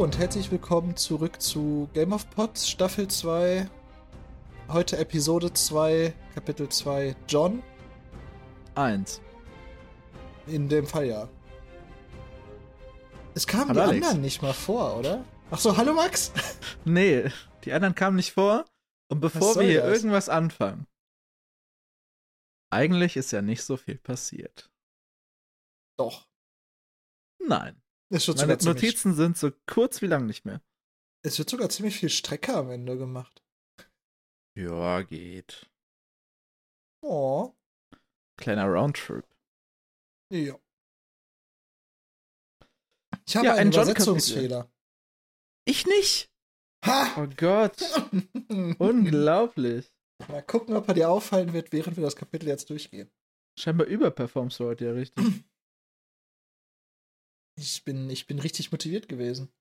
und herzlich willkommen zurück zu Game of Pots Staffel 2. Heute Episode 2, Kapitel 2, John. Eins. In dem Fall ja. Es kamen Hallo, die Alex. anderen nicht mal vor, oder? Ach so, hallo Max. Nee, die anderen kamen nicht vor. Und bevor wir hier das? irgendwas anfangen, eigentlich ist ja nicht so viel passiert. Doch. Nein. Meine ziemlich, Notizen sind so kurz wie lang nicht mehr. es wird sogar ziemlich viel Strecke am Ende gemacht. Ja, geht. Oh. Kleiner Roundtrip. Ja. Ich habe Ja, einen ein John-Kapitel. Übersetzungsfehler. Ich nicht. Ha! Oh Gott. Unglaublich. Mal gucken, ob er dir auffallen wird, während wir das Kapitel jetzt durchgehen. Scheinbar überperformst du heute ja richtig. Ich bin, ich bin richtig motiviert gewesen.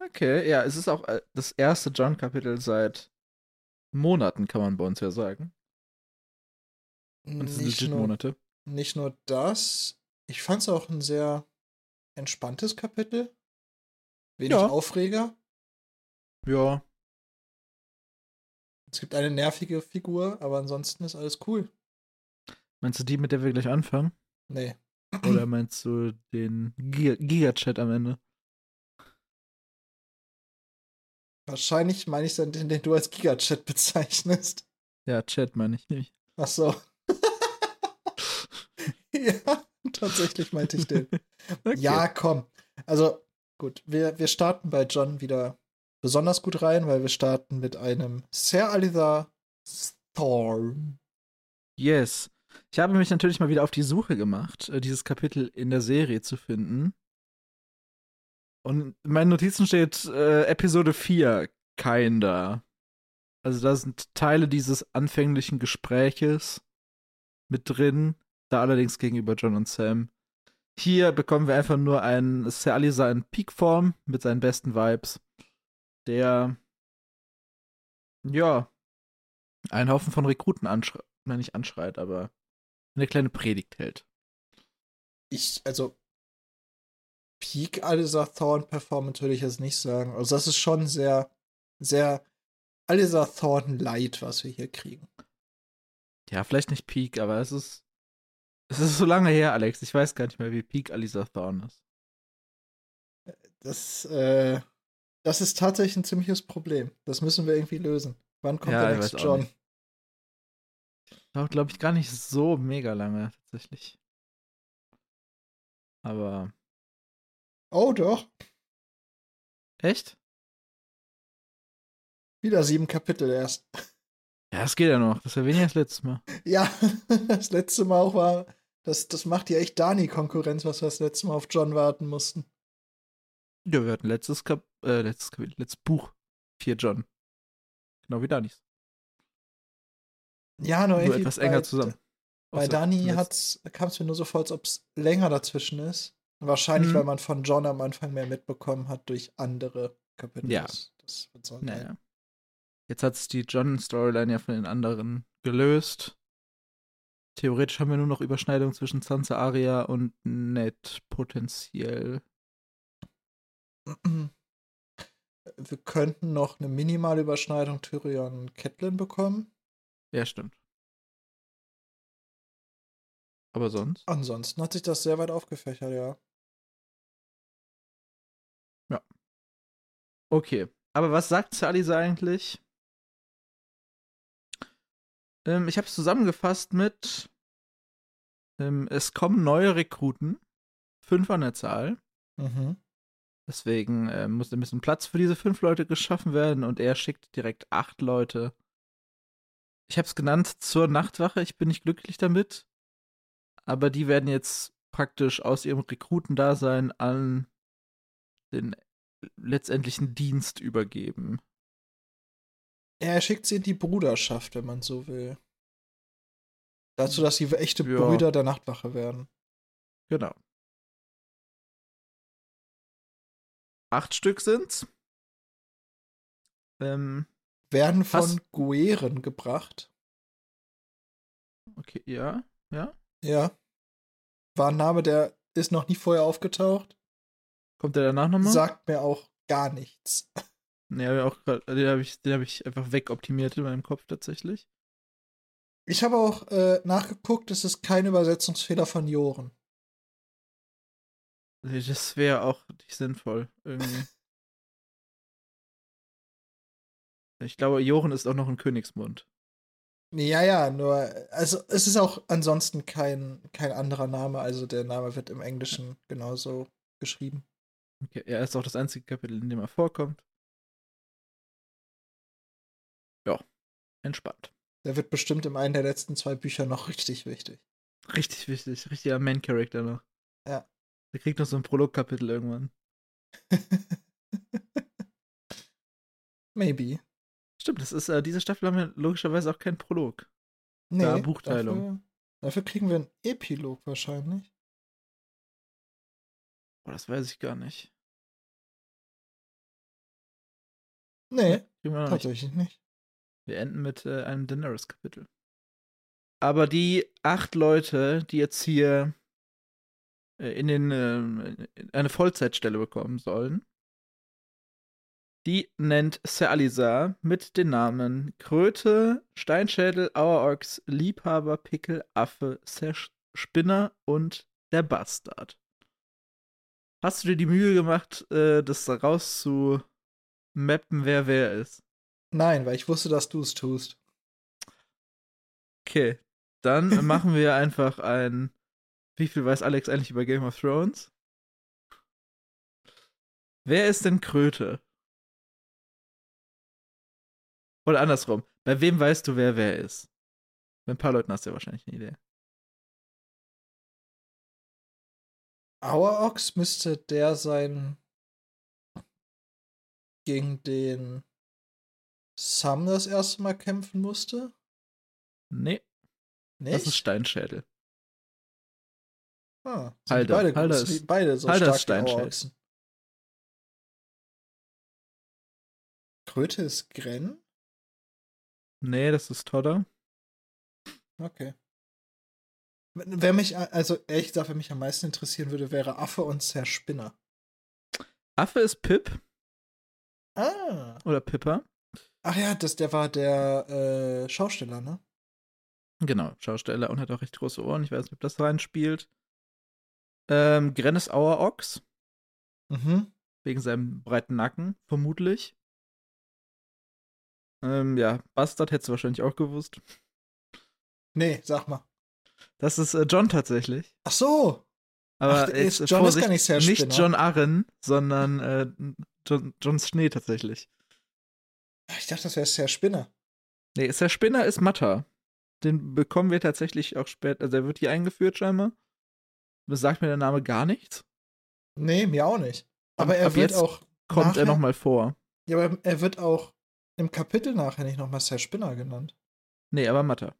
Okay, ja, es ist auch äh, das erste John-Kapitel seit Monaten, kann man bei uns ja sagen. Und es sind Nicht legit nur, Monate. nicht nur das, ich fand es auch ein sehr entspanntes Kapitel. Wenig Ja. Aufreger. Ja, Es gibt eine nervige Figur, aber ansonsten ist alles cool. Meinst du die, mit der wir gleich anfangen? Nee. Oder meinst du den Giga- Giga-Chat am Ende? Wahrscheinlich meine ich dann den, den du als Gigachat bezeichnest. Ja, Chat meine ich nicht. Ach so. ja, tatsächlich meinte ich den. Okay. Ja, komm. Also, gut, wir, wir starten bei John wieder besonders gut rein, weil wir starten mit einem Sir Alisa Storm. Yes. Ich habe mich natürlich mal wieder auf die Suche gemacht, äh, dieses Kapitel in der Serie zu finden. Und in meinen Notizen steht äh, Episode 4, Kinda. Also da sind Teile dieses anfänglichen Gespräches mit drin, da allerdings gegenüber John und Sam. Hier bekommen wir einfach nur einen Sir Alisa in Peakform mit seinen besten Vibes, der ja einen Haufen von Rekruten anschreit, nein, nicht anschreit, aber eine kleine Predigt hält. Ich, also, Peak Alisa Thorn Performance würde ich jetzt nicht sagen. Also, das ist schon sehr, sehr Alisa Thorn Light, was wir hier kriegen. Ja, vielleicht nicht Peak, aber es ist es ist so lange her, Alex. Ich weiß gar nicht mehr, wie Peak Alisa Thorn ist. Das, äh, das ist tatsächlich ein ziemliches Problem. Das müssen wir irgendwie lösen. Wann kommt Ja, der nächste John? nicht. Dauert, glaube ich, gar nicht so mega lange, tatsächlich. Aber Oh, doch. echt? Wieder sieben Kapitel erst. Ja, es geht ja noch. Das ist ja weniger als letztes Mal. Ja, das letzte Mal auch war, das, das macht ja echt Dani Konkurrenz, was wir das letzte Mal auf John warten mussten. Ja, wir hatten letztes Kap äh, letztes Kapitel, letztes Buch. Vier John. Genau wie Danis. Ja, nur Nur etwas enger bei, zusammen. Bei Dani kam es mir nur so vor, als ob es länger dazwischen ist. Wahrscheinlich, Mhm. weil man von John am Anfang mehr mitbekommen hat durch andere Kapitel. Ja. Das, wird so sein. Naja. Jetzt hat sich die John-Storyline ja von den anderen gelöst. Theoretisch haben wir nur noch Überschneidung zwischen Sansa Aria und Ned potenziell. Wir könnten noch eine minimale Überschneidung Tyrion und Catelyn bekommen. Ja, stimmt. Aber sonst? Ansonsten hat sich das sehr weit aufgefächert, ja. Okay. Aber was sagt Salisa eigentlich? Ähm, ich habe es zusammengefasst mit ähm, es kommen neue Rekruten. Fünf an der Zahl. Mhm. Deswegen äh, muss ein bisschen Platz für diese fünf Leute geschaffen werden und er schickt direkt acht Leute. Ich habe es genannt zur Nachtwache. Ich bin nicht glücklich damit. Aber die werden jetzt praktisch aus ihrem Rekrutendasein an den letztendlichen Dienst übergeben. Er schickt sie in die Bruderschaft, wenn man so will. Dazu, dass sie echte Ja. Brüder der Nachtwache werden. Genau. Acht Stück sind's. Ähm, Werden von Was? Gueren gebracht. okay, ja, ja. Ja. War ein Name, der ist noch nie vorher aufgetaucht. Kommt der danach nochmal? Sagt mir auch gar nichts. Ja, auch grad, den habe ich, hab ich einfach wegoptimiert in meinem Kopf tatsächlich. Ich habe auch äh, nachgeguckt, es ist kein Übersetzungsfehler von Joren. Das wäre auch nicht sinnvoll, irgendwie. Ich glaube, Joren ist auch noch ein Königsmund. Ja, ja, nur, also es ist auch ansonsten kein, kein anderer Name, also der Name wird im Englischen genauso geschrieben. Okay, er ist auch das einzige Kapitel, in dem er vorkommt. Ja, entspannt. Der wird bestimmt in einem der letzten zwei Bücher noch richtig wichtig. Richtig wichtig, richtiger Main-Character noch. Ja. Der kriegt noch so ein Prolog-Kapitel irgendwann. Maybe. Stimmt, das ist, äh, diese Staffel haben wir logischerweise auch keinen Prolog. Nee, Ja, Buchteilung. Dafür, dafür kriegen wir einen Epilog wahrscheinlich. Boah, das weiß ich gar nicht. Nee, wir noch nicht. tatsächlich nicht. Wir enden mit äh, einem Daenerys-Kapitel. Aber die acht Leute, die jetzt hier äh, in den ähm, in eine Vollzeitstelle bekommen sollen, die nennt Sir Alisa mit den Namen Kröte, Steinschädel, Auerochs, Liebhaber, Pickel, Affe, Sir Spinner und der Bastard. Hast du dir die Mühe gemacht, äh, das rauszumappen, wer wer ist? Nein, weil ich wusste, dass du es tust. Okay, dann machen wir einfach ein. Wie viel weiß Alex eigentlich über Game of Thrones? Wer ist denn Kröte? Oder andersrum. Bei wem weißt du, wer wer ist? Bei ein paar Leuten hast du ja wahrscheinlich eine Idee. Auerochs müsste der sein, gegen den Sam das erste Mal kämpfen musste? Nee, Nicht? das ist Steinschädel. ah, Halder. beide, Halder ist- beide so Halder ist Steinschädel. Kröte ist Gren? Nee, das ist Todder. Okay. Wer mich, also ehrlich gesagt, wer mich am meisten interessieren würde, wäre Affe und Sir Spinner. Affe ist Pip Ah. oder Pippa. Ach ja, das, der war der äh, Schausteller, ne? Genau, Schausteller und hat auch recht große Ohren. Ich weiß nicht, ob das reinspielt. Ähm, Gren ist Auerochs. Mhm. Wegen seinem breiten Nacken, vermutlich. Ähm, ja, Bastard hättest du wahrscheinlich auch gewusst. Nee, sag mal. Das ist äh, John tatsächlich. Ach so. Aber Ach, ist- John ist Vorsicht, gar nicht Sir nicht. John Arryn, sondern äh, John, John Schnee tatsächlich. Ich dachte, das wäre Sir Spinner. Nee, ist der Spinner ist Matta. Den bekommen wir tatsächlich auch später. Also, der wird hier eingeführt scheinbar. Das sagt mir der Name gar nichts. Nee, mir auch nicht. Aber Ab- er ab wird jetzt auch. Kommt nachher, er nochmal vor. Ja, aber er wird auch im Kapitel nachher nicht nochmal Sir Spinner genannt. Nee, aber Matta.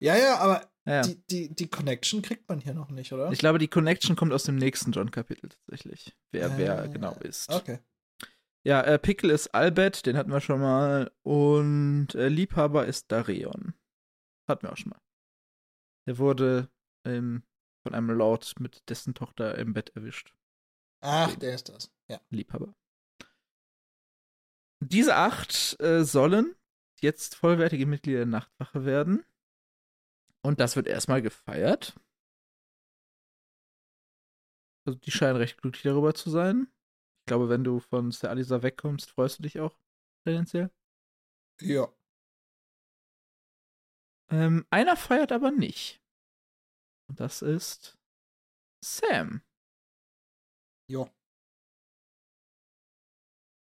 Ja, ja, aber Ja, die, die, die Connection kriegt man hier noch nicht, oder? Ich glaube, die Connection kommt aus dem nächsten John-Kapitel tatsächlich. Wer, wer Äh, genau ist. Okay. Ja, äh, Pickle ist Albert, den hatten wir schon mal. Und äh, Liebhaber ist Darion. Hatten wir auch schon mal. Der wurde ähm, von einem Lord mit dessen Tochter im Bett erwischt. Ach, der ist das. Ja. Liebhaber. Diese acht äh, sollen jetzt vollwertige Mitglieder der Nachtwache werden. Und das wird erstmal gefeiert. Also die scheinen recht glücklich darüber zu sein. Ich glaube, wenn du von Sir Alisa wegkommst, freust du dich auch tendenziell. Ja. Ähm, einer feiert aber nicht. Und das ist Sam. Jo.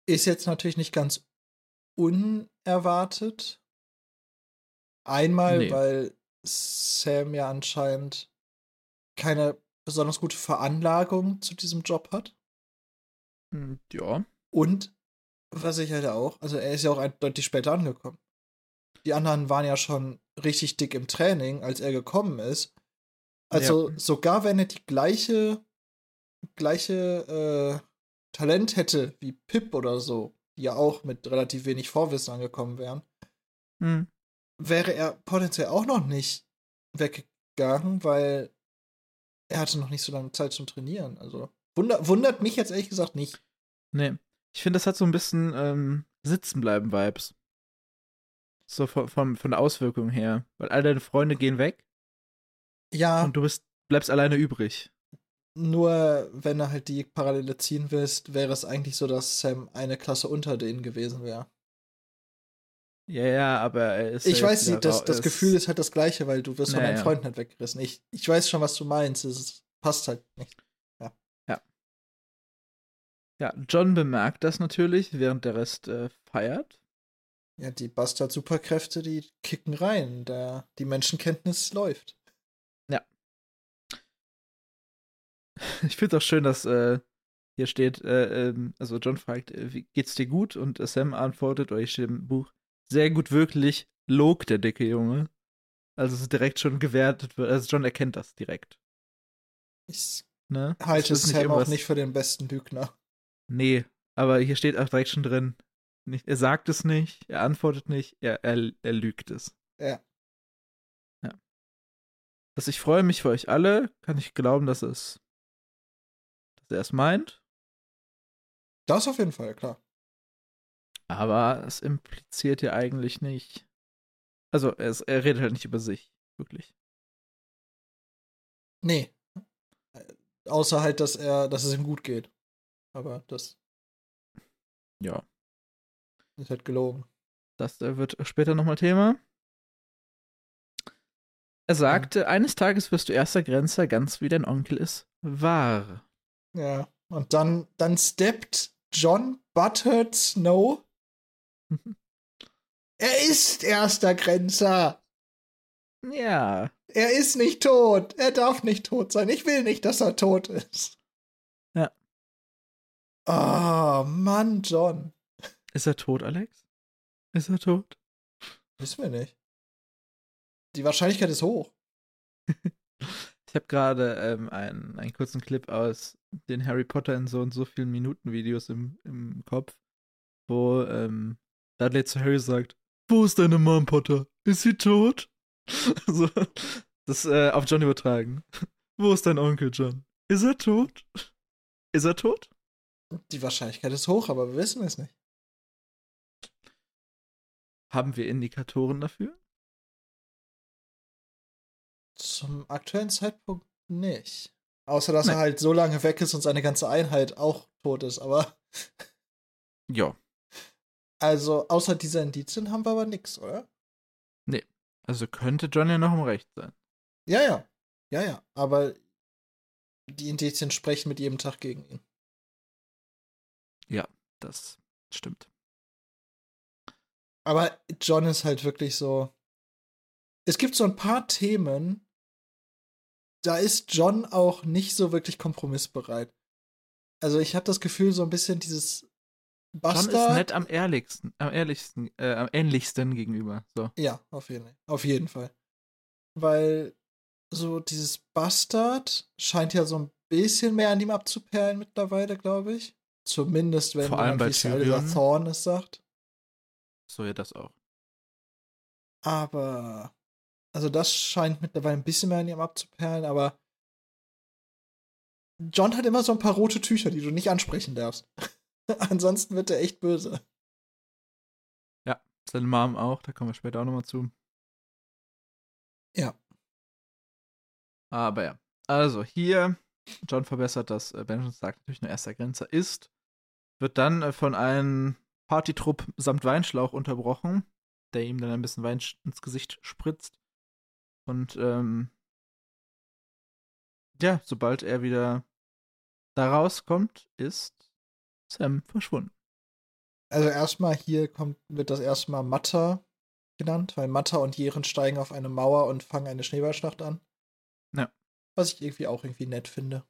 Ist jetzt natürlich nicht ganz unerwartet. Einmal, Nee. weil Sam ja anscheinend keine besonders gute Veranlagung zu diesem Job hat. Hm, Ja. Und was ich halt auch, also er ist ja auch deutlich später angekommen. Die anderen waren ja schon richtig dick im Training, als er gekommen ist. Also sogar wenn er die gleiche, gleiche äh, Talent hätte wie Pip oder so, die ja auch mit relativ wenig Vorwissen angekommen wären, Hm. wäre er potenziell auch noch nicht weggegangen, weil er hatte noch nicht so lange Zeit zum Trainieren. Also wunder, wundert mich jetzt ehrlich gesagt nicht. Nee. Ich finde, das hat so ein bisschen ähm, Sitzenbleiben-Vibes. So von, von, von der Auswirkung her. Weil all deine Freunde gehen weg Ja, und du bist, bleibst alleine übrig. Nur wenn du halt die Parallele ziehen willst, wäre es eigentlich so, dass Sam eine Klasse unter denen gewesen wäre. Ja, ja, aber er ist. Ich ja weiß nicht, das, das Gefühl ist halt das gleiche, weil du wirst von Ja, deinen ja. Freunden halt weggerissen. Ich, ich weiß schon, was du meinst. Es passt halt nicht. Ja, John bemerkt das natürlich, während der Rest äh, feiert. Ja, die Bastard-Superkräfte, die kicken rein. Der, die Menschenkenntnis läuft. Ich finde es auch schön, dass äh, hier steht, äh, ähm, also John fragt, äh, wie geht's dir gut? Und äh, Sam antwortet, oder hier steht im Buch, sehr gut wirklich, log der dicke Junge. Also es ist direkt schon gewertet wird, also John erkennt das direkt. Ich Ne? halte Sam auch irgendwas- nicht für den besten Lügner. Nee, aber hier steht auch direkt schon drin, nicht, er sagt es nicht, er antwortet nicht, er, er, er lügt es. Ja. Ja. Dass ich freue mich für euch alle, kann ich glauben, dass es, dass er es meint. Das auf jeden Fall, klar. Aber es impliziert ja eigentlich nicht. Also, er, ist, er redet halt nicht über sich, wirklich. Nee. Außer halt, dass er, dass es ihm gut geht. Aber das Ja. ist halt gelogen. Das äh, wird später nochmal Thema. Er sagte, eines Tages wirst du erster Grenzer, ganz wie dein Onkel es war. Ja. Und dann, dann steppt John Butthurt Snow. Er ist erster Grenzer. Ja. Er ist nicht tot. Er darf nicht tot sein. Ich will nicht, dass er tot ist. Ja. Oh, Mann, John. Ist er tot, Alex? Ist er tot? Wissen wir nicht. Die Wahrscheinlichkeit ist hoch. Ich habe gerade ähm, einen, einen kurzen Clip aus den Harry Potter in so und so vielen Minuten Videos im, im Kopf, wo ähm, Dudley zu Harry sagt, wo ist deine Mom, Potter? Ist sie tot? so, das äh, auf John übertragen. Wo ist dein Onkel, John? Ist er tot? Ist er tot? Die Wahrscheinlichkeit ist hoch, aber wir wissen es nicht. Haben wir Indikatoren dafür? Zum aktuellen Zeitpunkt nicht. Außer, dass er Nee. halt so lange weg ist und seine ganze Einheit auch tot ist. Aber, Ja. also, außer dieser Indizien haben wir aber nichts, oder? Also könnte John ja noch im Recht sein. Ja, ja. Ja, ja. Aber die Indizien sprechen mit jedem Tag gegen ihn. Das stimmt. Aber John ist halt wirklich so. Es gibt so ein paar Themen, da ist John auch nicht so wirklich kompromissbereit. Also ich habe das Gefühl, so ein bisschen dieses John Bastard. ist nett am ehrlichsten, am ehrlichsten, äh, am ähnlichsten gegenüber. So. Ja, auf jeden, auf jeden Fall. Weil so dieses Bastard scheint ja so ein bisschen mehr an ihm abzuperlen mittlerweile, glaube ich. Zumindest wenn Vor allem bei Tyrion. Thorne es sagt. So ja das auch. Aber also das scheint mittlerweile ein bisschen mehr an ihm abzuperlen, aber John hat immer so ein paar rote Tücher, die du nicht ansprechen darfst. Ansonsten wird er echt böse. Seine Mom auch, da kommen wir später auch nochmal zu. Ja. Aber ja. Also hier, John verbessert, dass äh, Benjamin sagt, natürlich nur erster Grenzer ist. Wird dann äh, von einem Partytrupp samt Weinschlauch unterbrochen, der ihm dann ein bisschen Wein ins Gesicht spritzt. Und ähm, ja, sobald er wieder da rauskommt, ist Sam verschwunden. Also erstmal hier kommt, wird das erstmal Matta genannt, weil Matta und Jeren steigen auf eine Mauer und fangen eine Schneeballschlacht an. Ja. Was ich irgendwie auch irgendwie nett finde.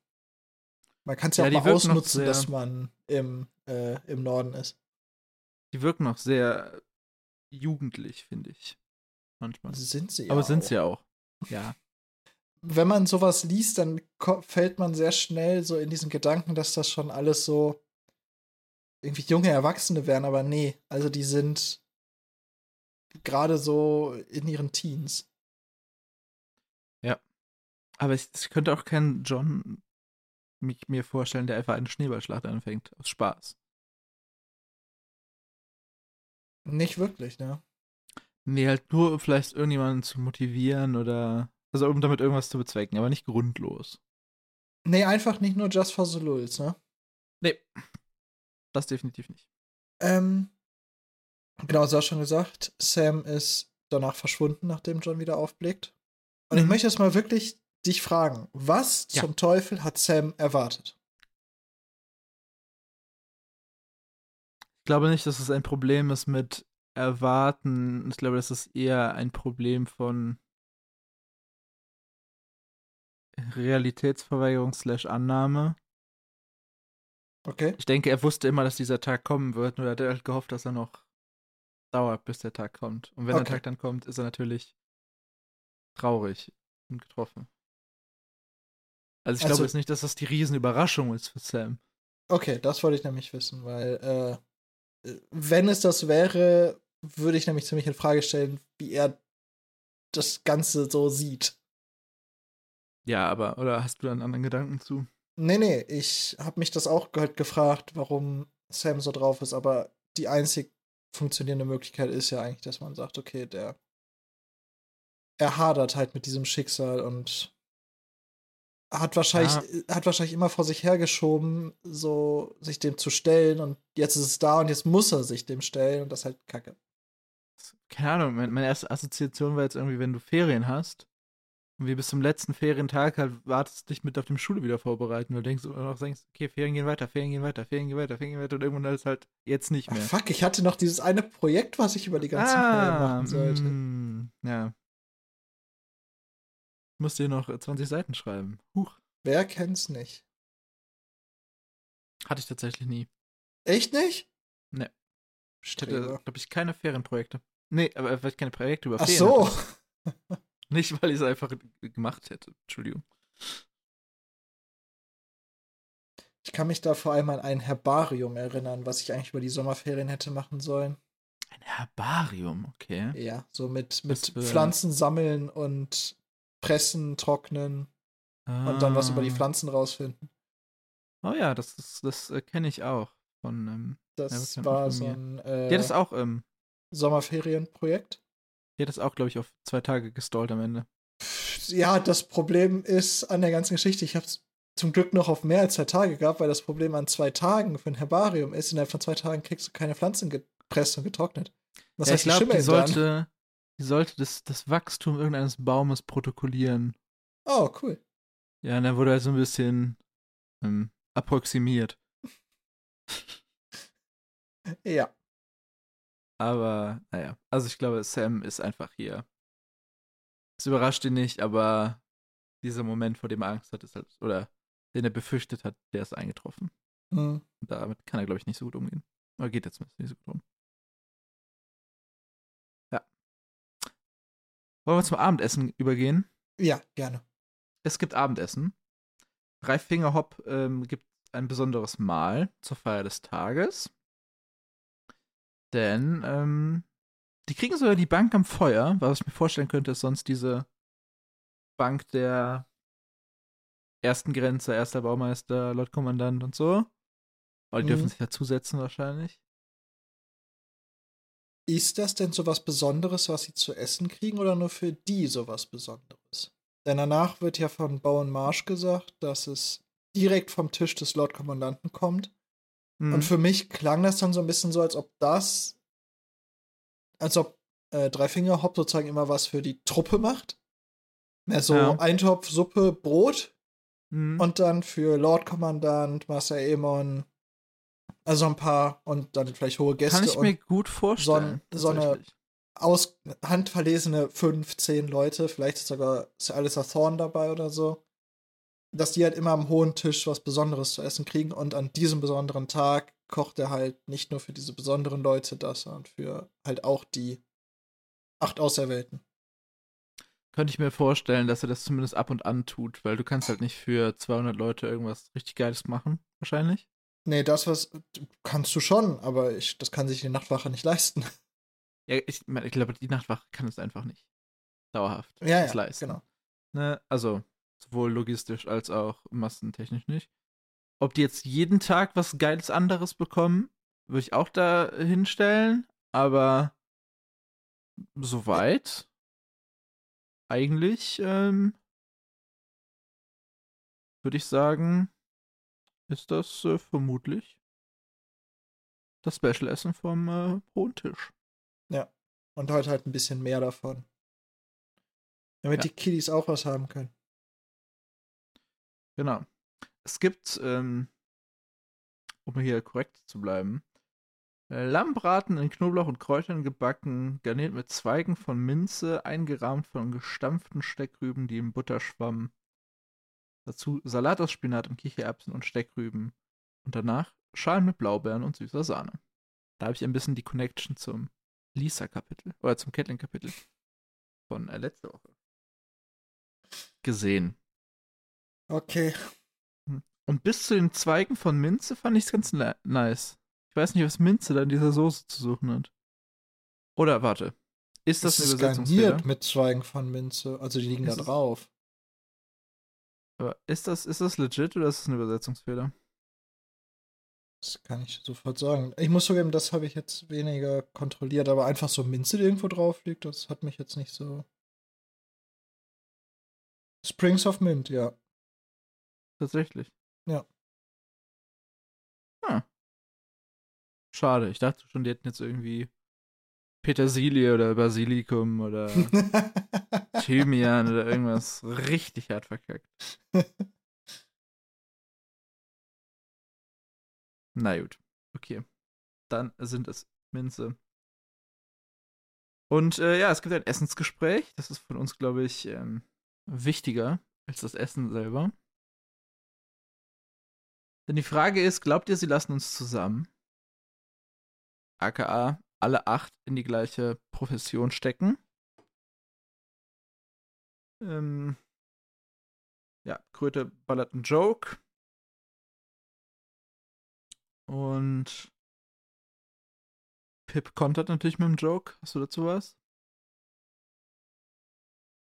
Man kann es ja, Ja, auch mal ausnutzen, sehr- dass man im, äh, im Norden ist. Die wirken noch sehr jugendlich, finde ich. Manchmal. Sind sie ja Aber sind auch. sie ja auch. Ja. Wenn man sowas liest, dann fällt man sehr schnell so in diesen Gedanken, dass das schon alles so irgendwie junge Erwachsene wären, aber nee, also die sind gerade so in ihren Teens. Aber ich, ich könnte auch keinen John mich, mir vorstellen, der einfach eine Schneeballschlacht anfängt. Aus Spaß. Nicht wirklich, ne? Nee, halt nur, um vielleicht irgendjemanden zu motivieren oder. Also, um damit irgendwas zu bezwecken, aber nicht grundlos. Nee, einfach nicht nur Just for the Lulz, ne? Nee. Das definitiv nicht. Ähm, genau, du hast schon gesagt, Sam ist danach verschwunden, nachdem John wieder aufblickt. Und ich Mhm. möchte jetzt mal wirklich dich fragen, was Ja. zum Teufel hat Sam erwartet? Ich glaube nicht, dass es ein Problem ist mit Erwarten. Ich glaube, das ist eher ein Problem von Realitätsverweigerung slash Annahme. Okay. Ich denke, er wusste immer, dass dieser Tag kommen wird, nur er hat halt gehofft, dass er noch dauert, bis der Tag kommt. Und wenn Okay. der Tag dann kommt, ist er natürlich traurig und getroffen. Also ich Also- glaube jetzt nicht, dass das die Riesenüberraschung ist für Sam. Okay, das wollte ich nämlich wissen, weil äh, äh, wenn es das wäre, würde ich nämlich ziemlich in Frage stellen, wie er das Ganze so sieht. Ja, aber, oder hast du da einen anderen Gedanken zu? Nee, nee, ich habe mich das auch halt gefragt, warum Sam so drauf ist, aber die einzig funktionierende Möglichkeit ist ja eigentlich, dass man sagt, okay, der er hadert halt mit diesem Schicksal und hat wahrscheinlich hat wahrscheinlich immer vor sich hergeschoben, so sich dem zu stellen und jetzt ist es da und jetzt muss er sich dem stellen und das ist halt Kacke. Keine Ahnung, mein- meine erste Assoziation war jetzt irgendwie, wenn du Ferien hast und wie bis zum letzten Ferientag halt wartest, dich mit auf die Schule wieder vorbereiten und denkst und auch denkst, okay, Ferien gehen weiter, Ferien gehen weiter, Ferien gehen weiter, Ferien gehen weiter und irgendwann ist halt jetzt nicht Ach, mehr. fuck, ich hatte noch dieses eine Projekt, was ich über die ganzen Ferien ah, machen sollte. mm, ja. Ich musste dir noch äh, 20 Seiten schreiben. Huch, Wer kennt's nicht? hatte ich tatsächlich nie. Echt nicht? Nee. Ich hatte, glaube ich, keine Ferienprojekte. Nee, aber vielleicht keine Projekte über Ach so. hatte. Nicht, weil ich es einfach gemacht hätte. Entschuldigung. Ich kann mich da vor allem an ein Herbarium erinnern, was ich eigentlich über die Sommerferien hätte machen sollen. Ein Herbarium, okay. Ja, so mit, mit Pflanzen sammeln und pressen, trocknen und dann was über die Ah. Pflanzen rausfinden. Oh ja, das ist, das äh, kenne ich auch. Von, ähm, Ja, Das bekannt war so ein äh, die hat das auch, ähm, Sommerferienprojekt. die hat das auch, glaube ich, auf zwei Tage gestallt am Ende. Ja, das Problem ist an der ganzen Geschichte, ich habe es zum Glück noch auf mehr als zwei Tage gehabt, weil das Problem an zwei Tagen für ein Herbarium ist, innerhalb von zwei Tagen kriegst du keine Pflanzen gepresst und getrocknet. Das ja, heißt, ich glaube, die dann. sollte, die sollte das, das Wachstum irgendeines Baumes protokollieren. Oh, cool. Ja, und dann wurde halt so ein bisschen ähm, approximiert. Ja. Aber, naja. Also ich glaube, Sam ist einfach hier. Es überrascht ihn nicht, aber dieser Moment, vor dem er Angst hat, ist halt, oder den er befürchtet hat, der ist eingetroffen. Hm. Und damit kann er, glaube ich, nicht so gut umgehen. Oder geht jetzt nicht so gut um. Ja. Wollen wir zum Abendessen übergehen? Ja, gerne. Es gibt Abendessen. Drei Finger Hopp ähm, gibt ein besonderes Mahl zur Feier des Tages. Denn ähm, die kriegen sogar die Bank am Feuer, was ich mir vorstellen könnte, ist sonst diese Bank der ersten Grenze, erster Baumeister, Lord Kommandant und so. Aber die Mhm. dürfen sich dazusetzen wahrscheinlich. Ist das denn so was Besonderes, was sie zu essen kriegen, oder nur für die sowas Besonderes? Denn danach wird ja von Bowen Marsh gesagt, dass es direkt vom Tisch des Lord Kommandanten kommt. Mhm. Und für mich klang das dann so ein bisschen so, als ob das, als ob äh, Dreifingerhop sozusagen immer was für die Truppe macht. Mehr so Ja. Eintopf, Suppe, Brot Mhm. und dann für Lord Kommandant, Master Aemon, also ein paar und dann vielleicht hohe Gäste Kann ich und mir gut vorstellen. so eine- tatsächlich. aus handverlesene fünf, zehn Leute, vielleicht ist sogar ist Alistair Thorne dabei oder so, dass die halt immer am hohen Tisch was Besonderes zu essen kriegen und an diesem besonderen Tag kocht er halt nicht nur für diese besonderen Leute das, sondern für halt auch die acht Auserwählten. Könnte ich mir vorstellen, dass er das zumindest ab und an tut, weil du kannst halt nicht für 200 Leute irgendwas richtig Geiles machen, wahrscheinlich. Nee, das was kannst du schon, aber ich, das kann sich die Nachtwache nicht leisten. Ja, ich, ich glaube, die Nachtwache kann es einfach nicht dauerhaft Ja, ja, leisten. genau. Ne? Also, sowohl logistisch als auch massentechnisch nicht. Ob die jetzt jeden Tag was Geiles anderes bekommen, würde ich auch da hinstellen, aber soweit eigentlich ähm, würde ich sagen, ist das äh, vermutlich das Special-Essen vom äh, hohen Tisch. Ja. Und heute halt ein bisschen mehr davon. Damit Ja. die Kiddies auch was haben können. Genau. Es gibt, ähm, um hier korrekt zu bleiben, äh, Lammbraten in Knoblauch und Kräutern gebacken, garniert mit Zweigen von Minze, eingerahmt von gestampften Steckrüben, die im Butter schwammen. Dazu Salat aus Spinat und Kichererbsen und Steckrüben. Und danach Schalen mit Blaubeeren und süßer Sahne. Da habe ich ein bisschen die Connection zum Lisa-Kapitel, oder zum Catelyn-Kapitel von äh, letzter Woche gesehen. Okay. Und bis zu den Zweigen von Minze fand ich es ganz ni- nice. Ich weiß nicht, was Minze da in dieser Soße zu suchen hat. Oder warte. Ist das, ein ist Übersetzungsfehler? garniert mit Zweigen von Minze. Also die liegen Ist da es- drauf. Aber ist das, ist das legit oder ist das ein Übersetzungsfehler? Das kann ich sofort sagen. Ich muss zugeben, das habe ich jetzt weniger kontrolliert, aber einfach so Minze, die irgendwo drauf liegt, das hat mich jetzt nicht so. Springs of Mint, ja. Tatsächlich. Ja. Ah. Schade. Ich dachte schon, die hätten jetzt irgendwie Petersilie oder Basilikum oder Thymian oder irgendwas richtig hart verkackt. Na gut. Okay. Dann sind es Minze. Und äh, ja, es gibt ein Essensgespräch. Das ist von uns, glaube ich, ähm, wichtiger als das Essen selber. Denn die Frage ist, glaubt ihr, sie lassen uns zusammen? AKA alle acht in die gleiche Profession stecken. Ähm, ja, Kröte ballert einen Joke. Und Pip kontert natürlich mit dem Joke. Hast du dazu was?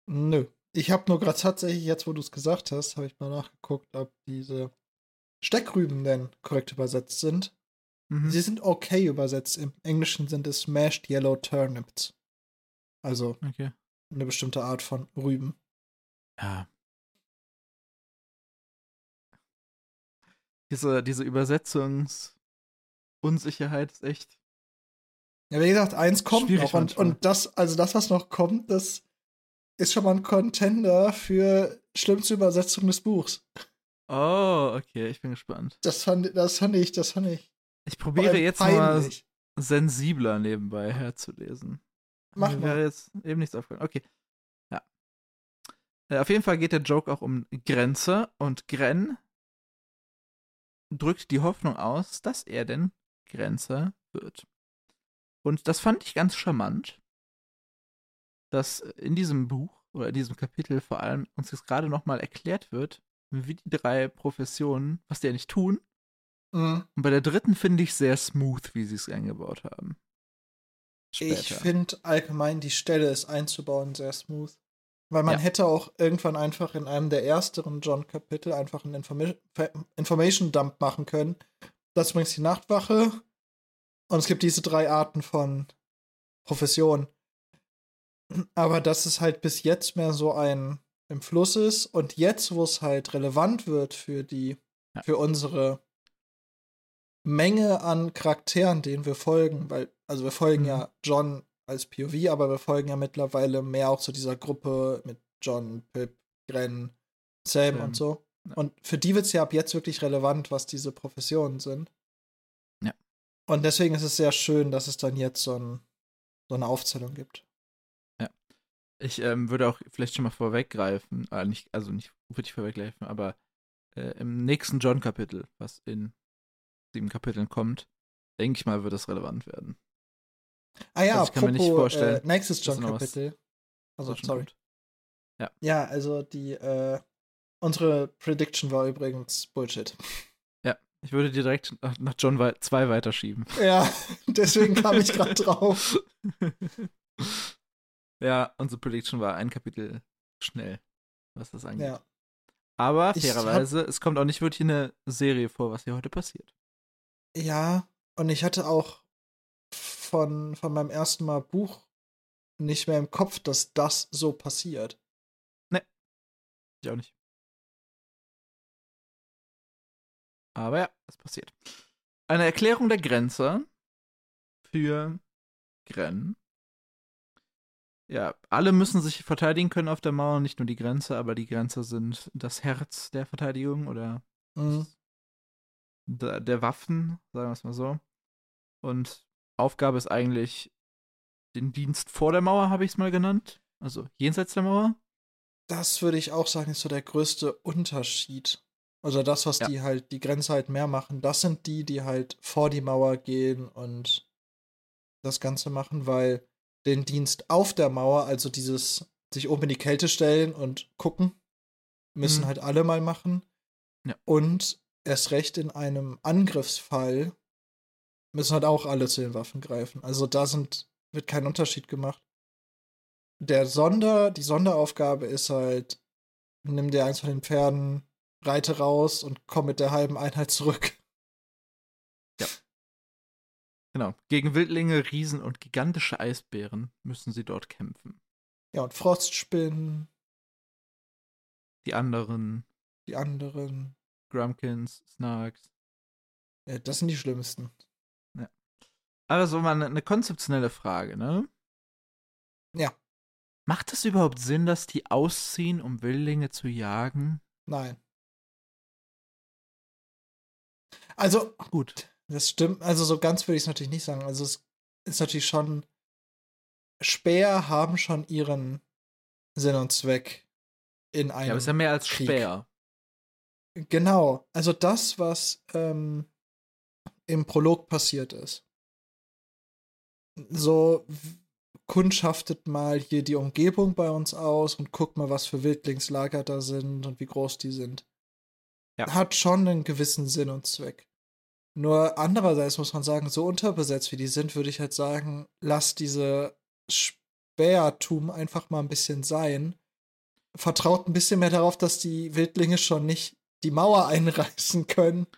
Nö. Ich habe nur gerade tatsächlich, jetzt wo du es gesagt hast, habe ich mal nachgeguckt, ob diese Steckrüben denn korrekt übersetzt sind. Mhm. Sie sind okay übersetzt. Im Englischen sind es Mashed Yellow Turnips. Also Okay. eine bestimmte Art von Rüben. Ja. Diese, diese Übersetzungsunsicherheit ist echt. Ja, wie gesagt, eins kommt noch. Und, manchmal. und das, also das, was noch kommt, das ist schon mal ein Contender für schlimmste Übersetzung des Buchs. Oh, okay, ich bin gespannt. Das fand, das fand ich, das fand ich. Ich probiere jetzt mal peinlich. sensibler nebenbei herzulesen. Mach Mir mal. wäre jetzt eben nichts aufgefallen. Okay. Ja. Äh, auf jeden Fall geht der Joke auch um Grenze und Gren drückt die Hoffnung aus, dass er denn Grenzer wird. Und das fand ich ganz charmant, dass in diesem Buch oder in diesem Kapitel vor allem uns jetzt gerade nochmal erklärt wird, wie die drei Professionen, was die eigentlich tun. Mhm. Und bei der dritten finde ich sehr smooth, wie sie es eingebaut haben. Ich Später. finde allgemein die Stelle ist einzubauen sehr smooth. Weil man Ja. hätte auch irgendwann einfach in einem der ersteren John-Kapitel einfach einen Informa Ver- Information-Dump machen können. Das ist übrigens die Nachtwache. Und es gibt diese drei Arten von Professionen. Aber dass es halt bis jetzt mehr so ein im Fluss ist und jetzt, wo es halt relevant wird für die, Ja. für unsere Menge an Charakteren, denen wir folgen, weil, also wir folgen Mhm. ja John als POV, aber wir folgen ja mittlerweile mehr auch zu dieser Gruppe mit John, Pip, Gren, Sam Sam. und so. Ja. Und für die wird es ja ab jetzt wirklich relevant, was diese Professionen sind. Ja. Und deswegen ist es sehr schön, dass es dann jetzt so, ein, so eine Aufzählung gibt. Ich ähm, würde auch vielleicht schon mal vorweggreifen, äh, nicht, also nicht wirklich vorweggreifen, aber äh, im nächsten John-Kapitel, was in sieben Kapiteln kommt, denke ich mal, wird das relevant werden. Ah ja, Also ich kann mir nicht apropos, vorstellen, äh, nächstes John-Kapitel. Also, sorry. kommt. Ja, also die, äh, unsere Prediction war übrigens Bullshit. Ich würde dir direkt nach, nach John 2 weiterschieben. Ja, deswegen kam ich gerade drauf. ja, unsere Prediction war ein Kapitel schnell, was das angeht. Ja. Aber fairerweise, es kommt auch nicht wirklich in eine Serie vor, was hier heute passiert. Ja, und ich hatte auch von, von meinem ersten Mal Buch nicht mehr im Kopf, dass das so passiert. Ich auch nicht. Aber ja, es passiert. Eine Erklärung der Grenze für Gren. Ja, alle müssen sich verteidigen können auf der Mauer, nicht nur die Grenze, aber die Grenze sind das Herz der Verteidigung oder Mhm. der, der Waffen, sagen wir es mal so. Und Aufgabe ist eigentlich den Dienst vor der Mauer, habe ich es mal genannt. Also jenseits der Mauer. Das würde ich auch sagen, ist so der größte Unterschied. Also das, was Ja. die halt, die Grenze halt mehr machen, das sind die, die halt vor die Mauer gehen und das Ganze machen, weil den Dienst auf der Mauer, also dieses sich oben in die Kälte stellen und gucken, müssen Mhm. halt alle mal machen. Ja. Und erst recht in einem Angriffsfall müssen halt auch alle zu den Waffen greifen. Also da sind, wird kein Unterschied gemacht. Der Sonder, die Sonderaufgabe ist halt, nimm dir eins von den Pferden, reite raus und komm mit der halben Einheit zurück. Genau. Gegen Wildlinge, Riesen und gigantische Eisbären müssen sie dort kämpfen. Ja, und Frostspinnen, Die anderen, die anderen, Grumpkins, Snarks. äh, das sind die schlimmsten. Aber so mal eine, eine konzeptionelle Frage, ne? Ja. Macht es überhaupt Sinn, dass die ausziehen, um Wildlinge zu jagen? Nein. Also, Gut. Das stimmt. Also, so ganz würde ich es natürlich nicht sagen. Also, es ist natürlich schon. Speer haben schon ihren Sinn und Zweck in einem. Ja, aber es ist ja mehr als Krieg. Speer. Genau. Also, das, was ähm, im Prolog passiert ist. So kundschaftet mal hier die Umgebung bei uns aus und guckt mal, was für Wildlingslager da sind und wie groß die sind. Ja. Hat schon einen gewissen Sinn und Zweck. Nur andererseits muss man sagen, so unterbesetzt wie die sind, würde ich halt sagen, lass diese Spähertum einfach mal ein bisschen sein. Vertraut ein bisschen mehr darauf, dass die Wildlinge schon nicht die Mauer einreißen können.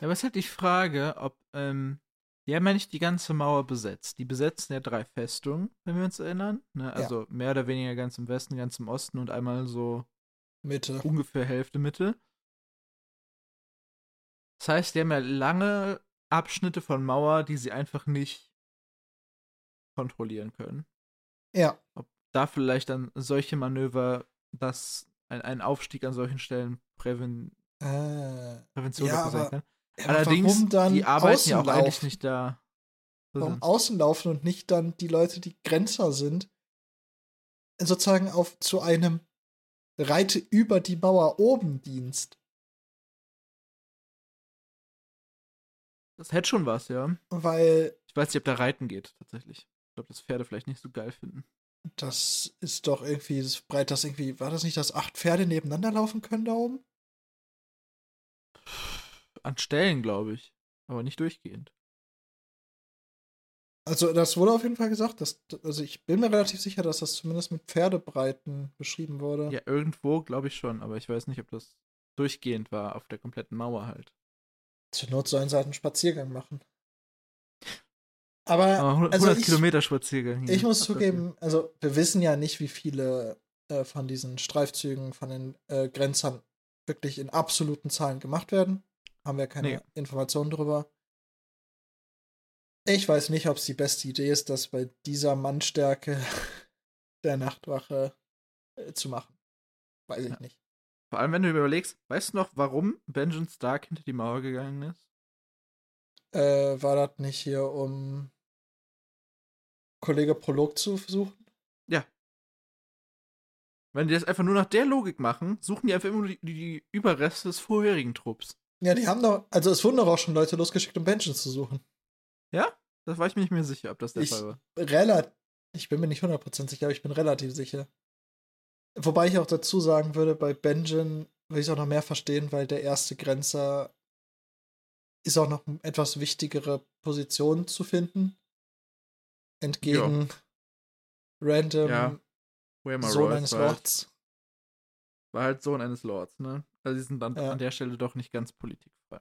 Ja, aber es ist halt die Frage, ob, ähm, die haben ja nicht die ganze Mauer besetzt. Die besetzen ja drei Festungen, wenn wir uns erinnern. Ne? Also mehr oder weniger ganz im Westen, ganz im Osten und einmal so Mitte. ungefähr Hälfte Mitte. Das heißt, die haben ja lange Abschnitte von Mauer, die sie einfach nicht kontrollieren können. Ja. Ob da vielleicht dann solche Manöver, dass ein, ein Aufstieg an solchen Stellen Präven, Äh, Prävention Ja, dafür sein aber- kann. ja, Allerdings, die arbeiten ja auch eigentlich nicht da. Warum außen laufen und nicht dann die Leute, die Grenzer sind, sozusagen auf zu einem Reite über die Mauer oben Dienst. Das hätte schon was, ja. Weil Ich weiß nicht, ob da Reiten geht, tatsächlich. Ich glaube, das Pferde vielleicht nicht so geil finden. das ist doch irgendwie das breit, das irgendwie, war das nicht, dass acht Pferde nebeneinander laufen können da oben? An Stellen, glaube ich. Aber nicht durchgehend. Also, das wurde auf jeden Fall gesagt, dass, also ich bin mir relativ sicher, dass das zumindest mit Pferdebreiten beschrieben wurde. Ja, irgendwo glaube ich schon, aber ich weiß nicht, ob das durchgehend war auf der kompletten Mauer halt. Zur Not sollen sie halt einen Spaziergang machen. Aber, Aber 100, also 100 ich, Kilometer Spaziergang. ich muss Ach, das zugeben, also wir wissen ja nicht, wie viele äh, von diesen Streifzügen von den äh, Grenzern wirklich in absoluten Zahlen gemacht werden. Haben wir keine Nee. Informationen drüber. Ich weiß nicht, ob es die beste Idee ist, das bei dieser Mannstärke der Nachtwache äh, zu machen. Weiß ich Ja. nicht. Vor allem, wenn du überlegst, weißt du noch, warum Benjamin Stark hinter die Mauer gegangen ist? Äh, war das nicht hier, um Kollege Prolog zu suchen? Wenn die das einfach nur nach der Logik machen, suchen die einfach immer nur die, die Überreste des vorherigen Trupps. Ja, die haben doch, also es wurden doch auch schon Leute losgeschickt, um Benjen zu suchen. Ja? Das war ich mir nicht mehr sicher, ob das der Ich- Fall war. Relativ, ich bin mir nicht 100% sicher, aber ich bin relativ sicher. Wobei ich auch dazu sagen würde, bei Benjen würde ich es auch noch mehr verstehen, weil der erste Grenzer ist auch noch eine etwas wichtigere Position zu finden. Entgegen random Ja, Sohn Royce eines war, halt, Lords. war halt Sohn eines Lords, ne? Also die sind dann Ja. an der Stelle doch nicht ganz politikfrei.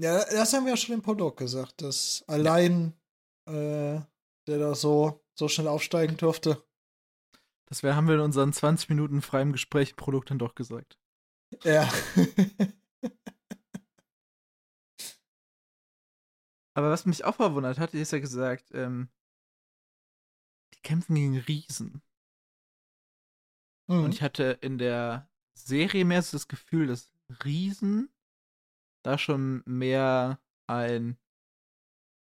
Ja, das haben wir ja schon im Prolog gesagt, dass allein äh, der da so, so schnell aufsteigen durfte. Das wär, haben wir in unseren 20 Minuten freiem Gespräch Produkt dann doch gesagt. Ja. Aber was mich auch verwundert hat, ist ja gesagt, ähm, die kämpfen gegen Riesen. Mhm. Und ich hatte in der Serie mehr so das Gefühl, dass Riesen da schon mehr ein,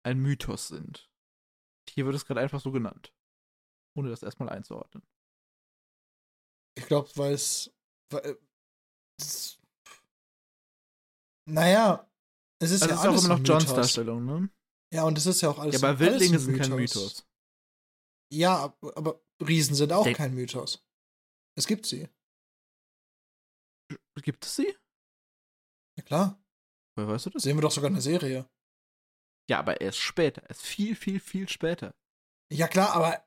ein Mythos sind. Hier wird es gerade einfach so genannt. Ohne das erstmal einzuordnen. Ich glaube, weil es. es- Naja, es ist Also ja es ist auch alles immer ein noch Johns. Darstellung, ne? Ja, und es ist ja auch alles. Ja, aber Wildlinge sind kein Mythos. Ja, ab- aber Riesen sind auch Der- kein Mythos. Es gibt sie. Gibt es sie? Ja, klar. Woher weißt du das? Sehen wir doch sogar in der Serie. Ja, aber erst später. Erst viel, viel, viel später. Ja, klar, aber.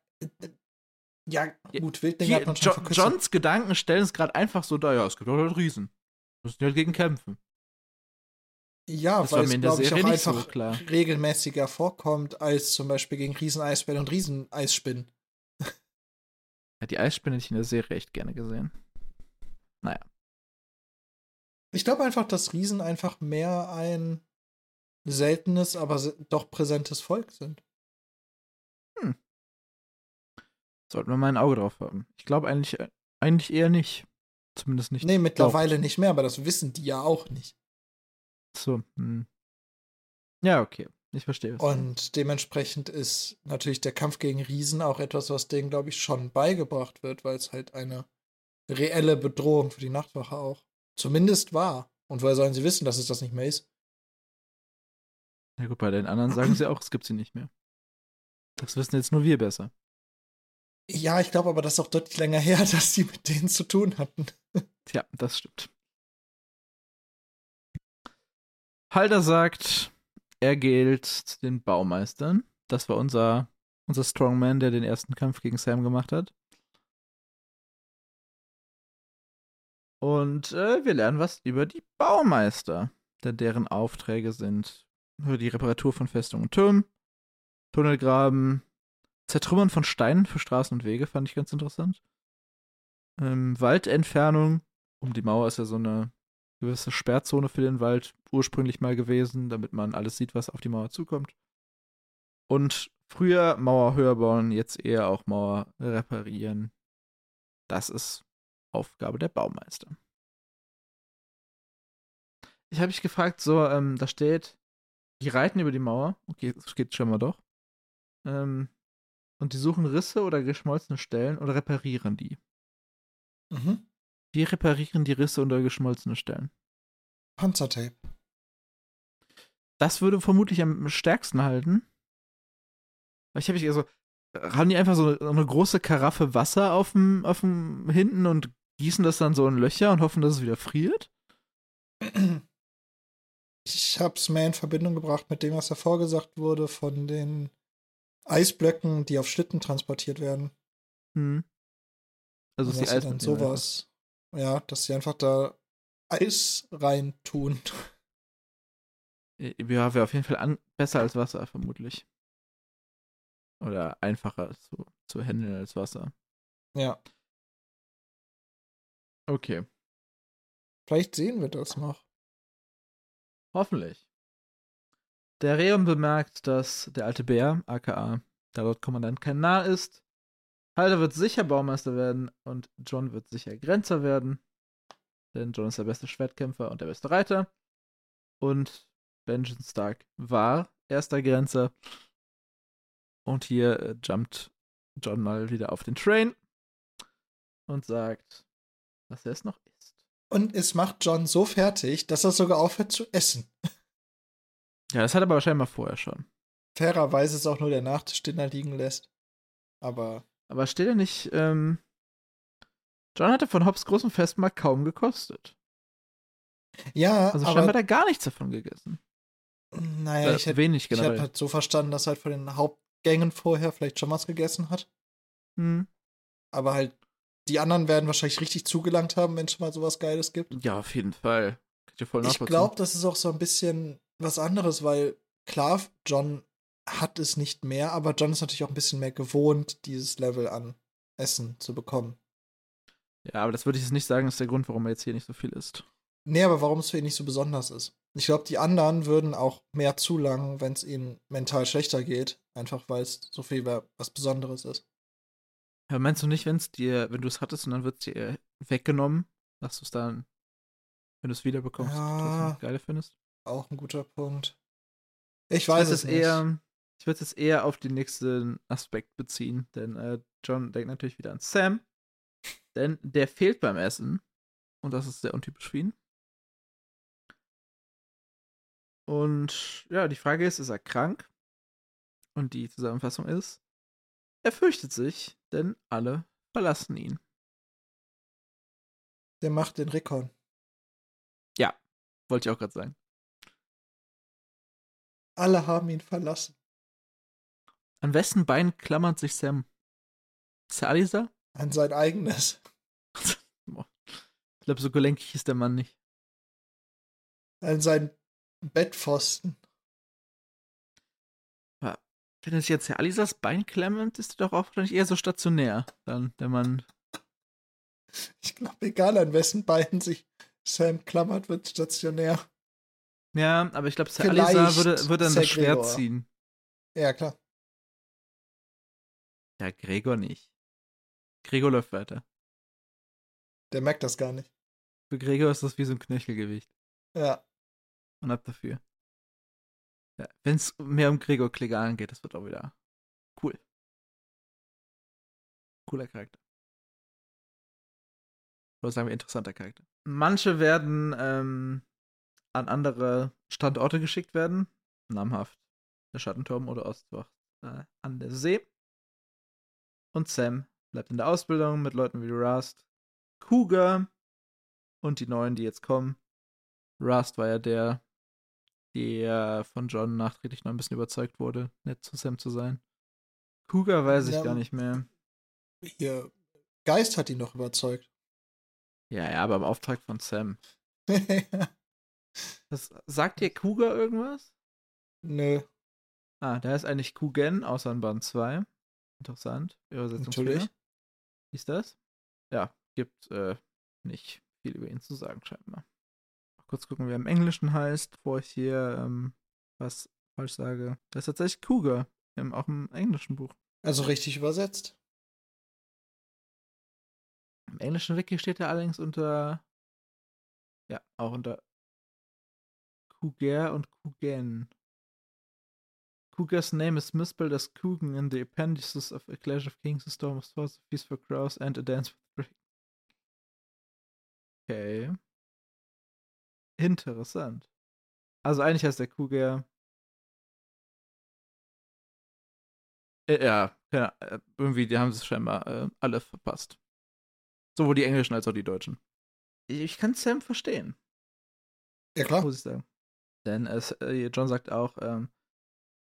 Ja, gut, Wildlinge Hier, hat man schon jo verkürzt. Johns Gedanken stellen es gerade einfach so da, ja, es gibt auch halt Riesen. Müssen die halt gegen kämpfen. Ja, Das weil es, glaube ich, auch nicht so einfach klar. regelmäßiger vorkommt als zum Beispiel gegen Rieseneisbären und Rieseneisspinnen. Ja, die Eisspinne hätte ich in der Serie echt gerne gesehen. Ich glaube einfach, dass Riesen einfach mehr ein seltenes, aber doch präsentes Volk sind. Sollten wir mal ein Auge drauf haben. Ich glaube eigentlich, äh, eigentlich eher nicht. Zumindest nicht. Nee, mittlerweile glaubt. nicht mehr, aber das wissen die ja auch nicht. So. Hm. Ja, okay. Ich verstehe. meinst. Und dementsprechend ist natürlich der Kampf gegen Riesen auch etwas, was denen, glaube ich, schon beigebracht wird, weil es halt eine reelle Bedrohung für die Nachtwache auch zumindest war. Und woher sollen sie wissen, dass es das nicht mehr ist? Ja gut, bei den anderen sagen sie auch, es gibt sie nicht mehr. Das wissen jetzt nur wir besser. Ja, ich glaube aber, das ist auch deutlich länger her, dass sie mit denen zu tun hatten. Tja, das stimmt. Halder sagt, er gilt zu den Baumeistern. Das war unser, unser Strongman, der den ersten Kampf gegen Sam gemacht hat. Und äh, wir lernen was über die Baumeister, denn deren Aufträge sind die Reparatur von Festungen und Türmen, Tunnelgraben, Zertrümmern von Steinen für Straßen und Wege, fand ich ganz interessant. Ähm, Waldentfernung, um die Mauer ist ja so eine gewisse Sperrzone für den Wald ursprünglich mal gewesen, damit man alles sieht, was auf die Mauer zukommt. Und früher Mauer höher bauen, jetzt eher auch Mauer reparieren. Das ist Aufgabe der Baumeister. Ich habe mich gefragt, so, ähm, da steht, die reiten über die Mauer. Okay, das geht schon mal doch. Ähm, und die suchen Risse oder geschmolzene Stellen oder reparieren die. Mhm. Die reparieren die Risse oder geschmolzene Stellen. Panzertape. Das würde vermutlich am stärksten halten. Ich habe mich also, haben die einfach so eine, eine große Karaffe Wasser auf dem, auf dem hinten und gießen das dann so in Löcher und hoffen, dass es wieder friert? Ich habe es mehr in Verbindung gebracht mit dem, was davor gesagt wurde, von den Eisblöcken, die auf Schlitten transportiert werden. Hm. Also Und ist die dass sie Eis dann sowas. Ja, dass sie einfach da Eis rein tun. Ja, wäre auf jeden Fall an, besser als Wasser, vermutlich. Oder einfacher zu, zu handeln als Wasser. Ja. Okay. Vielleicht sehen wir das noch. Hoffentlich. Der Reum bemerkt, dass der alte Bär, aka der Lord Kommandant, kein Narr ist. Halder wird sicher Baumeister werden und John wird sicher Grenzer werden. Denn John ist der beste Schwertkämpfer und der beste Reiter. Und Benjamin Stark war erster Grenzer. Und hier äh, jumpt John mal wieder auf den Train und sagt, was er es noch ist. Und es macht John so fertig, dass er sogar aufhört zu essen. Ja, das hat er aber wahrscheinlich mal vorher schon. Fairerweise ist auch nur der Nachtisch, den er liegen lässt. Aber Aber steht er nicht, ähm, John hatte von Hobbs großem Festmahl kaum gekostet. ja, Also scheinbar aber hat er gar nichts davon gegessen. naja, äh, ich hätte wenig ich generell. hätte halt so verstanden, dass er halt von den Hauptgängen vorher vielleicht schon was gegessen hat. Hm. Aber halt, die anderen werden wahrscheinlich richtig zugelangt haben, wenn es schon mal sowas Geiles gibt. Ja, auf jeden Fall. Ich Ich glaube, das ist auch so ein bisschen was anderes, weil klar, John hat es nicht mehr, aber John ist natürlich auch ein bisschen mehr gewohnt, dieses Level an Essen zu bekommen. Ja, aber das würde ich jetzt nicht sagen, ist der Grund, warum er jetzt hier nicht so viel isst. Nee, aber warum es für ihn nicht so besonders ist. Ich glaube, die anderen würden auch mehr zulangen, wenn es ihnen mental schlechter geht, einfach weil es so viel was Besonderes ist. Ja, meinst du nicht, wenn es dir, wenn du es hattest und dann wird es dir weggenommen, dass du es dann, wenn du es wiederbekommst, ja, geil findest? Auch ein guter Punkt. Ich weiß ich es nicht. Eher, ich würde es eher auf den nächsten Aspekt beziehen, denn äh, John denkt natürlich wieder an Sam, denn der fehlt beim Essen und das ist sehr untypisch für ihn. Und ja, die Frage ist, ist er krank? Und die Zusammenfassung ist, er fürchtet sich, denn alle verlassen ihn. Der macht den Rekon. Ja, wollte ich auch gerade sagen. Alle haben ihn verlassen. An wessen Bein klammert sich Sam? Ist er Alisa? An sein eigenes. ich glaube, so gelenkig ist der Mann nicht. An seinen Bettpfosten. Wenn es jetzt ja Alisas Bein klemmt, ist er doch auch wahrscheinlich eher so stationär, dann der Mann. Ich glaube, egal an wessen Beinen sich Sam klammert, wird stationär. Ja, aber ich glaube, Alisa würde, würde dann das Schwert ziehen. Ja, klar. Ja, Gregor nicht. Gregor läuft weiter. Der merkt das gar nicht. Für Gregor ist das wie so ein Knöchelgewicht. Ja. Und ab dafür. Ja, Wenn es mehr um Gregor Klegaren geht, das wird auch wieder cool. Cooler Charakter. Oder sagen wir interessanter Charakter. Manche werden ähm, an andere Standorte geschickt werden. Namhaft der Schattenturm oder Ostwacht äh, an der See. Und Sam bleibt in der Ausbildung mit Leuten wie Rust, Cougar und die neuen, die jetzt kommen. Rust war ja der, der von John nachträglich noch ein bisschen überzeugt wurde, nett zu Sam zu sein. Cougar weiß ich ja, gar nicht mehr. Ihr Geist hat ihn noch überzeugt. Ja, ja, aber im Auftrag von Sam. das, sagt dir Cougar irgendwas? Nö. Ah, der ist eigentlich Kugen, außer in Band 2. Interessant. Natürlich. Wie ist das? Ja, gibt äh, nicht viel über ihn zu sagen, scheinbar kurz gucken, wie er im Englischen heißt, bevor ich hier ähm, was falsch sage. Das ist tatsächlich Cougar, im, auch im englischen Buch. Also richtig übersetzt. Im englischen Wiki steht er allerdings unter, ja, auch unter Cougar und Cougen. Cougar's name is misspelled as Coogan in the appendices of A Clash of Kings, A Storm of Swords, A Feast for Crows and A Dance with Brick. Okay. Interessant. Also eigentlich heißt der Cougar. Äh, ja, ja, äh, irgendwie, die haben es scheinbar äh, alle verpasst. Sowohl die Englischen als auch die Deutschen. Ich kann Sam verstehen. Ja, klar. Muss ich sagen. Denn es, äh, John sagt auch, ähm,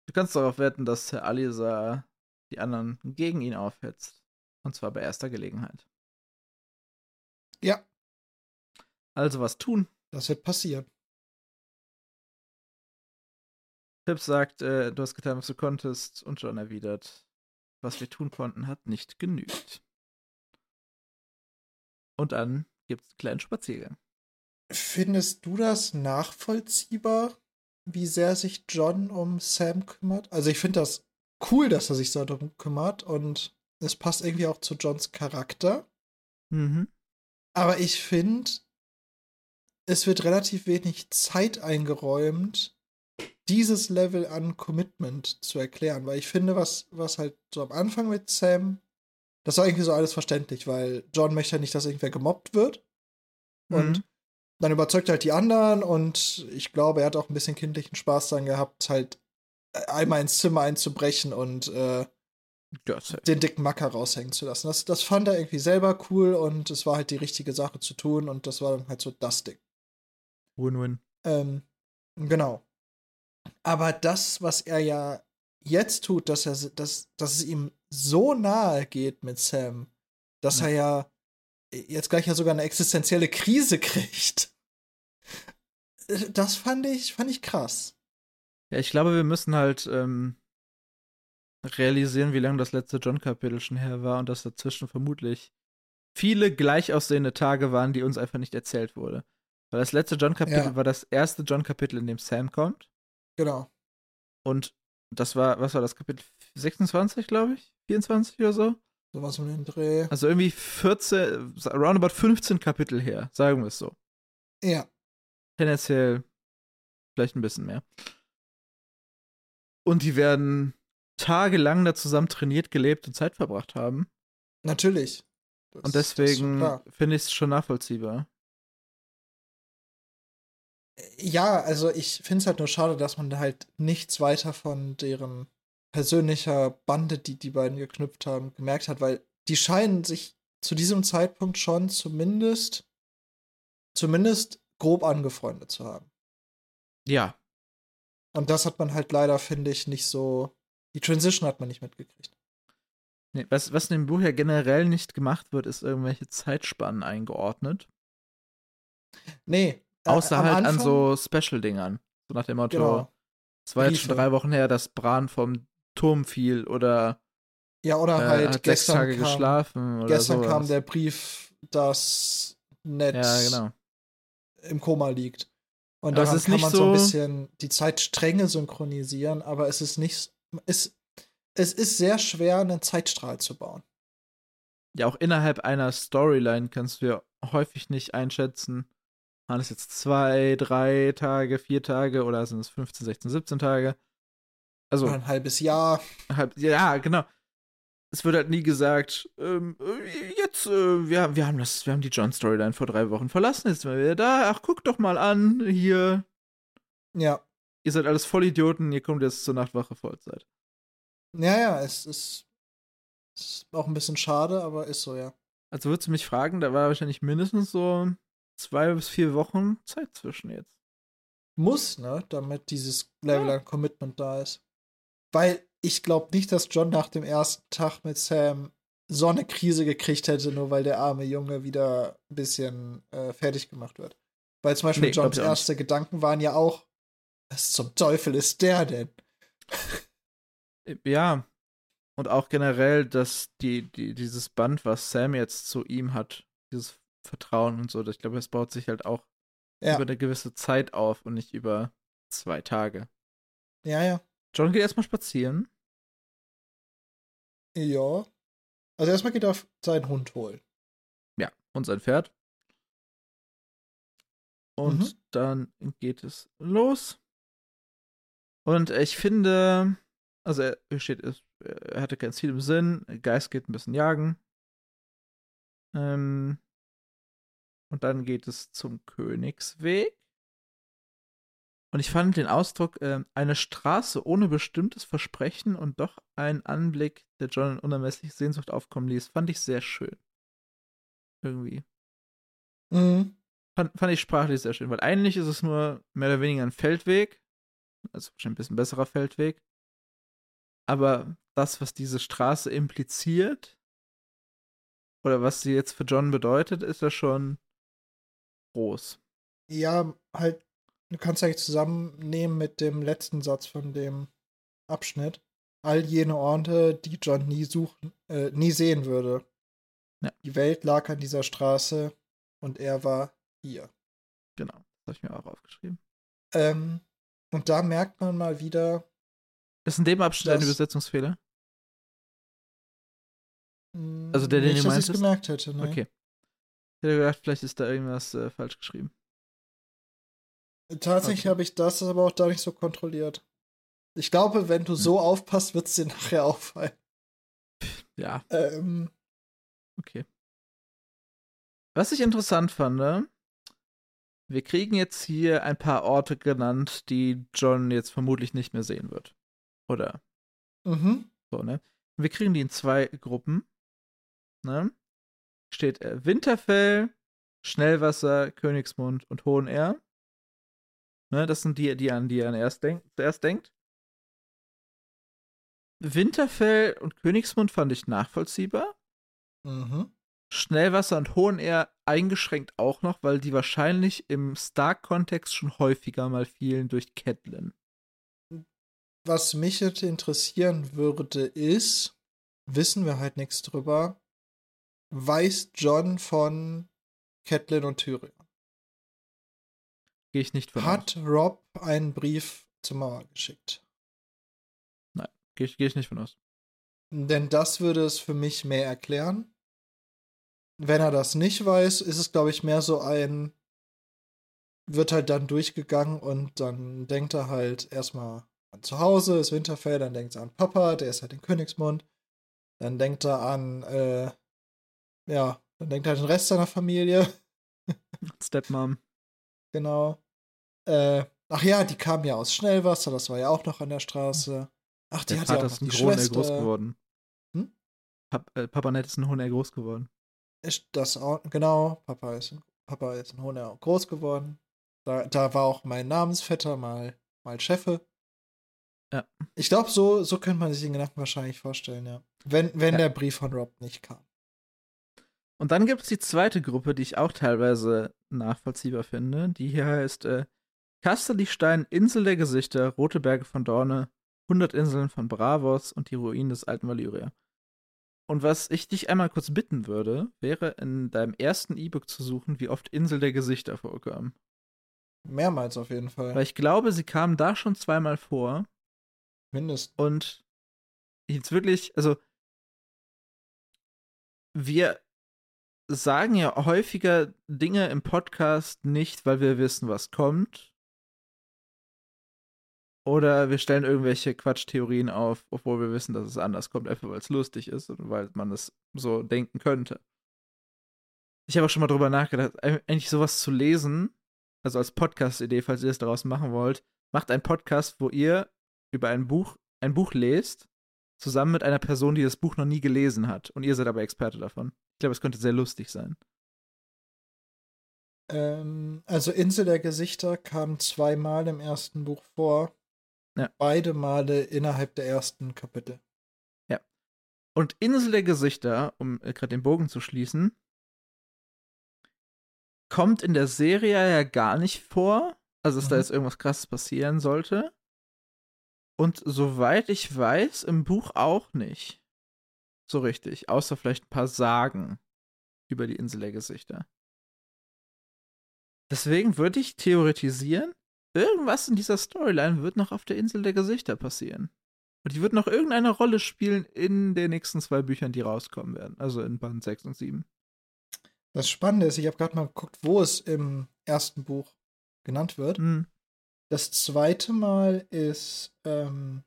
du kannst darauf wetten, dass Herr Alisa die anderen gegen ihn aufhetzt. Und zwar bei erster Gelegenheit. Ja. Also was tun? Das wird passieren. Pip sagt, äh, du hast getan, was du konntest, und John erwidert, was wir tun konnten, hat nicht genügt. Und dann gibt's einen kleinen Spaziergang. Findest du das nachvollziehbar, wie sehr sich John um Sam kümmert? Also ich finde das cool, dass er sich so darum kümmert und es passt irgendwie auch zu Johns Charakter. Mhm. Aber ich finde, es wird relativ wenig Zeit eingeräumt, dieses Level an Commitment zu erklären, weil ich finde, was, was halt so am Anfang mit Sam, das war irgendwie so alles verständlich, weil John möchte nicht, dass irgendwer gemobbt wird. Und mhm. Dann überzeugt er halt die anderen und ich glaube, er hat auch ein bisschen kindlichen Spaß daran gehabt, halt einmal ins Zimmer einzubrechen und äh, den dicken Macker raushängen zu lassen. Das, das fand er irgendwie selber cool und es war halt die richtige Sache zu tun und das war dann halt so das Ding. Win-win. Ähm, genau. Aber das, was er ja jetzt tut, dass er, dass, dass es ihm so nahe geht mit Sam, dass ja. er ja jetzt gleich ja sogar eine existenzielle Krise kriegt. Das fand ich, fand ich krass. Ja, ich glaube, wir müssen halt ähm, realisieren, wie lange das letzte John-Kapitel schon her war und dass dazwischen vermutlich viele gleich aussehende Tage waren, die uns einfach nicht erzählt wurde. Weil das letzte John-Kapitel Ja. war das erste John-Kapitel, in dem Sam kommt. Genau. Und das war, was war das Kapitel 26, glaube ich? 24 oder so? Sowas um den Dreh. Also irgendwie 14, roundabout 15 Kapitel her, sagen wir es so. Ja. Tendenziell vielleicht ein bisschen mehr. Und die werden tagelang da zusammen trainiert, gelebt und Zeit verbracht haben. Natürlich. Das- Und deswegen finde ich es schon nachvollziehbar. Ja, also ich finde es halt nur schade, dass man da halt nichts weiter von deren persönlicher Bande, die die beiden geknüpft haben, gemerkt hat, weil die scheinen sich zu diesem Zeitpunkt schon zumindest zumindest grob angefreundet zu haben. Ja, Und das hat man halt leider, finde ich, nicht so. Die Transition hat man nicht mitgekriegt. nee, was, was in dem Buch ja generell nicht gemacht wird, ist irgendwelche Zeitspannen eingeordnet. Nee. äh, Außer halt an Anfang- so Special-Dingern. So nach dem Motto, Genau. es war jetzt schon drei Wochen her, dass Bran vom Turm fiel oder Ja, oder äh, halt hat sechs gestern Tage kam, geschlafen oder Gestern sowas. kam der Brief, dass Ned Ja, genau. im Koma liegt. Und Aber daran ist kann man so ein bisschen die Zeitstränge synchronisieren, aber es ist nicht. Es, es ist sehr schwer, einen Zeitstrahl zu bauen. Ja, auch innerhalb einer Storyline kannst du ja häufig nicht einschätzen, waren es jetzt zwei, drei Tage, vier Tage oder sind es 15, 16, 17 Tage? Also, ein halbes Jahr. halb, ja, genau. Es wird halt nie gesagt, ähm, äh, jetzt, äh, wir, haben- wir haben das, wir haben die John-Storyline vor drei Wochen verlassen, jetzt sind wir wieder da. Ach, guck doch mal an, hier. Ja. Ihr seid alles Vollidioten, ihr kommt jetzt zur Nachtwache Vollzeit. Ja, ja, es ist, ist auch ein bisschen schade, aber ist so, ja. Also würdest du mich fragen, da war wahrscheinlich mindestens so zwei bis vier Wochen Zeit zwischen jetzt. Muss, ne, damit dieses Level an Commitment da ist. Weil ich glaube nicht, dass John nach dem ersten Tag mit Sam so eine Krise gekriegt hätte, nur weil der arme Junge wieder ein bisschen äh, fertig gemacht wird. Weil zum Beispiel Nee, Johns nicht. erste Gedanken waren ja auch, was zum Teufel ist der denn? Ja. Und auch generell, dass die, die, dieses Band, was Sam jetzt zu ihm hat, dieses Vertrauen und so, ich glaube, es baut sich halt auch Ja, über eine gewisse Zeit auf und nicht über zwei Tage. ja, ja. John geht erstmal spazieren. Ja. Also erstmal geht er auf seinen Hund holen. Ja, und sein Pferd. Und Mhm. dann geht es los. Und ich finde, also er steht, er hatte kein Ziel im Sinn, Geist geht ein bisschen jagen. Ähm, und dann geht es zum Königsweg. Und ich fand den Ausdruck, ähm, eine Straße ohne bestimmtes Versprechen und doch ein Anblick, der John in unermessliche Sehnsucht aufkommen ließ, fand ich sehr schön. Irgendwie. Mhm. Fand, fand ich sprachlich sehr schön, weil eigentlich ist es nur mehr oder weniger ein Feldweg. Also wahrscheinlich ein bisschen besserer Feldweg. Aber das, was diese Straße impliziert, oder was sie jetzt für John bedeutet, ist ja schon groß. Ja, halt, du kannst eigentlich zusammennehmen mit dem letzten Satz von dem Abschnitt. All jene Orte, die John nie suchen, äh, nie sehen würde. Ja. Die Welt lag an dieser Straße und er war hier. Genau. Das habe ich mir auch aufgeschrieben. Ähm, und da merkt man mal wieder. Ist in dem Abschnitt ein Übersetzungsfehler? mh, Also der, den nicht, du dass meintest? gemerkt hätte. Ne? Okay. Ich hätte gedacht, vielleicht ist da irgendwas äh, falsch geschrieben. Tatsächlich Okay. habe ich das aber auch da nicht so kontrolliert. Ich glaube, wenn du Hm. so aufpasst, wird es dir nachher auffallen. Ja, Ähm, okay. Was ich interessant fand, ne? wir kriegen jetzt hier ein paar Orte genannt, die John jetzt vermutlich nicht mehr sehen wird. Oder mhm. so, ne? Wir kriegen die in zwei Gruppen. Ne? Steht äh, Winterfell, Schnellwasser, Königsmund und Hohenair. Ne, das sind die, die an die er erst denk zuerst denkt. Winterfell und Königsmund fand ich nachvollziehbar. Mhm. Schnellwasser und Hohenair eingeschränkt auch noch, weil die wahrscheinlich im Stark-Kontext schon häufiger mal fielen durch Catelyn. was mich jetzt interessieren würde, ist, wissen wir halt nichts drüber, weiß John von Catelyn und Tyrion? Gehe ich nicht von Hat aus. Rob einen Brief zur Mauer geschickt? Nein, gehe ich, geh ich nicht von aus. Denn das würde es für mich mehr erklären. Wenn er das nicht weiß, ist es, glaube ich, mehr so ein, wird halt dann durchgegangen und dann denkt er halt erstmal an zu Hause, ist Winterfell, dann denkt er an Papa, der ist halt in Königsmund. Dann denkt er an, äh, ja, dann denkt er an den Rest seiner Familie. Stepmom. Genau. Äh, ach ja, die kam ja aus Schnellwasser, das war ja auch noch an der Straße. Ach, die der hat ja auch noch die Schwester. groß geworden. Hm? Pap äh, Papa Nett ist in Hohner groß geworden. Ist das auch, genau, Papa ist, Papa ist in Hohner groß geworden. Da, da war auch mein Namensvetter mal, mal Chefe. Ja. Ich glaube, so, so könnte man sich den Gedanken wahrscheinlich vorstellen, ja. Wenn, wenn ja. der Brief von Rob nicht kam. Und dann gibt es die zweite Gruppe, die ich auch teilweise nachvollziehbar finde. Die hier heißt äh, Kasterlichstein, Insel der Gesichter, Rote Berge von Dorne, 100 Inseln von Bravos und die Ruinen des alten Valyria. Und was ich dich einmal kurz bitten würde, wäre in deinem ersten E-Book zu suchen, wie oft Insel der Gesichter vorkam. Mehrmals auf jeden Fall. Weil ich glaube, sie kamen da schon zweimal vor. Mindestens. Und jetzt wirklich, also wir sagen ja häufiger Dinge im Podcast nicht, weil wir wissen, was kommt, oder wir stellen irgendwelche Quatschtheorien auf, obwohl wir wissen, dass es anders kommt, einfach weil es lustig ist und weil man es so denken könnte. Ich habe auch schon mal drüber nachgedacht, eigentlich sowas zu lesen, also als Podcast-Idee, falls ihr es daraus machen wollt, macht einen Podcast, wo ihr über ein Buch, ein Buch lest, zusammen mit einer Person, die das Buch noch nie gelesen hat. Und ihr seid aber Experte davon. Ich glaube, es könnte sehr lustig sein. Ähm, also Insel der Gesichter kam zweimal im ersten Buch vor. Ja. Beide Male innerhalb der ersten Kapitel. Ja. Und Insel der Gesichter, um äh, gerade den Bogen zu schließen, kommt in der Serie ja gar nicht vor. Also, dass mhm. da jetzt irgendwas krasses passieren sollte. Und soweit ich weiß, im Buch auch nicht. So richtig. Außer vielleicht ein paar Sagen über die Insel der Gesichter. Deswegen würde ich theoretisieren, irgendwas in dieser Storyline wird noch auf der Insel der Gesichter passieren. Und die wird noch irgendeine Rolle spielen in den nächsten zwei Büchern, die rauskommen werden. Also in Band 6 und 7. Das Spannende ist, ich habe gerade mal geguckt, wo es im ersten Buch genannt wird. Mhm. Das zweite Mal ist ähm,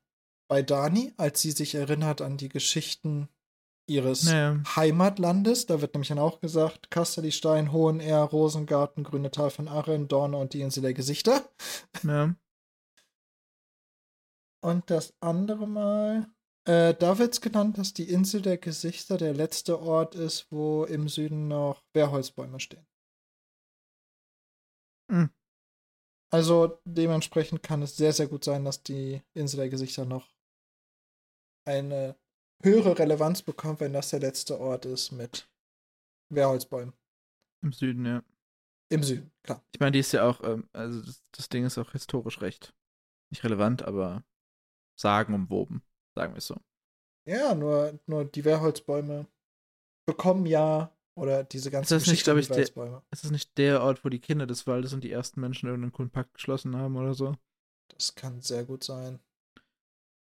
bei Dani, als sie sich erinnert an die Geschichten ihres naja. Heimatlandes. Da wird nämlich dann auch gesagt, Kasterlistein, Hohenehr, Rosengarten, Grüne Tal von Arren, Dorne und die Insel der Gesichter. Ja. Und das andere Mal, äh, da wird es genannt, dass die Insel der Gesichter der letzte Ort ist, wo im Süden noch Wehrholzbäume stehen. Mhm. Also dementsprechend kann es sehr, sehr gut sein, dass die Insel der Gesichter noch eine höhere Relevanz bekommt, wenn das der letzte Ort ist mit Wehrholzbäumen. Im Süden, ja. Im Süden, klar. Ich meine, die ist ja auch, ähm, also das, das, Ding ist auch historisch recht nicht relevant, aber sagenumwoben, sagen wir es so. Ja, nur, nur die Wehrholzbäume bekommen ja, oder diese ganzen ist das nicht, ich, der, ist das nicht der Ort, wo die Kinder des Waldes und die ersten Menschen irgendeinen coolen Pakt geschlossen haben oder so? Das kann sehr gut sein.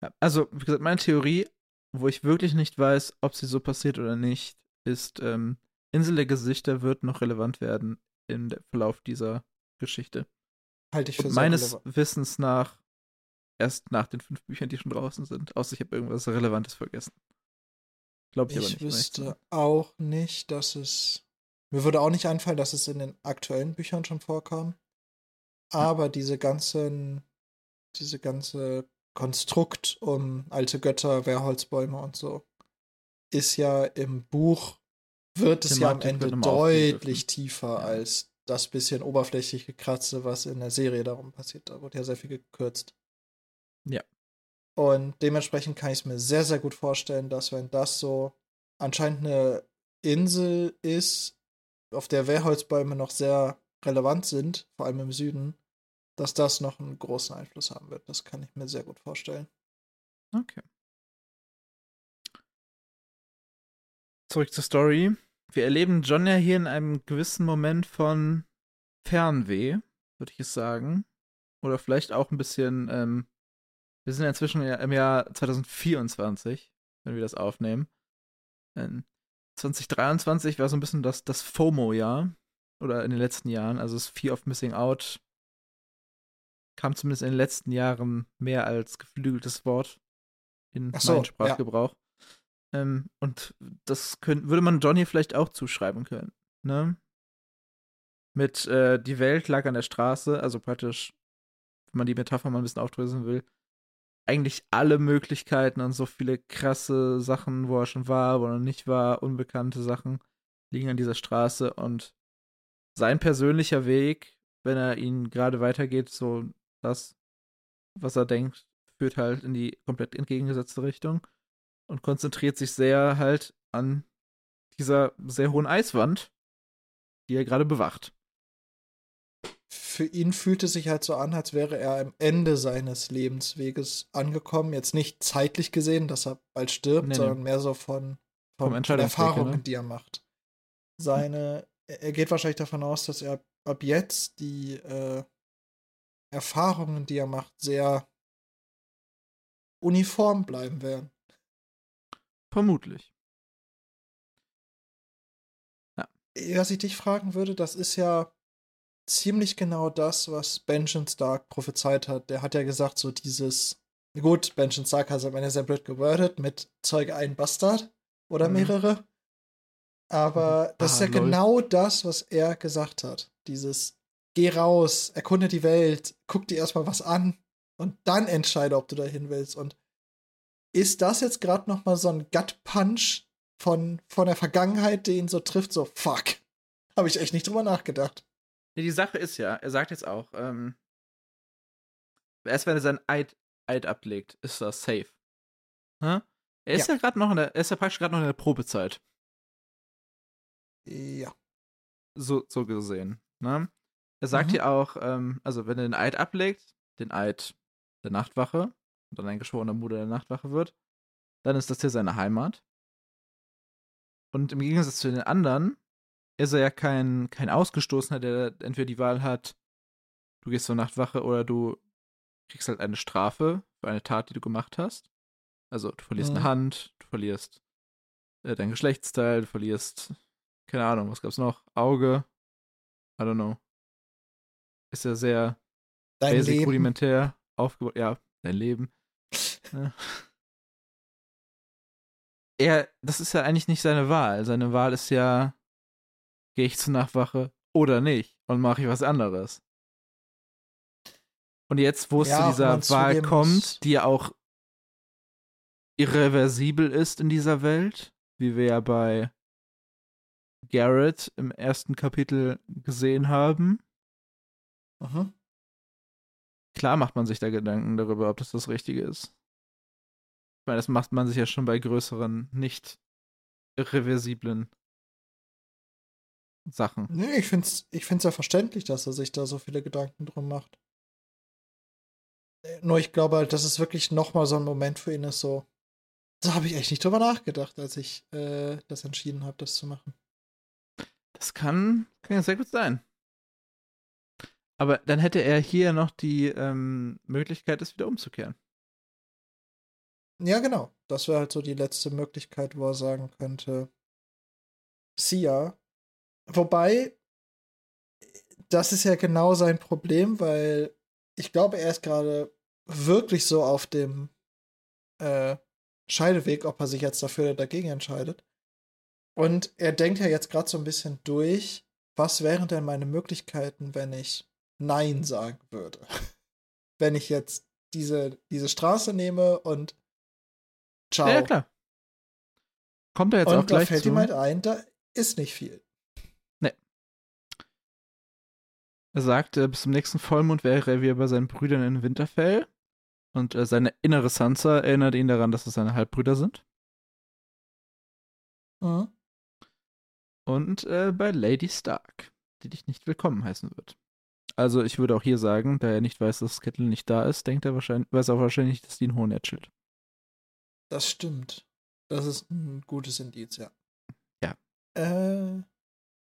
Ja, also, wie gesagt, meine Theorie, wo ich wirklich nicht weiß, ob sie so passiert oder nicht, ist, ähm, Insel der Gesichter wird noch relevant werden im Verlauf dieser Geschichte. Halte ich für Und meines relevant. Wissens nach erst nach den fünf Büchern, die schon draußen sind. Außer ich habe irgendwas Relevantes vergessen. Glaube ich, ich aber nicht. Ich wüsste auch nicht, dass es. Mir würde auch nicht einfallen, dass es in den aktuellen Büchern schon vorkam. Aber ja. diese ganzen, diese ganze Konstrukt um alte Götter, Wehrholzbäume und so, ist ja im Buch, wird es ja am Ende deutlich tiefer ja. als das bisschen oberflächliche Kratze, was in der Serie darum passiert. Da wurde ja sehr viel gekürzt. Ja. Und dementsprechend kann ich es mir sehr, sehr gut vorstellen, dass wenn das so anscheinend eine Insel ist, auf der Wehrholzbäume noch sehr relevant sind, vor allem im Süden, dass das noch einen großen Einfluss haben wird. Das kann ich mir sehr gut vorstellen. Okay. Zurück zur Story. Wir erleben John ja hier in einem gewissen Moment von Fernweh, würde ich es sagen. Oder vielleicht auch ein bisschen, ähm, wir sind ja inzwischen im Jahr 2024, wenn wir das aufnehmen. Ähm, 2023 war so ein bisschen das, das FOMO-Jahr. Oder in den letzten Jahren. Also das Fear of Missing Out kam zumindest in den letzten Jahren mehr als geflügeltes Wort in so, meinem Sprachgebrauch. Ja. Ähm, und das könnt, würde man Johnny vielleicht auch zuschreiben können. Ne? Mit äh, die Welt lag an der Straße, also praktisch, wenn man die Metapher mal ein bisschen aufdröseln will, eigentlich alle Möglichkeiten und so viele krasse Sachen, wo er schon war, wo er noch nicht war, unbekannte Sachen liegen an dieser Straße und sein persönlicher Weg, wenn er ihn gerade weitergeht, so das, was er denkt, führt halt in die komplett entgegengesetzte Richtung und konzentriert sich sehr halt an dieser sehr hohen Eiswand, die er gerade bewacht für ihn fühlt es sich halt so an, als wäre er am Ende seines Lebensweges angekommen. Jetzt nicht zeitlich gesehen, dass er bald stirbt, nee, sondern nee. mehr so von, von, von Erfahrungen, ne? die er macht. Seine, er geht wahrscheinlich davon aus, dass er ab jetzt die äh, Erfahrungen, die er macht, sehr uniform bleiben werden. Vermutlich. Ja. Was ich dich fragen würde, das ist ja ziemlich genau das, was Benjamin Stark prophezeit hat. Der hat ja gesagt, so dieses, gut, Benjamin Stark hat es am Ende sehr blöd gewordet, mit Zeuge ein Bastard oder mhm. mehrere. Aber mhm. das ist ja lol. genau das, was er gesagt hat. Dieses, geh raus, erkunde die Welt, guck dir erstmal was an und dann entscheide, ob du dahin willst. Und ist das jetzt gerade noch mal so ein Gut-Punch von, von der Vergangenheit, der ihn so trifft, so fuck. Habe ich echt nicht drüber nachgedacht. Nee, die Sache ist ja, er sagt jetzt auch, ähm, erst wenn er sein Eid, Eid ablegt, ist das safe. Hm? Er ist ja, ja gerade noch in der, er ist ja praktisch gerade noch in der Probezeit. Ja. So, so gesehen. Ne? Er sagt mhm. ja auch, ähm, also wenn er den Eid ablegt, den Eid der Nachtwache und dann ein geschworener Bruder der Nachtwache wird, dann ist das hier seine Heimat. Und im Gegensatz zu den anderen ist er ja kein, kein Ausgestoßener, der entweder die Wahl hat, du gehst zur Nachtwache oder du kriegst halt eine Strafe für eine Tat, die du gemacht hast. Also du verlierst mhm. eine Hand, du verlierst äh, dein Geschlechtsteil, du verlierst, keine Ahnung, was gab's noch? Auge. I don't know. Ist ja sehr dein basic, Leben. rudimentär aufgebaut. Ja, dein Leben. ja. Er, das ist ja eigentlich nicht seine Wahl. Seine Wahl ist ja, Gehe ich zur Nachtwache oder nicht? Und mache ich was anderes? Und jetzt, wo es ja, zu dieser Wahl kommt, die ja auch irreversibel ist in dieser Welt, wie wir ja bei Garrett im ersten Kapitel gesehen haben. Aha. Klar macht man sich da Gedanken darüber, ob das das Richtige ist. Ich meine, das macht man sich ja schon bei größeren, nicht irreversiblen Sachen. Nee, ich finde es ich find's ja verständlich, dass er sich da so viele Gedanken drum macht. Äh, nur ich glaube halt, dass es wirklich nochmal so ein Moment für ihn ist, so. Da habe ich echt nicht drüber nachgedacht, als ich äh, das entschieden habe, das zu machen. Das kann, kann ja sehr gut sein. Aber dann hätte er hier noch die ähm, Möglichkeit, es wieder umzukehren. Ja, genau. Das wäre halt so die letzte Möglichkeit, wo er sagen könnte, Sia, Wobei, das ist ja genau sein Problem, weil ich glaube, er ist gerade wirklich so auf dem äh, Scheideweg, ob er sich jetzt dafür oder dagegen entscheidet. Und er denkt ja jetzt gerade so ein bisschen durch, was wären denn meine Möglichkeiten, wenn ich Nein sagen würde? wenn ich jetzt diese, diese Straße nehme und ciao. Ja, klar. Kommt er jetzt und auch gleich da fällt zu. ihm halt ein, da ist nicht viel. Er sagt, äh, bis zum nächsten Vollmond wäre er wieder bei seinen Brüdern in Winterfell. Und äh, seine innere Sansa erinnert ihn daran, dass es seine Halbbrüder sind. Mhm. Und äh, bei Lady Stark, die dich nicht willkommen heißen wird. Also ich würde auch hier sagen, da er nicht weiß, dass Kettle nicht da ist, denkt er wahrscheinlich, weiß er auch wahrscheinlich, dass die in Hornet chillt. Das stimmt. Das ist ein gutes Indiz, ja. Ja. Äh,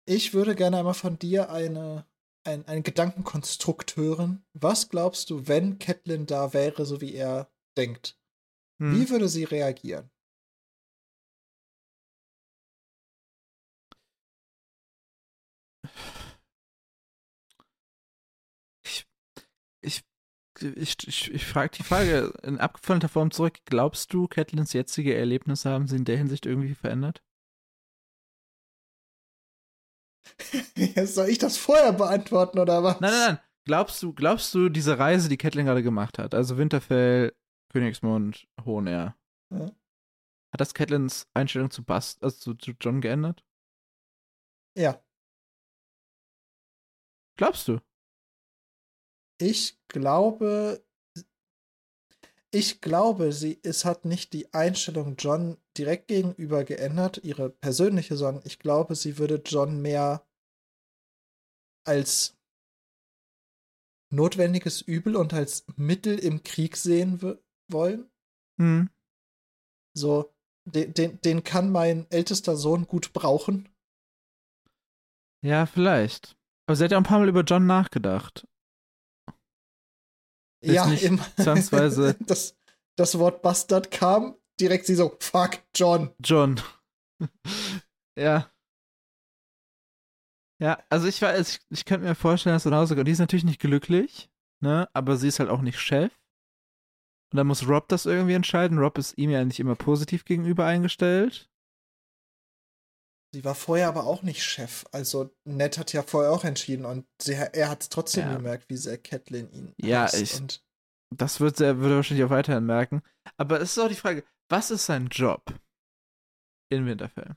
ich würde gerne einmal von dir eine, ein, ein Gedankenkonstrukt hören. Was glaubst du, wenn Catelyn da wäre, so wie er denkt? Hm. Wie würde sie reagieren? Ich, ich, ich frage die Frage in abgefallener Form zurück. Glaubst du, Catelyns jetzige Erlebnisse haben sie in der Hinsicht irgendwie verändert? Jetzt soll ich das vorher beantworten, oder was? Nein, nein, nein. Glaubst du, glaubst du, diese Reise, die Catelyn gerade gemacht hat, also Winterfell, Königsmund, Hohenair, Ja. hat das Catelyns Einstellung zu Bast, also zu, zu John geändert? Ja. Glaubst du? Ich glaube, ich glaube, sie, es hat nicht die Einstellung John direkt gegenüber geändert, ihre persönliche, sondern ich glaube, sie würde John mehr als notwendiges Übel und als Mittel im Krieg sehen wollen. Hm. So, den, den, den kann mein ältester Sohn gut brauchen. Ja, vielleicht. Aber sie hat ja ein paar Mal über John nachgedacht. Ja, nicht im, zwangsweise- das, das Wort Bastard kam, direkt sie so, fuck, John. John. ja. Ja, also ich weiß, ich, ich könnte mir vorstellen, dass so nach Hause kommt. Die ist natürlich nicht glücklich, ne? Aber sie ist halt auch nicht Chef. Und dann muss Rob das irgendwie entscheiden. Rob ist ihm ja nicht immer positiv gegenüber eingestellt. Sie war vorher aber auch nicht Chef. Also Ned hat ja vorher auch entschieden und sie, er hat es trotzdem Ja. gemerkt, wie sehr Catelyn ihn Ja, ich- Und Das wird er, würde er wahrscheinlich auch weiterhin merken. Aber es ist auch die Frage, was ist sein Job in Winterfell?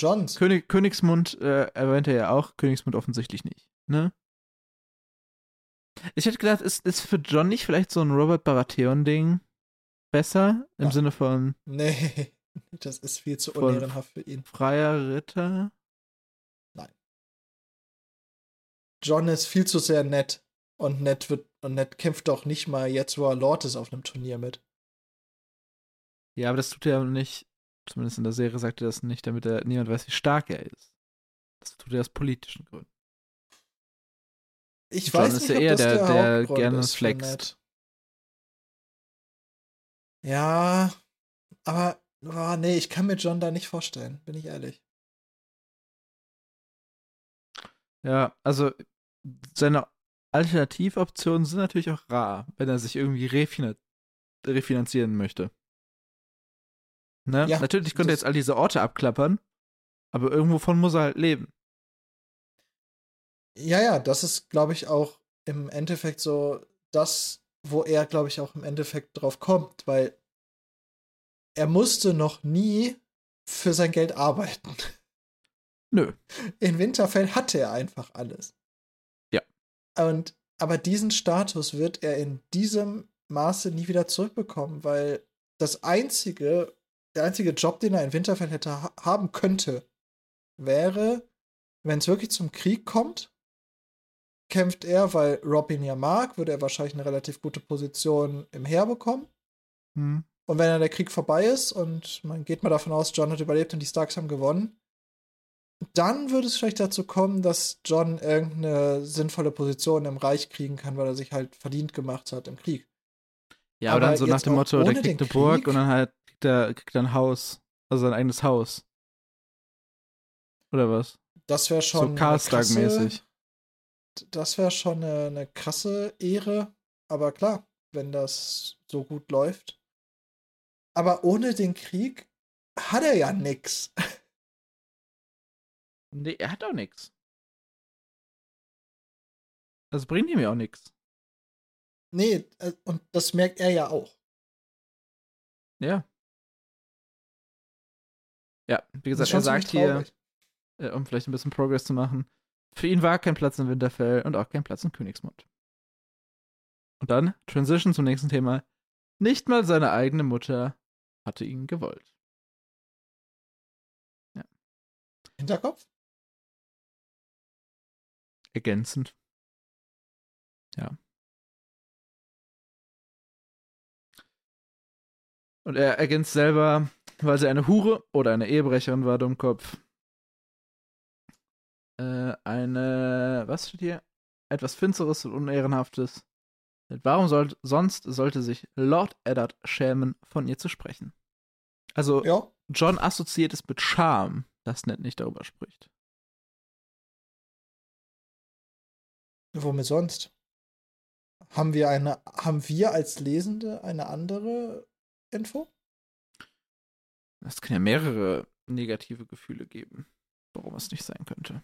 Johns. König, Königsmund äh, erwähnt er ja auch, Königsmund offensichtlich nicht, ne? Ich hätte gedacht, ist, ist für John nicht vielleicht so ein Robert Baratheon-Ding besser? Im Ja. Sinne von Nee, das ist viel zu unehrenhaft für ihn. freier Ritter? John ist viel zu sehr nett. Und Ned wird und Ned kämpft doch nicht mal jetzt, wo er Lord ist, auf einem Turnier mit. Ja, aber das tut er nicht, zumindest in der Serie sagt er das nicht, damit er niemand weiß, wie stark er ist. Das tut er aus politischen Gründen. Ich John weiß ist nicht, ja ob eher das der- der, der Hauptgrund gerne ist flext. Ja, aber oh, nee, ich kann mir John da nicht vorstellen, bin ich ehrlich. Ja, also seine Alternativoptionen sind natürlich auch rar, wenn er sich irgendwie refinan refinanzieren möchte. Ne? Ja, natürlich könnte er jetzt all diese Orte abklappern, aber irgendwovon muss er halt leben. Ja, ja, das ist, glaube ich, auch im Endeffekt so das, wo er, glaube ich, auch im Endeffekt drauf kommt, weil er musste noch nie für sein Geld arbeiten. Nö. In Winterfell hatte er einfach alles. Ja. Und aber diesen Status wird er in diesem Maße nie wieder zurückbekommen, weil das einzige, der einzige Job, den er in Winterfell hätte ha haben könnte, wäre, wenn es wirklich zum Krieg kommt, kämpft er, weil Rob ihn ja mag, würde er wahrscheinlich eine relativ gute Position im Heer bekommen. Hm. Und wenn dann der Krieg vorbei ist und man geht mal davon aus, John hat überlebt und die Starks haben gewonnen, dann würde es vielleicht dazu kommen, dass John irgendeine sinnvolle Position im Reich kriegen kann, weil er sich halt verdient gemacht hat im Krieg. Ja, aber, Aber dann so nach dem Motto, der kriegt eine Burg Krieg? und dann halt kriegt er, kriegt er ein Haus, also sein eigenes Haus. Oder was? Das wäre schon. so Karlstag-mäßig. Das wäre schon eine, eine krasse Ehre. Aber klar, wenn das so gut läuft. Aber ohne den Krieg hat er ja nix. Nee, er hat auch nichts. Das bringt ihm ja auch nichts. Nee, äh, und das merkt er ja auch. Ja. Ja, wie gesagt, er sagt hier, äh, um vielleicht ein bisschen Progress zu machen, für ihn war kein Platz in Winterfell und auch kein Platz in Königsmund. Und dann, Transition zum nächsten Thema. Nicht mal seine eigene Mutter hatte ihn gewollt. Hinterkopf? Ergänzend. Ja. Und er ergänzt selber, weil sie eine Hure oder eine Ehebrecherin war, Dummkopf. Äh, eine, was steht hier? Etwas Finsteres und Unehrenhaftes. Warum soll, sonst sollte sich Lord Eddard schämen, von ihr zu sprechen? Also, Ja. John assoziiert es mit Scham, dass Ned nicht darüber spricht. Womit sonst? Haben wir eine, haben wir als Lesende eine andere Info? Es kann ja mehrere negative Gefühle geben, warum es nicht sein könnte.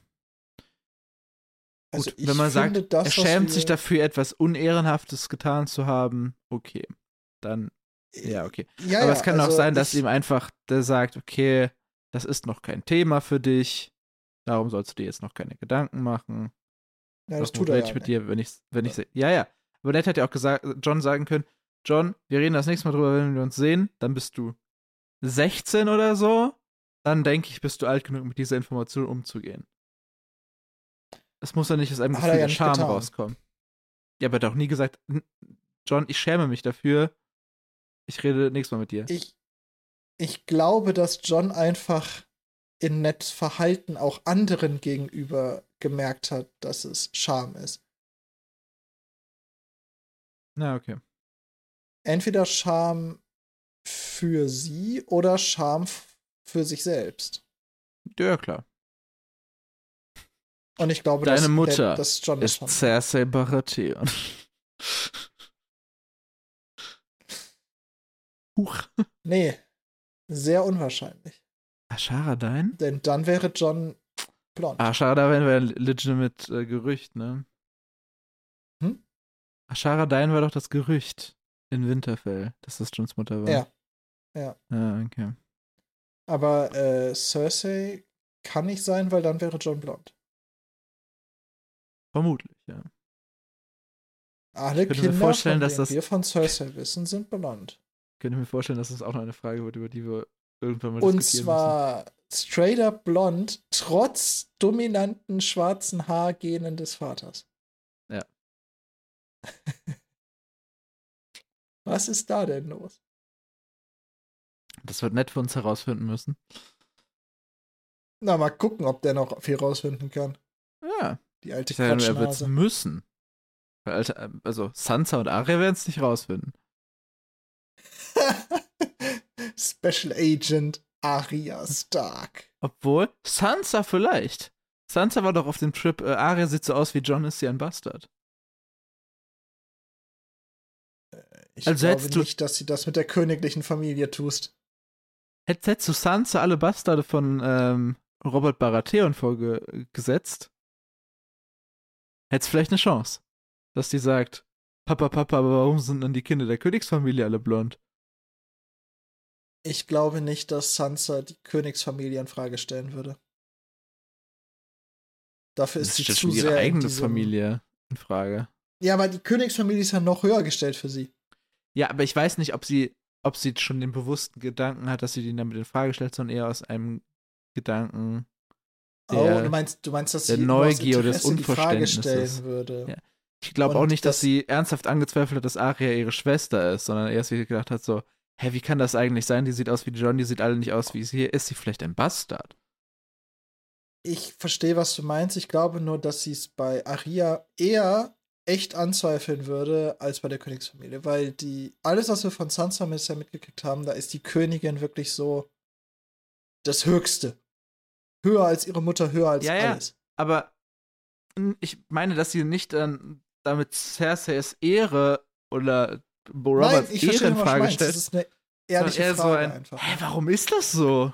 Also Gut, wenn man sagt, das, er schämt sich dafür, etwas Unehrenhaftes getan zu haben, okay. Dann, ja, okay. Ja, Aber ja, es kann auch also sein, dass ich, ihm einfach der sagt, okay, das ist noch kein Thema für dich, darum sollst du dir jetzt noch keine Gedanken machen. Ja, das tut er ja ich mit dir, wenn ich, wenn ich, se- ja, ja. Aber Ned hätte ja auch gesagt, John sagen können, John, wir reden das nächste Mal drüber, wenn wir uns sehen, dann bist du 16 oder so, dann denke ich, bist du alt genug, mit dieser Information umzugehen. Es muss ja nicht aus einem Gefühl er der Scham getan. rauskommen. Ja, aber er hat auch nie gesagt, "N- John, ich schäme mich dafür, ich rede nächstes Mal mit dir. Ich, ich glaube, dass John einfach in Neds Verhalten auch anderen gegenüber gemerkt hat, dass es Scham ist. Na, okay. Entweder Scham für sie oder Scham für sich selbst. Ja, klar. Und ich glaube, Deine dass, Mutter Ned- dass John das Ist schon. Cersei Baratheon. Huch. Nee, sehr unwahrscheinlich. Ashara Dain? Denn dann wäre John blond. Ashara Dain wäre ein legitimate äh, Gerücht, ne? Hm? Ashara Dain war doch das Gerücht in Winterfell, dass das Johns Mutter war. Ja. Ja. Ah, okay. Aber äh, Cersei kann nicht sein, weil dann wäre John blond. Vermutlich, ja. Alle Ich könnte mir Kinder, vorstellen, dass das- wir von Cersei wissen, sind blond. Ich könnte mir vorstellen, dass das auch noch eine Frage wird, über die wir irgendwann mal Und diskutieren zwar straight up blond, trotz dominanten schwarzen Haargenen des Vaters. Ja. Was ist da denn los? müssen. Das wird nett für uns herausfinden müssen. Na, mal gucken, ob der noch viel rausfinden kann. Ja, Die alte ich sage er wird es Quatschnase. müssen. Alter, also Sansa und Arya werden es nicht rausfinden. Special Agent Arya Stark. Obwohl, Sansa vielleicht. Sansa war doch auf dem Trip, äh, Arya sieht so aus wie John ist sie ein Bastard. Ich Also glaube hättest du- nicht, dass sie das mit der königlichen Familie tust. Hätt- Hättest du Sansa alle Bastarde von ähm, Robert Baratheon vorgesetzt, hättest vielleicht eine Chance. Dass die sagt, Papa, Papa, aber warum sind dann die Kinder der Königsfamilie alle blond? Ich glaube nicht, dass Sansa die Königsfamilie in Frage stellen würde. Dafür ist Das sie zu schon ihre sehr in eigene diesem- Familie in Frage. Ja, aber die Königsfamilie ist ja noch höher gestellt für sie. Ja, aber ich weiß nicht, ob sie, ob sie schon den bewussten Gedanken hat, dass sie den damit in Frage stellt, sondern eher aus einem Gedanken oh, der, du meinst, du meinst, dass der Neugier oder des Unverständnisses. würde. Ja. Ich glaube auch nicht, dass das- sie ernsthaft angezweifelt hat, dass Aria ihre Schwester ist, sondern erst wie sie gedacht hat, so, hä, wie kann das eigentlich sein? Die sieht aus wie John, die sieht alle nicht aus wie sie. Ist sie vielleicht ein Bastard? Ich verstehe, was du meinst. Ich glaube nur, dass sie es bei Aria eher echt anzweifeln würde als bei der Königsfamilie, weil die alles, was wir von Sansa bisher mitgekriegt haben, da ist die Königin wirklich so das Höchste. Höher als ihre Mutter, höher als Ja, ja. alles. Aber mh, ich meine, dass sie nicht ähm, damit Cerseis Ehre oder Bo Nein, Roberts ich Ehre in du Frage meinst. Das stellt, ist eine ehrliche eher Frage so ein, einfach. hä, warum ist das so?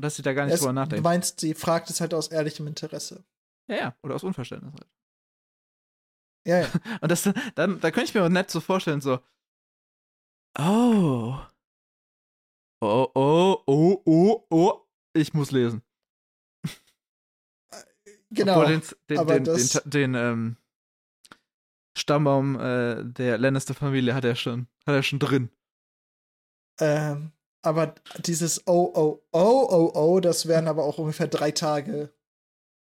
Dass sie da gar nicht Es, drüber du nachdenkt. meinst, sie fragt es halt aus ehrlichem Interesse. Ja, ja, oder aus Unverständnis halt. Ja, ja. Und das, dann, da könnte ich mir auch nett so vorstellen, so, oh, oh, oh, oh, oh, oh, ich muss lesen. Genau. Den, den, aber den, das- den, ähm, Stammbaum äh, der Lannister-Familie hat er schon, hat er schon drin. Ähm, aber dieses Oh, oh, oh, oh, oh, das wären aber auch ungefähr drei Tage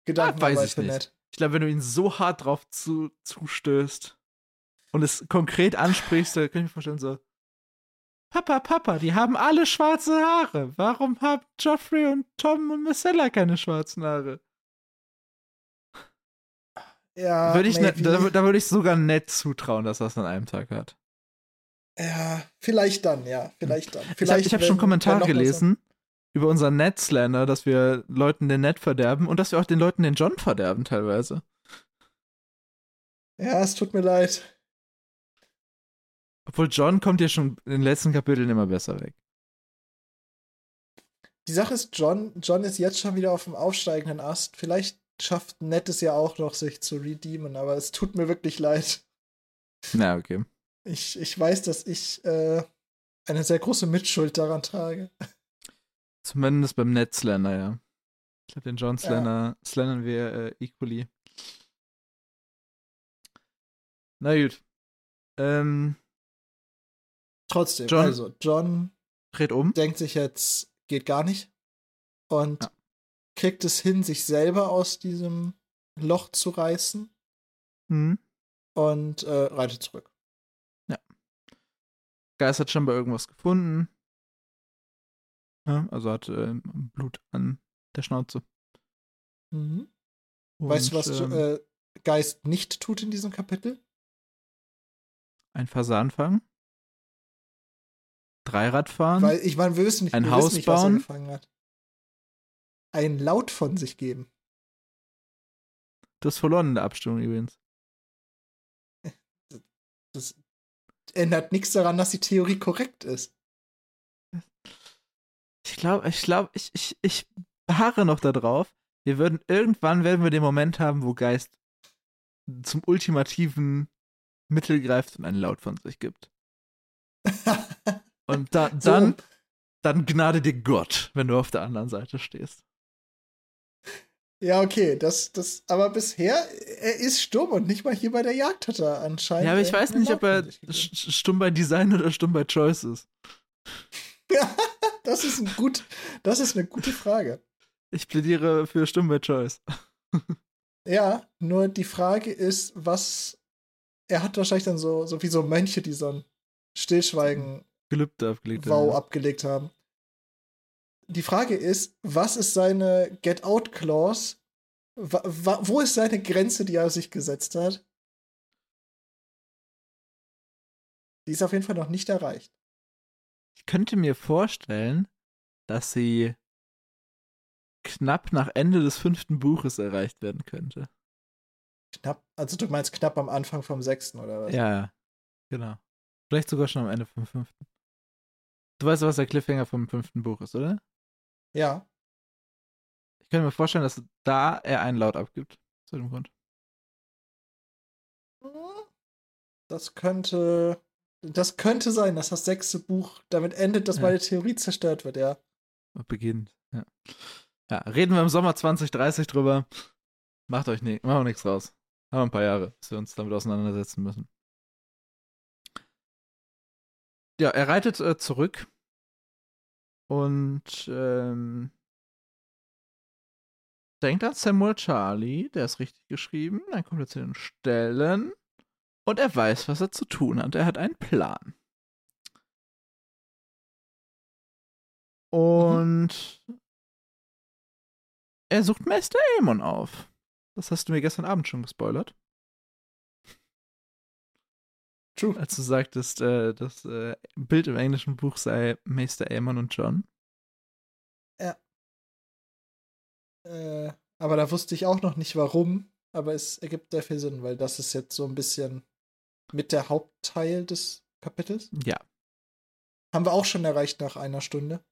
Gedankenarbeit weiß ich nicht. Ned. Ich glaube, wenn du ihn so hart drauf zu, zustößt und es konkret ansprichst, da kann ich mir vorstellen, so, Papa, Papa, die haben alle schwarze Haare. Warum haben Joffrey und Tom und Marcella keine schwarzen Haare? Ja, Würde ich ne, da, da würde ich sogar nett zutrauen, dass das an einem Tag hat. ja, vielleicht dann, ja, vielleicht dann. Ich habe Vielleicht, ich hab schon Kommentare gelesen über unseren Net-Slander, dass wir Leuten den Net verderben und dass wir auch den Leuten den John verderben teilweise. Ja, es tut mir leid. Obwohl John kommt ja schon in den letzten Kapiteln immer besser weg. Die Sache ist, John, John ist jetzt schon wieder auf dem aufsteigenden Ast. Vielleicht schafft Ned es ja auch noch, sich zu redeemen, aber es tut mir wirklich leid. Na, okay. Ich, ich weiß, dass ich äh, eine sehr große Mitschuld daran trage. Zumindest beim Net-Slander, ja. Ich glaube, den John Slander slandern wir äh, equally. Na gut. Ähm, Trotzdem, John- also, John dreht um. denkt sich jetzt, geht gar nicht. Und Ja. Kriegt es hin, sich selber aus diesem Loch zu reißen Hm. und äh, reitet zurück. Geist hat scheinbar irgendwas gefunden. Ja, also hat ähm, Blut an der Schnauze. Mhm. weißt du, was Und, ähm, äh, Geist nicht tut in diesem Kapitel? ein Fasan fangen. Dreirad fahren. Weil ich meine, wir wissen nicht, Ein wir Haus wissen nicht, was er bauen? gefangen hat. Ein Laut von sich geben. Du hast verloren in der Abstimmung übrigens. Das ändert nichts daran, dass die Theorie korrekt ist. Ich glaube, ich glaube, ich, ich, ich beharre noch darauf. Wir würden irgendwann werden wir den Moment haben, wo Geist zum ultimativen Mittel greift und einen Laut von sich gibt. Und da, So. dann, dann gnade dir Gott, wenn du auf der anderen Seite stehst. Ja, okay, das, das, aber bisher, er ist stumm und nicht mal hier bei der Jagd hat er anscheinend. Ja, aber ich weiß nicht, ob er stumm bei Design oder stumm bei Choice ist. das ist ein gut, das ist eine gute Frage. Ich plädiere für stumm bei Choice. Ja, nur die Frage ist, was, er hat wahrscheinlich dann so, so wie so Mönche, die so ein Stillschweigen Gelübde abgelegt. Wow ja. abgelegt haben. Die Frage ist, was ist seine Get-Out-Clause? Wo ist seine Grenze, die er sich gesetzt hat? Die ist auf jeden Fall noch nicht erreicht. Ich könnte mir vorstellen, dass sie knapp nach Ende des fünften Buches erreicht werden könnte. Knapp, also du meinst knapp am Anfang vom sechsten oder was? Ja, genau. Vielleicht sogar schon am Ende vom fünften. Du weißt, was der Cliffhanger vom fünften Buch ist, oder? Ja. Ich könnte mir vorstellen, dass da er einen Laut abgibt. Zu dem Grund. Das könnte, das könnte sein, dass das sechste Buch damit endet, dass Ja. meine Theorie zerstört wird, ja. Beginnt. Ja. ja, reden wir im Sommer 2030 drüber. Macht euch nicht, machen wir nichts raus. Haben wir ein paar Jahre, bis wir uns damit auseinandersetzen müssen. Ja, er reitet äh, zurück und ähm, denkt an Samuel Charlie, der ist richtig geschrieben, dann kommt er zu den Stellen und er weiß, was er zu tun hat. Er hat einen Plan. Und er sucht Meister Aemon auf. Das hast du mir gestern Abend schon gespoilert, True. als du sagtest, äh, das äh, Bild im englischen Buch sei Meister Aemon und John. Äh, aber da wusste ich auch noch nicht warum, aber es ergibt sehr viel Sinn, weil das ist jetzt so ein bisschen mit der Hauptteil des Kapitels. Ja, Haben wir auch schon erreicht nach einer Stunde.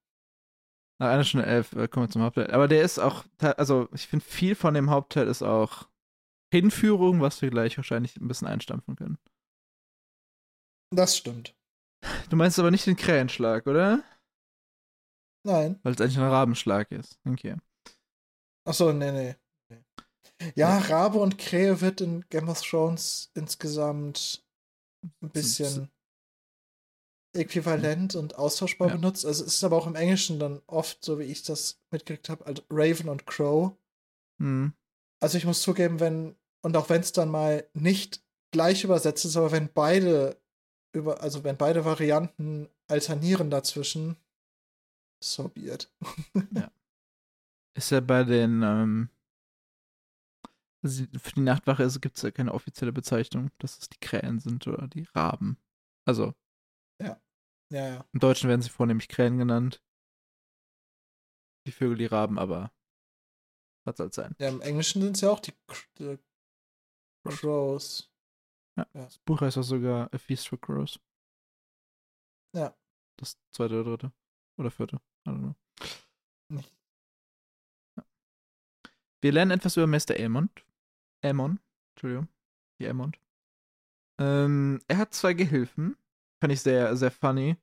nach einer Stunde elf äh, kommen wir zum Hauptteil. Aber der ist auch, also ich finde, viel von dem Hauptteil ist auch Hinführung, was wir gleich wahrscheinlich ein bisschen einstampfen können. Das stimmt. Du meinst aber nicht den Krähenschlag, oder? Nein. Weil es eigentlich ein Rabenschlag ist. Okay. Achso, nee, nee. nee. Ja, Rabe und Krähe wird in Game of Thrones insgesamt ein bisschen äquivalent und austauschbar Ja. benutzt. Also es ist aber auch im Englischen dann oft, so wie ich das mitgekriegt habe, also Raven und Crow. Hm. Also ich muss zugeben, wenn, und auch wenn es dann mal nicht gleich übersetzt ist, aber wenn beide über, also wenn beide Varianten alternieren dazwischen. So be it. Ist ja bei den, ähm, also für die Nachtwache gibt es ja keine offizielle Bezeichnung, dass es die Krähen sind oder die Raben. Also, Ja, ja. im Deutschen werden sie vornehmlich Krähen genannt. Die Vögel, die Raben, aber was soll's sein. Ja, im Englischen sind es ja auch die, Cr- die Crows. Ja. Das Buch heißt auch sogar A Feast for Crows. Ja. Das zweite oder dritte. Oder vierte. I don't know. Nicht. Wir lernen etwas über Mr. Elmond. Elmond. Entschuldigung. Die Elmond. Ähm, er hat zwei Gehilfen. Fand ich sehr, sehr funny.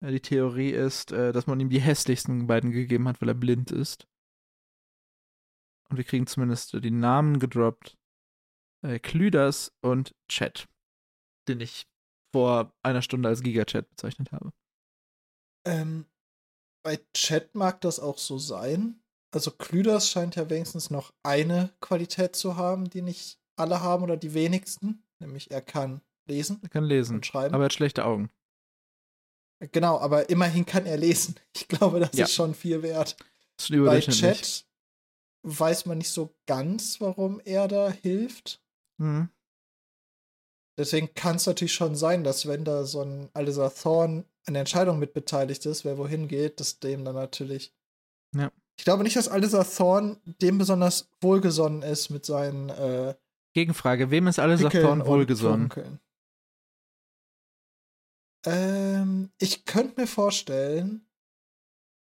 Äh, Die Theorie ist, äh, dass man ihm die hässlichsten beiden gegeben hat, weil er blind ist. Und wir kriegen zumindest äh, die Namen gedroppt. Äh, Klüders und Chat. Den ich vor einer Stunde als Gigachat bezeichnet habe. Ähm, bei Chat mag das auch so sein. Also Klüders scheint ja wenigstens noch eine Qualität zu haben, die nicht alle haben oder die wenigsten. Nämlich er kann lesen Er kann lesen. und schreiben. Aber er hat schlechte Augen. genau, aber immerhin kann er lesen. Ich glaube, das Ja. ist schon viel wert. Bei. Chat weiß man nicht so ganz, warum er da hilft. Mhm. Deswegen kann es natürlich schon sein, dass wenn da so ein Alistair Thorn an der Entscheidung mit beteiligt ist, wer wohin geht, dass dem dann natürlich. Ja. Ich glaube nicht, dass Alistair Thorn dem besonders wohlgesonnen ist mit seinen äh, Gegenfrage: Wem ist Pickeln Thorn wohlgesonnen? Ähm, ich könnte mir vorstellen,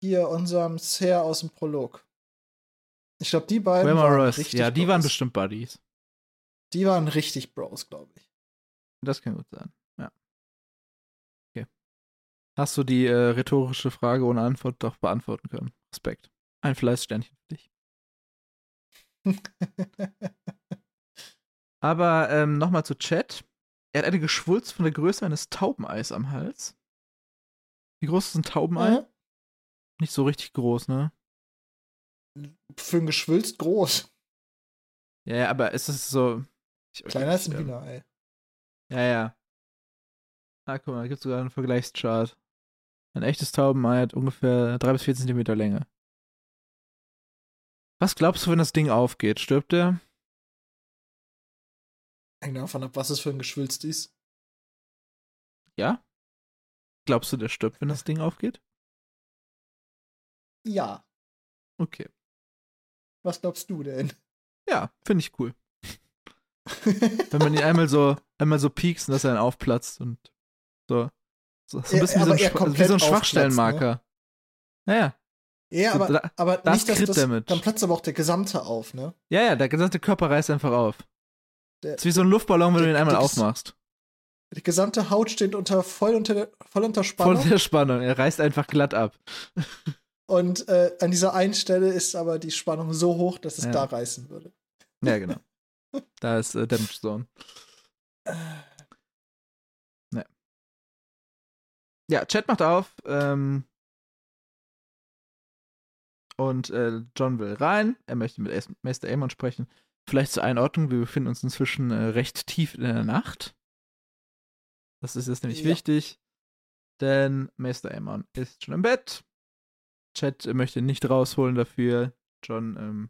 hier unserem Sir aus dem Prolog. Ich glaube, die beiden richtig Ja, die Bros. waren bestimmt Buddies. Die waren richtig Bros, glaube ich. Das kann gut sein. Ja. Okay. Hast du die äh, rhetorische Frage ohne Antwort doch beantworten können? Respekt. Ein Fleißsternchen für dich. Aber ähm, nochmal zu Chat. Er hat eine Geschwulst von der Größe eines Taubeneis am Hals. Wie groß ist ein Taubenei? Mhm. Nicht so richtig groß, ne? Für ein Geschwülst groß. Ja, ja, aber ist es so. Ich, Kleiner als ein ähm, Hühnerei. Ja, ja. Ah, guck mal, da gibt es sogar einen Vergleichschart. Ein echtes Taubenei hat ungefähr 3 bis 4 Zentimeter Länge. Was glaubst du, wenn das Ding aufgeht? Stirbt der? Hängt davon ab, was es für ein Geschwülst ist. Ja? Glaubst du, der stirbt, wenn das Ding aufgeht? Ja. Okay. Was glaubst du denn? Ja, finde ich cool. Wenn man ihn einmal so, einmal so piekst und dass er dann aufplatzt und so. So, so ein Ja, bisschen wie so ein, wie so ein Schwachstellenmarker. Naja. ja, So, aber, da- aber das nicht, dass kriegt das, damit. dann platzt aber auch der gesamte auf, ne? Ja, ja, der gesamte Körper reißt einfach auf. Der, ist wie so ein Luftballon, wenn du der- ihn einmal der- aufmachst. die gesamte Haut steht unter voll unter voll unter Voll Spannung der Spannung. Er reißt einfach glatt ab. und äh, an dieser einen Stelle ist aber die Spannung so hoch, dass es Ja. da reißen würde. Ja, genau. Da ist äh, Damage Zone. Ja, Chat macht auf. Ähm, und äh, John will rein. Er möchte mit Meister Amon sprechen. Vielleicht zur Einordnung, wir befinden uns inzwischen äh, recht tief in der Nacht. Das ist jetzt nämlich Ja. wichtig. Denn Meister Amon ist schon im Bett. Chat äh, möchte nicht rausholen dafür. John ähm,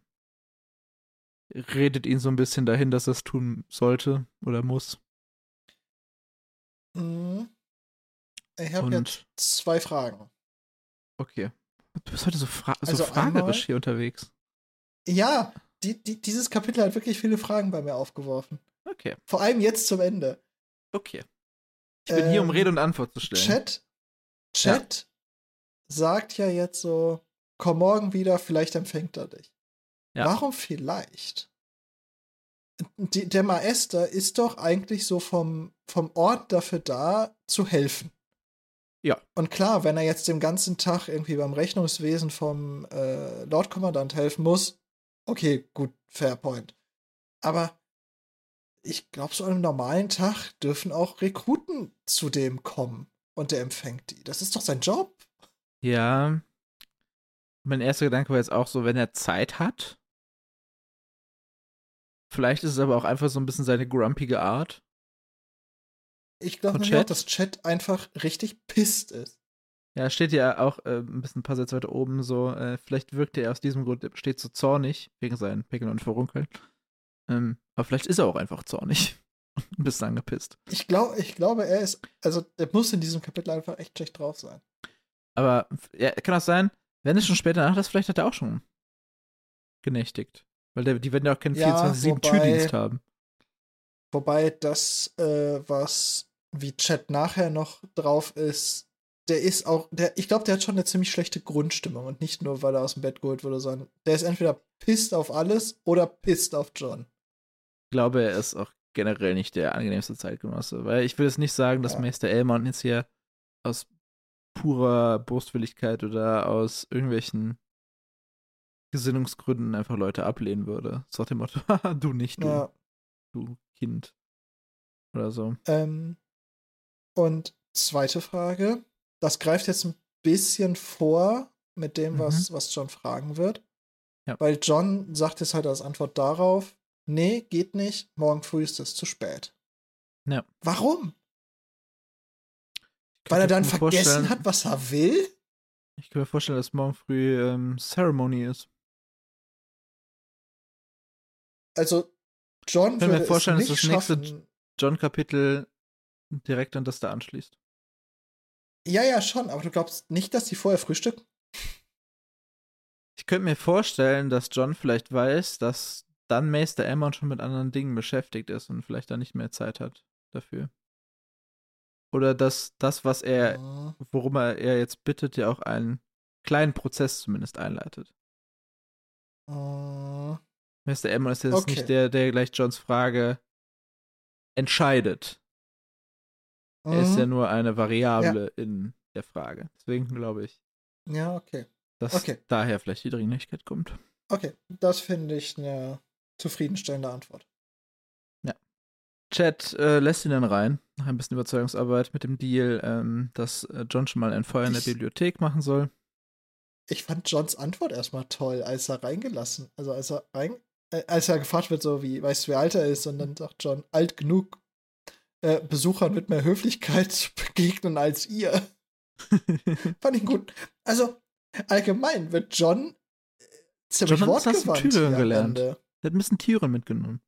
redet ihn so ein bisschen dahin, dass er es tun sollte oder muss. Mhm. Ich habe jetzt zwei Fragen. okay. Du bist heute so, fra so Also fragerisch einmal- hier unterwegs. Ja, die, die, dieses Kapitel hat wirklich viele Fragen bei mir aufgeworfen. Okay, Vor allem jetzt zum Ende. okay. Ich bin hier, um Ähm, Rede und Antwort zu stellen. Chat, Chat sagt ja jetzt so, komm morgen wieder, vielleicht empfängt er dich. Ja. Warum vielleicht? Die, der Maester ist doch eigentlich so vom, vom Ort dafür da, zu helfen. Ja. Und klar, wenn er jetzt den ganzen Tag irgendwie beim Rechnungswesen vom äh, Lordkommandant helfen muss, okay, gut, fair point. Aber ich glaube, so an einem normalen Tag dürfen auch Rekruten zu dem kommen und der empfängt die. Das ist doch sein Job. Ja. Mein erster Gedanke war jetzt auch so, wenn er Zeit hat. Vielleicht ist es aber auch einfach so ein bisschen seine grumpige Art. Ich glaube nämlich auch, Chat? dass Chat einfach richtig pisst ist. Ja, steht ja auch äh, ein bisschen ein paar Sätze weiter oben so, äh, vielleicht wirkte er aus diesem Grund stets so zornig, wegen seinen Pickeln und Verrunkeln. Ähm, aber vielleicht ist er auch einfach zornig und ein bisschen angepisst. Ich, glaub, ich glaube, er ist, also der muss in diesem Kapitel einfach echt schlecht drauf sein. Aber ja, kann auch sein, wenn es schon später nach ist, vielleicht hat er auch schon genächtigt. Weil der, die werden ja auch keinen Ja, 24-7-Türdienst haben. Wobei das, äh, was wie Chat nachher noch drauf ist, der ist auch, der, ich glaube, der hat schon eine ziemlich schlechte Grundstimmung und nicht nur, weil er aus dem Bett geholt wurde, sondern der ist entweder pisst auf alles oder pisst auf John. Ich glaube, er ist auch generell nicht der angenehmste Zeitgenosse. Weil ich will jetzt nicht sagen, dass Ja. Meister Elmond jetzt hier aus purer Brustwilligkeit oder aus irgendwelchen Gesinnungsgründen einfach Leute ablehnen würde. So nach dem Motto, "Haha, du nicht, du, Ja. du Kind. Oder so. Ähm, und zweite Frage, das greift jetzt ein bisschen vor mit dem, was, was John fragen wird. Ja. Weil John sagt jetzt halt als Antwort darauf, nee, geht nicht, morgen früh ist es zu spät. Ja. Warum? Weil er dann vergessen hat, was er will? Ich kann mir vorstellen, dass morgen früh ähm, Ceremony ist. Also, John Ich kann mir würde vorstellen, es dass nicht das nächste schaffen. John-Kapitel direkt an das da anschließt. Ja, ja, schon, aber du glaubst nicht, dass die vorher frühstücken? Ich könnte mir vorstellen, dass John vielleicht weiß, dass dann Meister Elmond schon mit anderen Dingen beschäftigt ist und vielleicht da nicht mehr Zeit hat dafür. Oder dass das, was er, Mhm. worum er, er jetzt bittet, ja auch einen kleinen Prozess zumindest einleitet. Mhm. Meister Elmond ist jetzt Okay. nicht der, der gleich Johns Frage entscheidet. Er ist ja Mhm. nur eine Variable in der Frage. Deswegen glaube ich, Ja, okay. dass Okay. daher vielleicht die Dringlichkeit kommt. Okay, das finde ich eine zufriedenstellende Antwort. Chad äh, lässt ihn dann rein, nach ein bisschen Überzeugungsarbeit mit dem Deal, ähm, dass äh, John schon mal ein Feuer in der Ich- Bibliothek machen soll. Ich fand Johns Antwort erstmal toll, als er reingelassen, also als er rein, äh, als er gefragt wird, so wie, weißt du, wie alt er ist, und dann sagt John, alt genug, äh, Besuchern mit mehr Höflichkeit zu begegnen als ihr. Fand ich gut. Also, allgemein wird John äh, ziemlich John hat wortgewandt Tyrion gelernt. Er hat ein bisschen Tiere mitgenommen.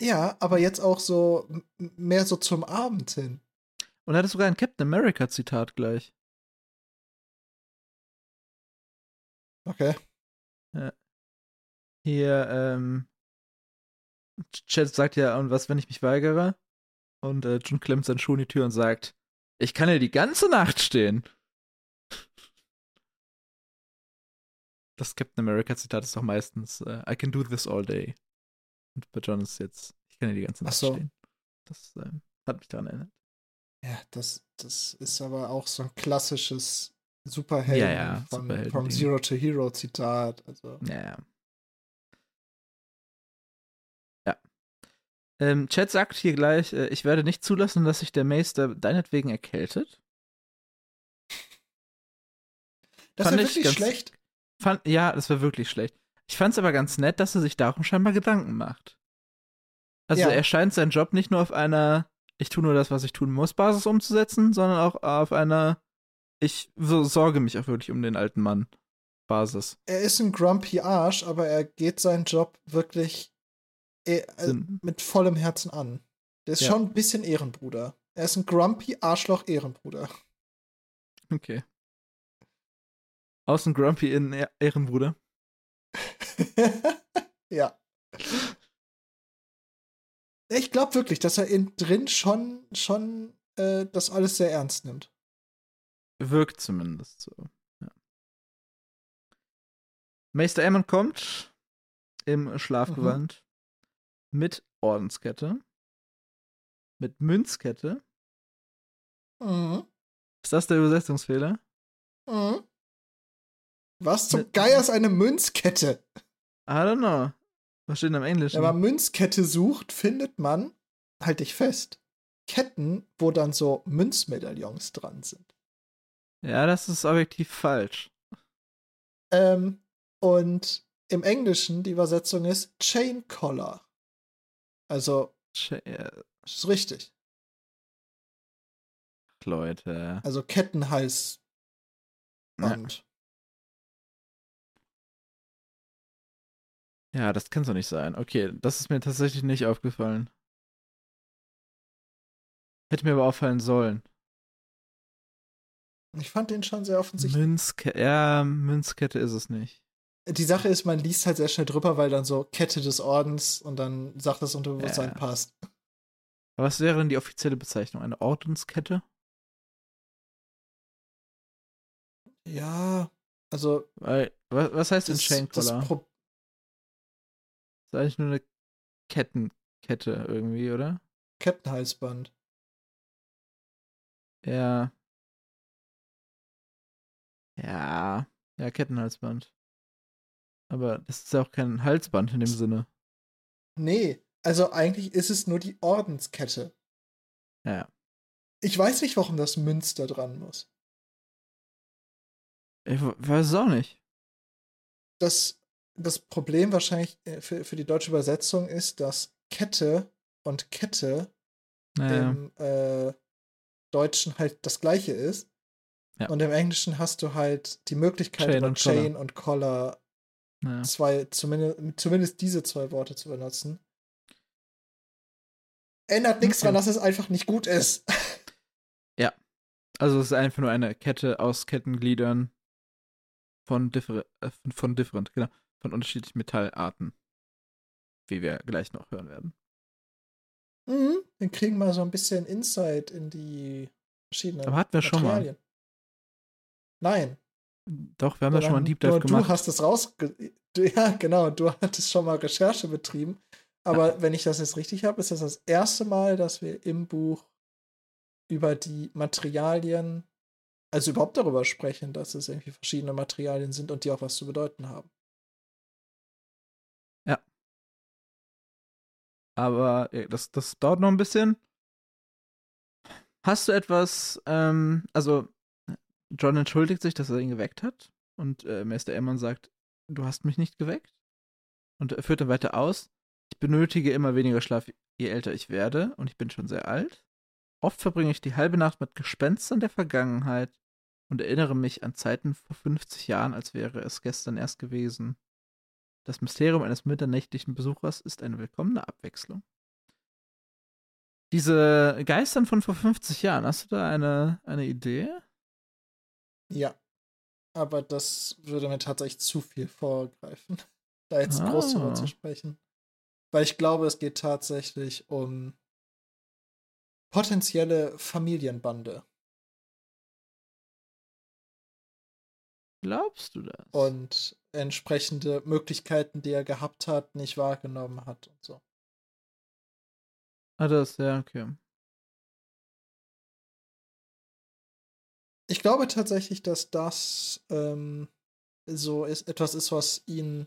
Ja, aber jetzt auch so mehr so zum Abend hin. Und er hatte sogar ein Captain America-Zitat gleich. Okay. Hier, ähm, Chad sagt ja, und was, wenn ich mich weigere? Und äh, John klemmt seinen Schuh in die Tür und sagt, ich kann hier die ganze Nacht stehen. Das Captain America-Zitat ist doch meistens, äh, I can do this all day. Und bei John ist jetzt, ich kann hier die ganze Ach Nacht so. stehen. Das äh, hat mich daran erinnert. Ja, das, das ist aber auch so ein klassisches Superhelden Ja, ja, von, Superhelden-Ding. vom Zero to Hero Zitat. Also, Ja, ja. Ja. Ähm, Chad sagt hier gleich, äh, ich werde nicht zulassen, dass sich der Meister deinetwegen erkältet. das Fand ich wirklich ganz- schlecht. Fand, ja, das war wirklich schlecht. Ich fand es aber ganz nett, dass er sich darum scheinbar Gedanken macht. Also Ja. er scheint seinen Job nicht nur auf einer ich tue nur das, was ich tun muss, Basis umzusetzen, sondern auch auf einer ich so, sorge mich auch wirklich um den alten Mann Basis. Er ist ein grumpy Arsch, aber er geht seinen Job wirklich äh, Sinn. mit vollem Herzen an. Der ist Ja. schon ein bisschen Ehrenbruder. Er ist ein grumpy Arschloch Ehrenbruder. Okay. Außen Grumpy in Ehrenbruder. ja. Ich glaube wirklich, dass er innen drin schon, schon äh, das alles sehr ernst nimmt. Wirkt zumindest so. Ja. Meister Aemon kommt im Schlafgewand mit Ordenskette, mit Münzkette. Mhm. Ist das der Übersetzungsfehler? Mhm. Was zum Mit- Geier ist eine Münzkette? I don't know. Was steht denn im Englischen? Wenn man Münzkette sucht, findet man, halt dich fest, Ketten, wo dann so Münzmedaillons dran sind. ja, das ist objektiv falsch. Ähm, und im Englischen die Übersetzung ist Chain Collar. Also, äh, ist richtig. Leute. Also Kettenhalsband. Ja, das kann so nicht sein. Okay, das ist mir tatsächlich nicht aufgefallen. Hätte mir aber auffallen sollen. Ich fand den schon sehr offensichtlich. Münzkette, ja, Münzkette ist es nicht. Die Sache ist, man liest halt sehr schnell drüber, weil dann so Kette des Ordens und dann sagt das Unterbewusstsein Ja. passt. Aber was wäre denn die offizielle Bezeichnung? Eine Ordenskette? Ja, also Weil, was, was heißt das, Chain das Collar? Pro ist eigentlich nur eine Kettenkette irgendwie, oder? Kettenhalsband. Ja. Ja. Ja, Kettenhalsband. Aber das ist ja auch kein Halsband in dem Sinne. Nee, also eigentlich ist es nur die Ordenskette. Ja. Ich weiß nicht, warum das Münster dran muss. Ich weiß es auch nicht. Das, das Problem wahrscheinlich äh, für, für die deutsche Übersetzung ist, dass Kette und Kette Naja. im äh, Deutschen halt das gleiche ist. Ja. Und im Englischen hast du halt die Möglichkeit, Chain und Collar. Chain und Collar naja. zwei, zumindest, zumindest diese zwei Worte zu benutzen. Ändert nichts Okay. daran, dass es einfach nicht gut ist. Also es ist einfach nur eine Kette aus Kettengliedern von, differ äh, von- different, genau, von unterschiedlichen Metallarten. Wie wir gleich noch hören werden. Mhm. Wir kriegen mal so ein bisschen Insight in die verschiedenen Aber hatten wir schon mal. Nein. Doch, wir haben ja schon mal einen Deep Dive gemacht. Du hast rausge... Du, ja, genau. Du hattest schon mal Recherche betrieben. Aber wenn ich das jetzt richtig habe, ist das das erste Mal, dass wir im Buch über die Materialien, also überhaupt darüber sprechen, dass es irgendwie verschiedene Materialien sind und die auch was zu bedeuten haben. Aber äh, das, das dauert noch ein bisschen. Hast du etwas, ähm, also John entschuldigt sich, dass er ihn geweckt hat und äh, Meister Ehrmann sagt, du hast mich nicht geweckt und er führt dann weiter aus, ich benötige immer weniger Schlaf, je älter ich werde und ich bin schon sehr alt. Oft verbringe ich die halbe Nacht mit Gespenstern der Vergangenheit und erinnere mich an Zeiten vor 50 Jahren, als wäre es gestern erst gewesen. Das Mysterium eines mitternächtlichen Besuchers ist eine willkommene Abwechslung. Diese Geistern von vor 50 Jahren, hast du da eine, eine Idee? Ja. Aber das würde mir tatsächlich zu viel vorgreifen, da jetzt groß drüber Ah. zu sprechen. Weil ich glaube, es geht tatsächlich um potenzielle Familienbande. Glaubst du das? und entsprechende Möglichkeiten, die er gehabt hat, nicht wahrgenommen hat und so. ah, das, ja, okay. Ich glaube tatsächlich, dass das ähm, so ist, etwas ist, was ihn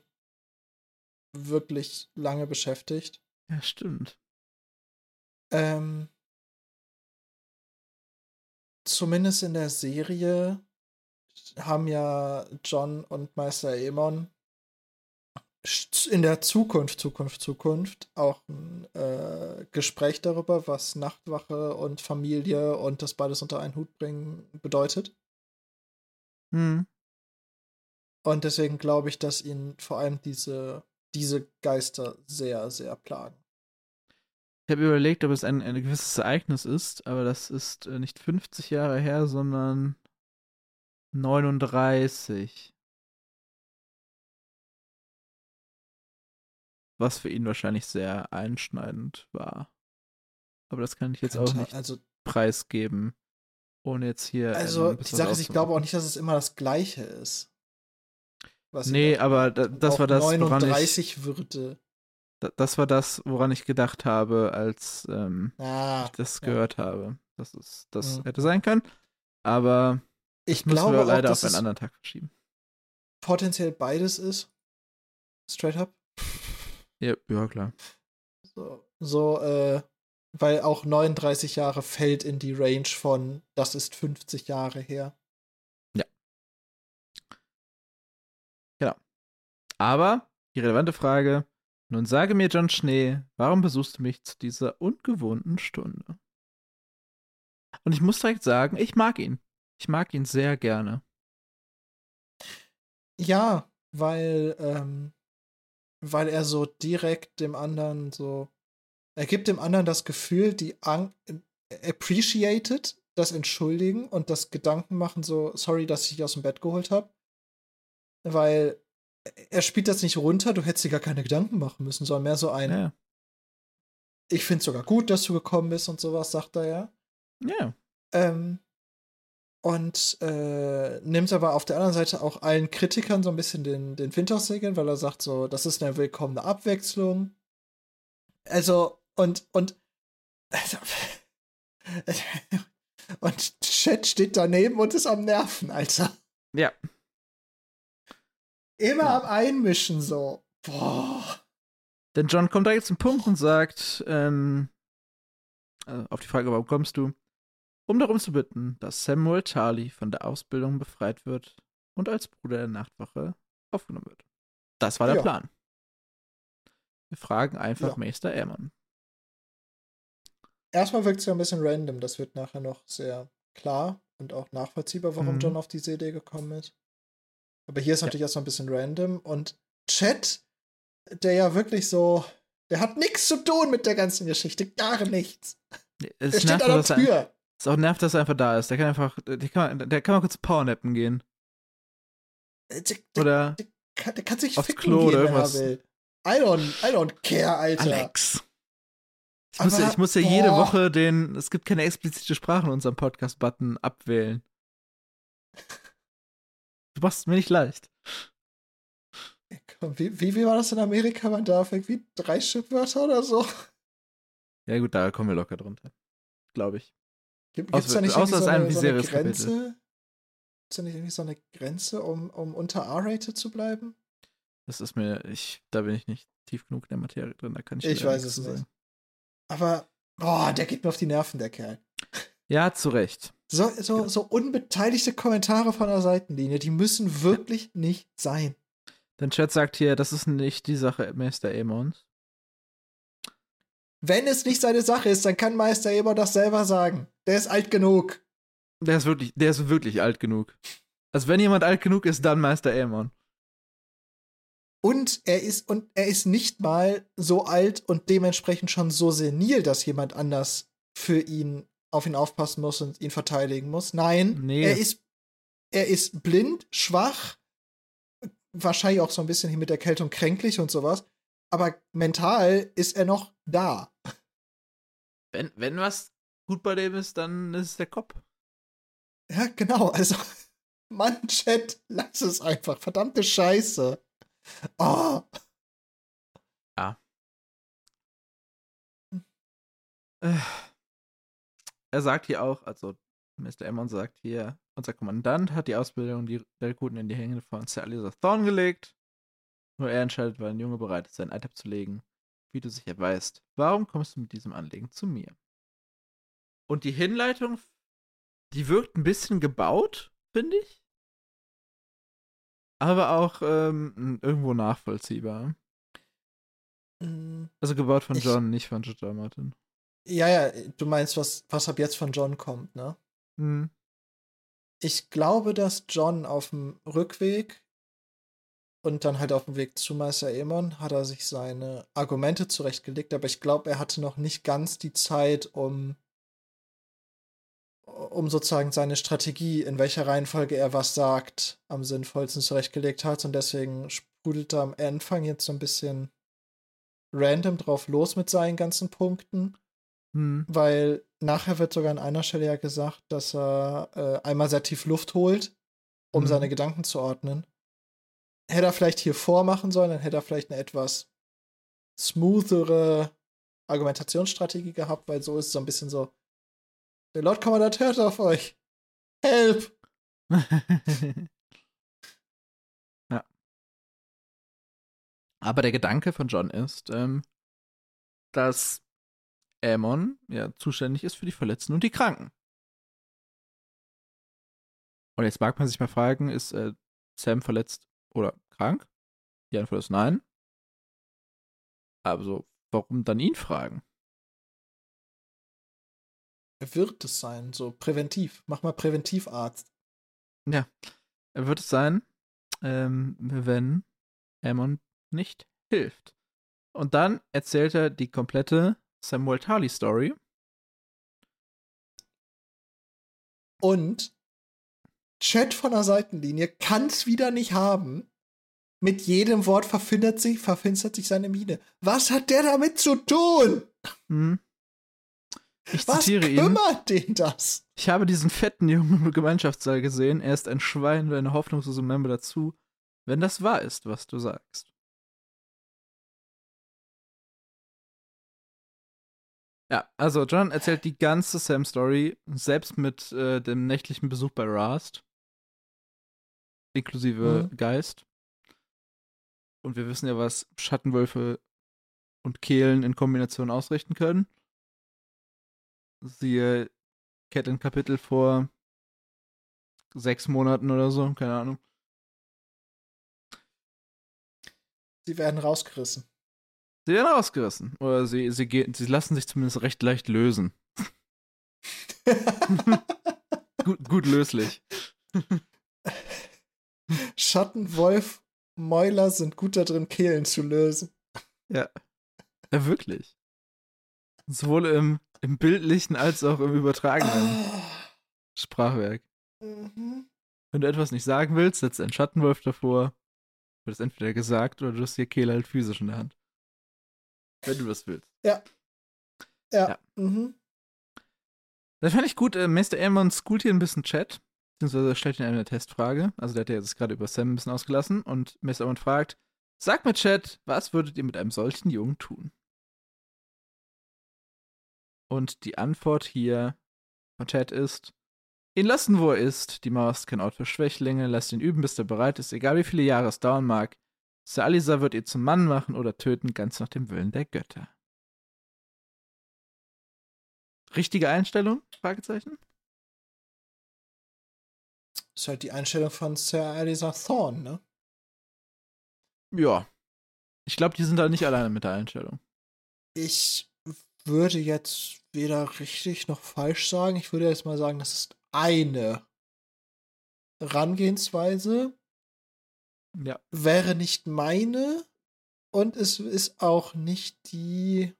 wirklich lange beschäftigt. Ja, stimmt. Ähm, zumindest in der Serie haben ja John und Meister Aemon in der Zukunft, Zukunft, Zukunft auch ein äh, Gespräch darüber, was Nachtwache und Familie und das beides unter einen Hut bringen bedeutet. Hm. Und deswegen glaube ich, dass ihn vor allem diese, diese Geister sehr, sehr plagen. Ich habe überlegt, ob es ein, ein gewisses Ereignis ist, aber das ist äh, nicht 50 Jahre her, sondern 39. Was für ihn wahrscheinlich sehr einschneidend war. Aber das kann ich jetzt auch nicht Also, preisgeben, ohne jetzt hier. ähm, also die Sache ist, ich glaube auch nicht, dass es immer das Gleiche ist. was Nee, aber da- das auch war das, woran ich- 39 würde. Da- Das war das, woran ich gedacht habe, als ähm, Ah, ich das ja. gehört habe. Das ist, das Mhm. hätte sein können. Aber ich glaube wir auch, leider dass auf einen es anderen Tag verschieben. potenziell beides ist. Straight up. Ja, ja klar. So, so äh, weil auch 39 Jahre fällt in die Range von, das ist 50 Jahre her. Aber die relevante Frage: Nun sage mir, John Schnee, warum besuchst du mich zu dieser ungewohnten Stunde? Und ich muss direkt sagen, ich mag ihn. Ich mag ihn sehr gerne. Ja, weil, ähm, weil er so direkt dem anderen so, er gibt dem anderen das Gefühl, die Ang appreciated, das Entschuldigen und das Gedanken machen, so, sorry, dass ich dich aus dem Bett geholt habe. Weil er spielt das nicht runter, du hättest dir gar keine Gedanken machen müssen, sondern mehr so ein, Ja. ich finde es sogar gut, dass du gekommen bist und sowas, sagt er ja. Ja. Ähm, und äh, nimmt aber auf der anderen Seite auch allen Kritikern so ein bisschen den, den Wind aus Segeln, weil er sagt so, das ist eine willkommene Abwechslung. Also, und, und, also, und Chat steht daneben und ist am Nerven, Alter. Ja. Immer Ja. am Einmischen so. Boah. Denn John kommt direkt zum Punkt und sagt, ähm, äh, auf die Frage, warum kommst du? Um darum zu bitten, dass Samuel Charlie von der Ausbildung befreit wird und als Bruder der Nachtwache aufgenommen wird. Das war der Ja. Plan. Wir fragen einfach Ja. Meister Aemon. Erstmal wirkt es ja ein bisschen random. Das wird nachher noch sehr klar und auch nachvollziehbar, warum Mhm. John auf diese Idee gekommen ist. Aber hier ist Ja. natürlich erstmal ein bisschen random. Und Chat, der ja wirklich so, der hat nichts zu tun mit der ganzen Geschichte. Gar nichts. Es Der steht an der er, Tür. Es auch nervt, dass er einfach da ist. Der kann einfach, der kann, der kann mal kurz Powernappen gehen. Der, der, Oder der, kann, der kann sich aufs ficken Klo gehen, oder er irgendwas. I don't, I don't care, Alter. Alex. Ich muss, ja, Aber, ich muss ja jede boah. Woche den, es gibt keine explizite Sprache in unserem Podcast-Button abwählen. Du machst es mir nicht leicht. Wie, wie, wie war das in Amerika? Man darf irgendwie drei Schimpfwörter oder so. Ja, gut, da kommen wir locker drunter. Glaube ich. Gibt es da nicht außer so eine, so eine. Grenze? Gibt es da nicht irgendwie so eine Grenze, um, um unter R-rated zu bleiben? Das ist mir, ich, da bin ich nicht tief genug in der Materie drin, da kann ich Ich weiß es nicht. sagen. Aber, boah, der geht mir auf die Nerven, der Kerl. Ja, zu Recht. So, so, so unbeteiligte Kommentare von der Seitenlinie, die müssen wirklich nicht sein. Denn Chat sagt hier, das ist nicht die Sache Meister Aemons. Wenn es nicht seine Sache ist, dann kann Meister Eber das selber sagen. Der ist alt genug. Der ist wirklich, der ist wirklich alt genug. Also wenn jemand alt genug ist, dann Meister Aemon. Und er ist, und er ist nicht mal so alt und dementsprechend schon so senil, dass jemand anders für ihn auf ihn aufpassen muss und ihn verteidigen muss. Nein, Nee. er ist, er ist blind, schwach, wahrscheinlich auch so ein bisschen hier mit Erkältung kränklich und sowas. Aber mental ist er noch da. Wenn, wenn was gut bei dem ist, dann ist es der Kopf. Ja, genau. Also, Mann, Chat, lass es einfach. Verdammte Scheiße. Oh. Äh, Er sagt hier auch, also Mr. Aemon sagt hier, unser Kommandant hat die Ausbildung die Rekruten in die Hände von Sir Alistair Thorne gelegt. Nur er entscheidet, wann ein Junge bereit ist, sein Eid abzulegen. Wie du sicher weißt, warum kommst du mit diesem Anliegen zu mir? Und die Hinleitung, die wirkt ein bisschen gebaut, finde ich. Aber auch ähm, irgendwo nachvollziehbar. Mm, Also gebaut von Ich- John, nicht von. R. Martin. Ja, ja, du meinst, was, was ab jetzt von John kommt, ne? Hm. Ich glaube, dass John auf dem Rückweg und dann halt auf dem Weg zu Meister Aemon hat er sich seine Argumente zurechtgelegt, aber ich glaube, er hatte noch nicht ganz die Zeit, um um sozusagen seine Strategie, in welcher Reihenfolge er was sagt, am sinnvollsten zurechtgelegt hat. Und deswegen sprudelt er am Anfang jetzt so ein bisschen random drauf los mit seinen ganzen Punkten. Hm. Weil nachher wird sogar an einer Stelle ja gesagt, dass er äh, einmal sehr tief Luft holt, um Mhm. seine Gedanken zu ordnen. Hätte er vielleicht hier vormachen sollen, dann hätte er vielleicht eine etwas smoothere Argumentationsstrategie gehabt, weil so ist es so ein bisschen so, der Lord Kommandant hört auf euch. Help! ja. Aber der Gedanke von John ist, ähm, dass Aemon ja zuständig ist für die Verletzten und die Kranken. Und jetzt mag man sich mal fragen, ist äh, Sam verletzt oder krank? Die Antwort ist nein. Aber so, warum dann ihn fragen? Er wird es sein, so präventiv. Mach mal Präventivarzt. Ja, er wird es sein, ähm, wenn Hammond nicht hilft. Und dann erzählt er die komplette Samuel Tarly Story. Und Chat von der Seitenlinie kann es wieder nicht haben. Mit jedem Wort verfinstert sich, verfinstert sich seine Miene. Was hat der damit zu tun? Hm. Ich Was zitiere ihn. kümmert den das? Ich habe diesen fetten Jungen im Gemeinschaftssaal gesehen. Er ist ein Schwein und eine hoffnungslose Member dazu, wenn das wahr ist, was du sagst. Ja, also John erzählt die ganze Sam-Story, selbst mit äh, dem nächtlichen Besuch bei Rast. Inklusive Mhm. Geist. Und wir wissen ja, was Schattenwölfe und Kehlen in Kombination ausrichten können. Siehe Kettenkapitel vor sechs Monaten oder so, keine Ahnung. Sie werden rausgerissen. Sie werden rausgerissen. Oder sie, sie, gehen, sie lassen sich zumindest recht leicht lösen. Gut, gut löslich. Schattenwolf, Mäuler sind gut da drin, Kehlen zu lösen. Ja. Ja, wirklich. Sowohl im, im bildlichen als auch im übertragenen Ah. Sprachwerk. Mhm. Wenn du etwas nicht sagen willst, setzt ein Schattenwolf davor. Wird es entweder gesagt oder du hast die Kehle halt physisch in der Hand. Wenn du das willst. Ja. Ja. Mhm. Das fand ich gut. Äh, Mr. Aemon schoolt hier ein bisschen Chat. Beziehungsweise stellt ihn eine Testfrage. Also der hat ja jetzt gerade über Sam ein bisschen ausgelassen. Und Mr. Fragt, sag mir Chat, was würdet ihr mit einem solchen Jungen tun? Und die Antwort hier von Chat ist, ihn lassen, wo er ist. Die Mauer ist kein Ort für Schwächlinge. Lasst ihn üben, bis er bereit ist, egal wie viele Jahre es dauern mag. Sir Alisa wird ihn zum Mann machen oder töten, ganz nach dem Willen der Götter. Richtige Einstellung? Fragezeichen? Ist halt die Einstellung von Sir Eliza Thorne, ne? Ja. Ich glaube, die sind da nicht alleine mit der Einstellung. Ich würde jetzt weder richtig noch falsch sagen. Ich würde jetzt mal sagen, das ist eine Herangehensweise. Ja. Wäre nicht meine und es ist auch nicht die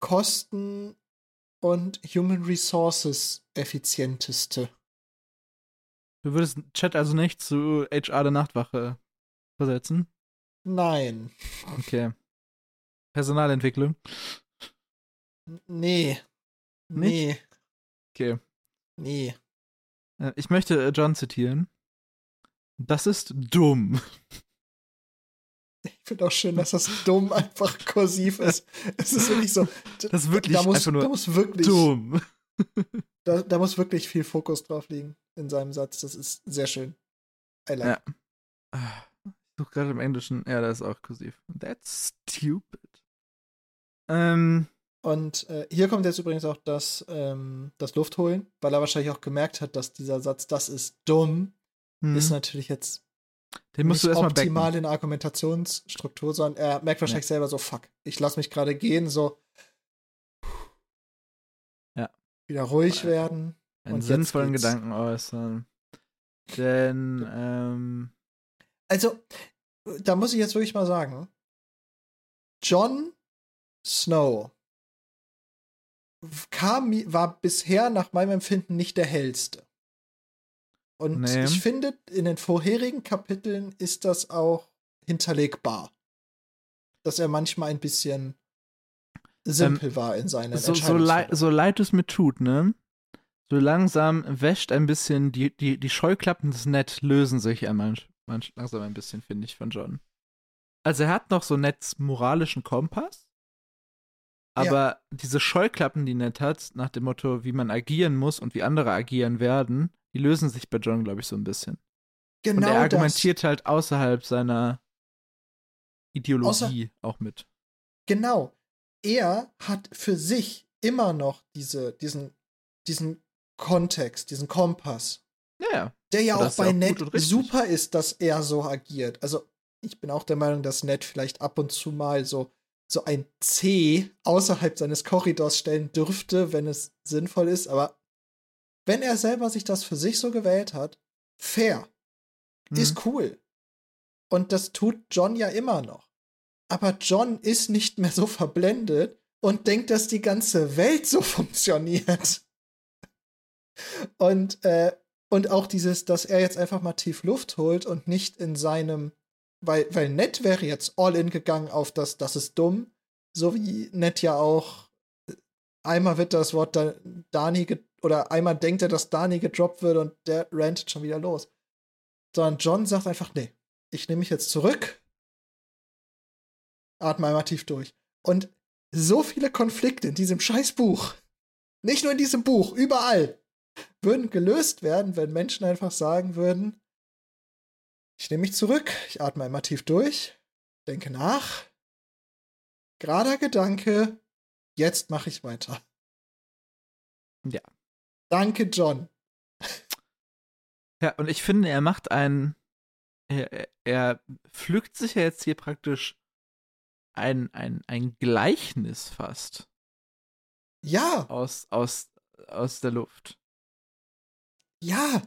Kosten- und Human Resources effizienteste. Du würdest Chat also nicht zu HR der Nachtwache versetzen? Nein. Okay. Personalentwicklung? Nee. Nee. Okay. Nee. Äh, Ich möchte äh, John zitieren. Das ist dumm. Ich finde auch schön, dass das dumm einfach kursiv ist. Es ist wirklich so. Das ist wirklich da muss, einfach nur da muss wirklich, Dumm. Da, da muss wirklich viel Fokus drauf liegen in seinem Satz. Das ist sehr schön. I like. Ja. Ah, Ich suche gerade im Englischen. Ja, da ist auch kursiv. That's stupid. Ähm, Und äh, hier kommt jetzt übrigens auch das, ähm, das Luftholen, weil er wahrscheinlich auch gemerkt hat, dass dieser Satz, das ist dumm, hm, ist natürlich jetzt den musst du nicht erstmal optimal backen. in der Argumentationsstruktur, sondern er merkt wahrscheinlich selber so, fuck, ich lasse mich gerade gehen, so Ja. wieder ruhig werden. Einen sinnvollen. Gedanken äußern. Denn, ähm, Also, da muss ich jetzt wirklich mal sagen, Jon Snow kam, war bisher nach meinem Empfinden nicht der hellste. Und Nee. ich finde, in den vorherigen Kapiteln ist das auch hinterlegbar. Dass er manchmal ein bisschen simpel war in seinen Ähm, so, so, leid, so leid es mir tut, ne? So langsam wäscht ein bisschen, die, die, die Scheuklappen des Nett lösen sich einmal manch, langsam ein bisschen, finde ich, von John. Also er hat noch so Netts moralischen Kompass, aber diese Scheuklappen, die Nett hat, nach dem Motto, wie man agieren muss und wie andere agieren werden, die lösen sich bei John, glaube ich, so ein bisschen. genau und er das. argumentiert halt außerhalb seiner Ideologie auch mit. Genau. Er hat für sich immer noch diese, diesen, diesen Kontext, diesen Kompass, Ja, der ja auch ja bei auch Ned super ist, dass er so agiert. Also, ich bin auch der Meinung, dass Ned vielleicht ab und zu mal so so ein C außerhalb seines Korridors stellen dürfte, wenn es sinnvoll ist. Aber wenn er selber sich das für sich so gewählt hat, fair. Mhm. Ist cool. Und das tut John ja immer noch. Aber John ist nicht mehr so verblendet und denkt, dass die ganze Welt so funktioniert. Und, äh, und auch dieses, dass er jetzt einfach mal tief Luft holt und nicht in seinem, weil, weil Ned wäre jetzt all in gegangen auf das, das ist dumm, so wie Ned ja auch, einmal wird das Wort da, Dani, oder einmal denkt er, dass Dani gedroppt wird und der rantet schon wieder los. Sondern John sagt einfach, nee, ich nehme mich jetzt zurück, atme einmal tief durch. Und so viele Konflikte in diesem Scheißbuch, nicht nur in diesem Buch, überall, würden gelöst werden, wenn Menschen einfach sagen würden, ich nehme mich zurück, ich atme einmal tief durch, denke nach, gerader Gedanke, jetzt mache ich weiter. Ja. Danke, John. Ja, und ich finde, er macht einen er, er pflückt sich ja jetzt hier praktisch ein, ein, ein Gleichnis fast. Ja. Aus, aus, aus der Luft. Ja.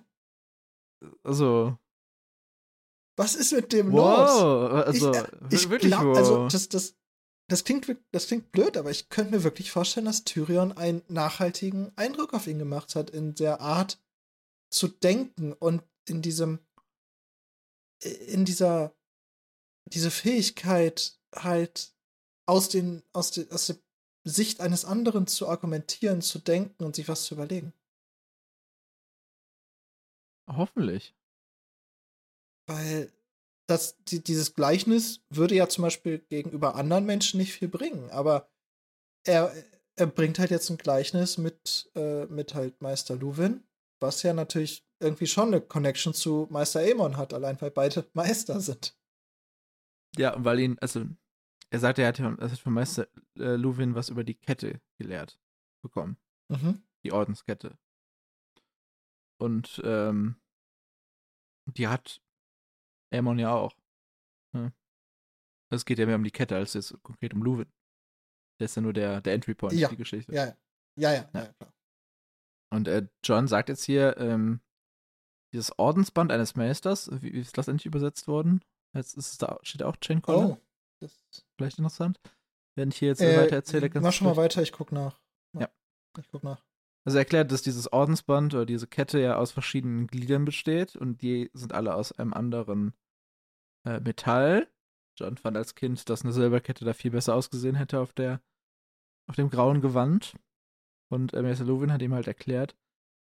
Also. Was ist mit dem wow, los? Also, ich, ich wirklich glaub, also das, das, das, klingt, das klingt blöd, aber ich könnte mir wirklich vorstellen, dass Tyrion einen nachhaltigen Eindruck auf ihn gemacht hat, in der Art zu denken und in diesem in dieser diese Fähigkeit halt aus den aus, de, aus der Sicht eines anderen zu argumentieren, zu denken und sich was zu überlegen. Hoffentlich. Weil das, die, dieses Gleichnis würde ja zum Beispiel gegenüber anderen Menschen nicht viel bringen, aber er, er bringt halt jetzt ein Gleichnis mit, äh, mit halt Meister Luwin, was ja natürlich irgendwie schon eine Connection zu Meister Aemon hat, allein weil beide Meister sind. Ja, weil ihn, also, er sagte, er hat ja er hat von Meister äh, Luwin was über die Kette gelehrt bekommen. Mhm. Die Ordenskette. Und, ähm, die hat Aemon ja auch. Ja. Es geht ja mehr um die Kette als jetzt konkret um Luwin. Der ist ja nur der, der Entry Point ja. die Geschichte. Ja, ja, ja, ja, ja. klar. Und äh, John sagt jetzt hier, ähm, dieses Ordensband eines Meisters, wie, wie ist das endlich übersetzt worden? Jetzt ist es da, steht auch Chain Collar. Oh, das Vielleicht interessant. Wenn ich hier jetzt äh, weiter erzähle, kannst Mach schon mal weiter, ich guck nach. Ja. Ich guck nach. Also erklärt, dass dieses Ordensband oder diese Kette ja aus verschiedenen Gliedern besteht und die sind alle aus einem anderen äh, Metall. John fand als Kind, dass eine Silberkette da viel besser ausgesehen hätte auf der auf dem grauen Gewand. Und äh, Meister Lovin hat ihm halt erklärt,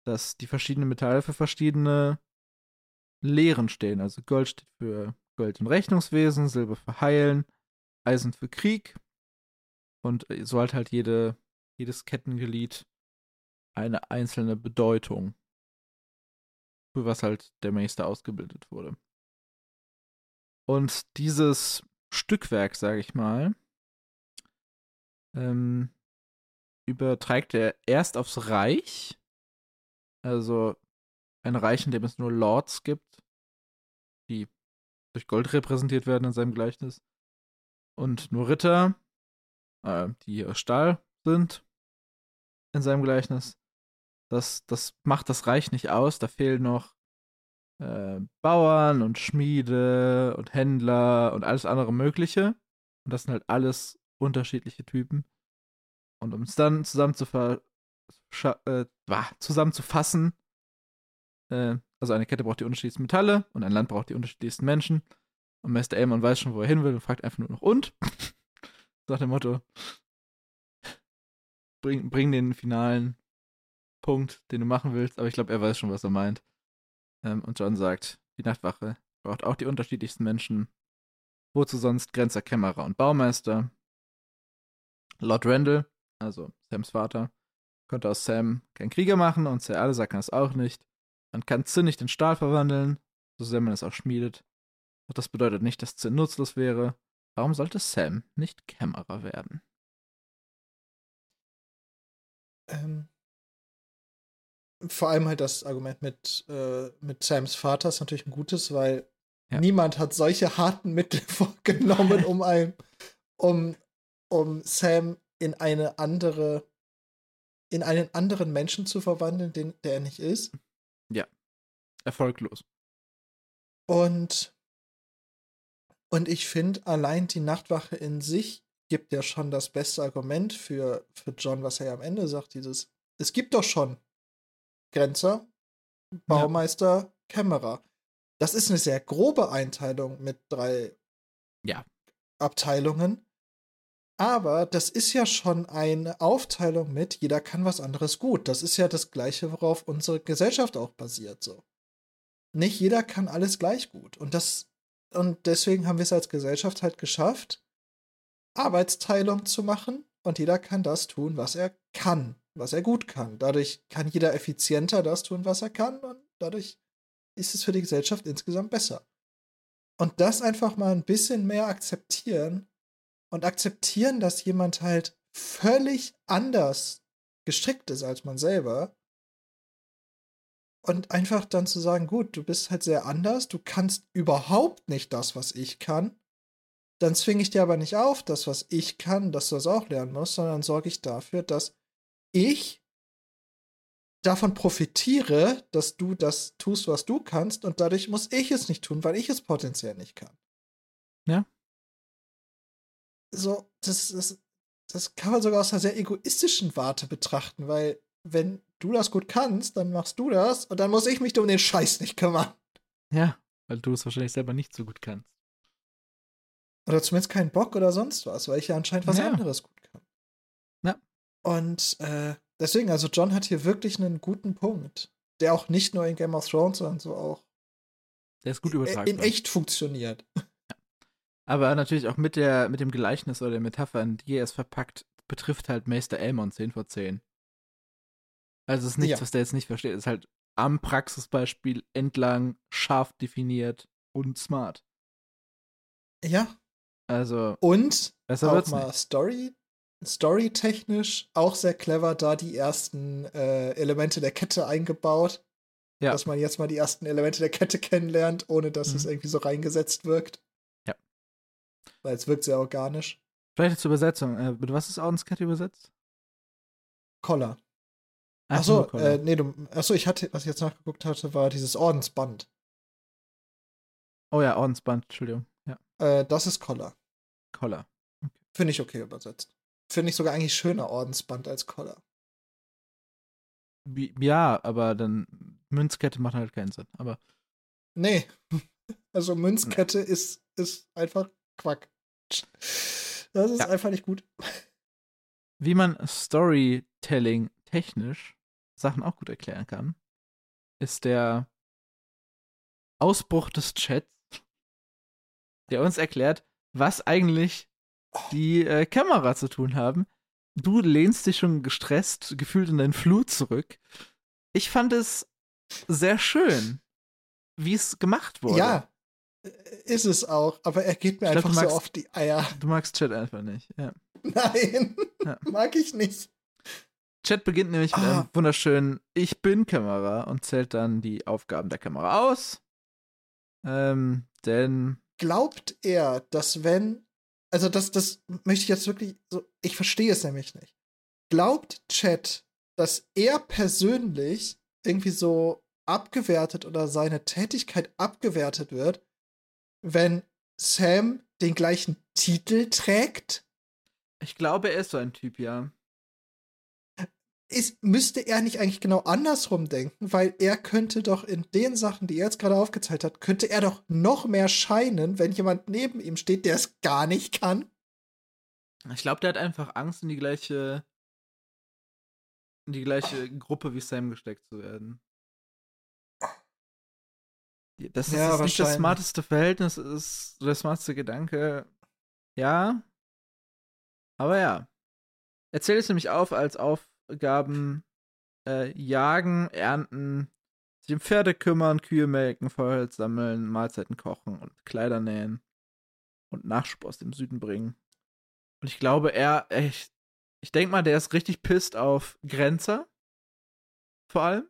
dass die verschiedenen Metalle für verschiedene Lehren stehen. Also Gold steht für Gold und Rechnungswesen, Silber für Heilen, Eisen für Krieg. Und äh, so hat halt jede, jedes Kettenglied eine einzelne Bedeutung, für was halt der Meister ausgebildet wurde. Und dieses Stückwerk, sage ich mal, ähm, überträgt er erst aufs Reich also ein Reich, in dem es nur Lords gibt, die durch Gold repräsentiert werden in seinem Gleichnis. Und nur Ritter, äh, die aus Stahl sind in seinem Gleichnis. Das, das macht das Reich nicht aus. Da fehlen noch äh, Bauern und Schmiede und Händler und alles andere Mögliche. Und das sind halt alles unterschiedliche Typen. Und um es dann zusammen zu ver äh, zusammenzufassen. Äh, also eine Kette braucht die unterschiedlichsten Metalle und ein Land braucht die unterschiedlichsten Menschen. Und Meister Aemon weiß schon, wo er hin will und fragt einfach nur noch und. Nach dem Motto, bring, bring den finalen Punkt, den du machen willst. Aber ich glaube, er weiß schon, was er meint. Ähm, und John sagt, die Nachtwache braucht auch die unterschiedlichsten Menschen. Wozu sonst Grenzer, Kämmerer und Baumeister? Lord Randall, also Sams Vater, konnte aus Sam keinen Krieger machen und Sir Alisa kann es auch nicht. Man kann Zinn nicht in Stahl verwandeln, so sehr man es auch schmiedet. Doch das bedeutet nicht, dass Zinn nutzlos wäre. Warum sollte Sam nicht Kämmerer werden? Ähm, vor allem halt das Argument mit, äh, mit Sams Vater ist natürlich ein gutes, weil ja. niemand hat solche harten Mittel vorgenommen, um ein, um um Sam in eine andere, in einen anderen Menschen zu verwandeln, den, der er nicht ist. Ja. Erfolglos. Und, und ich finde, allein die Nachtwache in sich gibt ja schon das beste Argument für, für John, was er ja am Ende sagt, dieses, es gibt doch schon Grenzer, Baumeister, ja. Kämmerer. Das ist eine sehr grobe Einteilung mit drei ja. Abteilungen. Aber das ist ja schon eine Aufteilung mit, jeder kann was anderes gut. Das ist ja das Gleiche, worauf unsere Gesellschaft auch basiert. So. Nicht jeder kann alles gleich gut. Und das, und deswegen haben wir es als Gesellschaft halt geschafft, Arbeitsteilung zu machen und jeder kann das tun, was er kann, was er gut kann. Dadurch kann jeder effizienter das tun, was er kann und dadurch ist es für die Gesellschaft insgesamt besser. Und das einfach mal ein bisschen mehr akzeptieren und akzeptieren, dass jemand halt völlig anders gestrickt ist als man selber. Und einfach dann zu sagen, gut, du bist halt sehr anders, du kannst überhaupt nicht das, was ich kann. Dann zwinge ich dir aber nicht auf, das, was ich kann, dass du das auch lernen musst, sondern sorge ich dafür, dass ich davon profitiere, dass du das tust, was du kannst, und dadurch muss ich es nicht tun, weil ich es potenziell nicht kann. Ja. So, das, das, das kann man sogar aus einer sehr egoistischen Warte betrachten, weil wenn du das gut kannst, dann machst du das und dann muss ich mich um den Scheiß nicht kümmern. Ja, weil du es wahrscheinlich selber nicht so gut kannst. Oder zumindest keinen Bock oder sonst was, weil ich ja anscheinend was ja. anderes gut kann. Ja. Und äh, deswegen, also John hat hier wirklich einen guten Punkt, der auch nicht nur in Game of Thrones, sondern so auch der ist gut übertragen. In echt funktioniert. Ja. Aber natürlich auch mit, der, mit dem Gleichnis oder der Metapher, in die er es verpackt, betrifft halt Meister Elmon 10 vor 10. Also es ist nichts, ja. was der jetzt nicht versteht. Es ist halt am Praxisbeispiel entlang, scharf definiert und smart. Ja, also. Und auch mal nicht. Story, storytechnisch auch sehr clever, da die ersten äh, Elemente der Kette eingebaut. Ja. Dass man jetzt mal die ersten Elemente der Kette kennenlernt, ohne dass mhm. es irgendwie so reingesetzt wirkt. Ja. Weil es wirkt sehr organisch. Vielleicht zur Übersetzung. Äh, was ist Ordenskette übersetzt? Collar. Achso, Ach äh, nee, du, achso, ich hatte, was ich jetzt nachgeguckt hatte, war dieses Ordensband. Oh ja, Ordensband, Entschuldigung. Ja. Äh, das ist Collar. Collar. Okay. Finde ich okay übersetzt. Finde ich sogar eigentlich schöner Ordensband als Collar. Ja, aber dann Münzkette macht halt keinen Sinn. Aber. Nee. Also Münzkette nee. ist, ist einfach Quack. Das ist ja. einfach nicht gut. Wie man Storytelling technisch Sachen auch gut erklären kann, ist der Ausbruch des Chats, der uns erklärt, was eigentlich die äh, Kamera zu tun haben. Du lehnst dich schon gestresst, gefühlt in deinen Flur zurück. Ich fand es sehr schön, wie es gemacht wurde. Ja, äh, ist es auch, aber er geht mir ich einfach glaub, magst, so auf die Eier. Du magst Chat einfach nicht, ja. Nein, ja. mag ich nicht. Chat beginnt nämlich mit ah. einem wunderschönen Ich bin Kamera und zählt dann die Aufgaben der Kamera aus. Ähm, denn glaubt er, dass wenn, also das, das möchte ich jetzt wirklich so, ich verstehe es nämlich nicht. Glaubt Chat, dass er persönlich irgendwie so abgewertet oder seine Tätigkeit abgewertet wird, wenn Sam den gleichen Titel trägt? Ich glaube, er ist so ein Typ, ja ist, müsste er nicht eigentlich genau andersrum denken, weil er könnte doch in den Sachen, die er jetzt gerade aufgezeigt hat, könnte er doch noch mehr scheinen, wenn jemand neben ihm steht, der es gar nicht kann. Ich glaube, der hat einfach Angst, in die gleiche in die gleiche. Gruppe wie Sam gesteckt zu werden. Das ist ja, nicht das smarteste Verhältnis, ist der smarteste Gedanke. Ja. Aber ja. Erzähl es nämlich auf als auf Aufgaben äh, jagen, ernten, sich um Pferde kümmern, Kühe melken, Feuerholz sammeln, Mahlzeiten kochen und Kleider nähen und Nachschub aus dem Süden bringen. Und ich glaube, er, ich, ich denke mal, der ist richtig pisst auf Grenzer. Vor allem.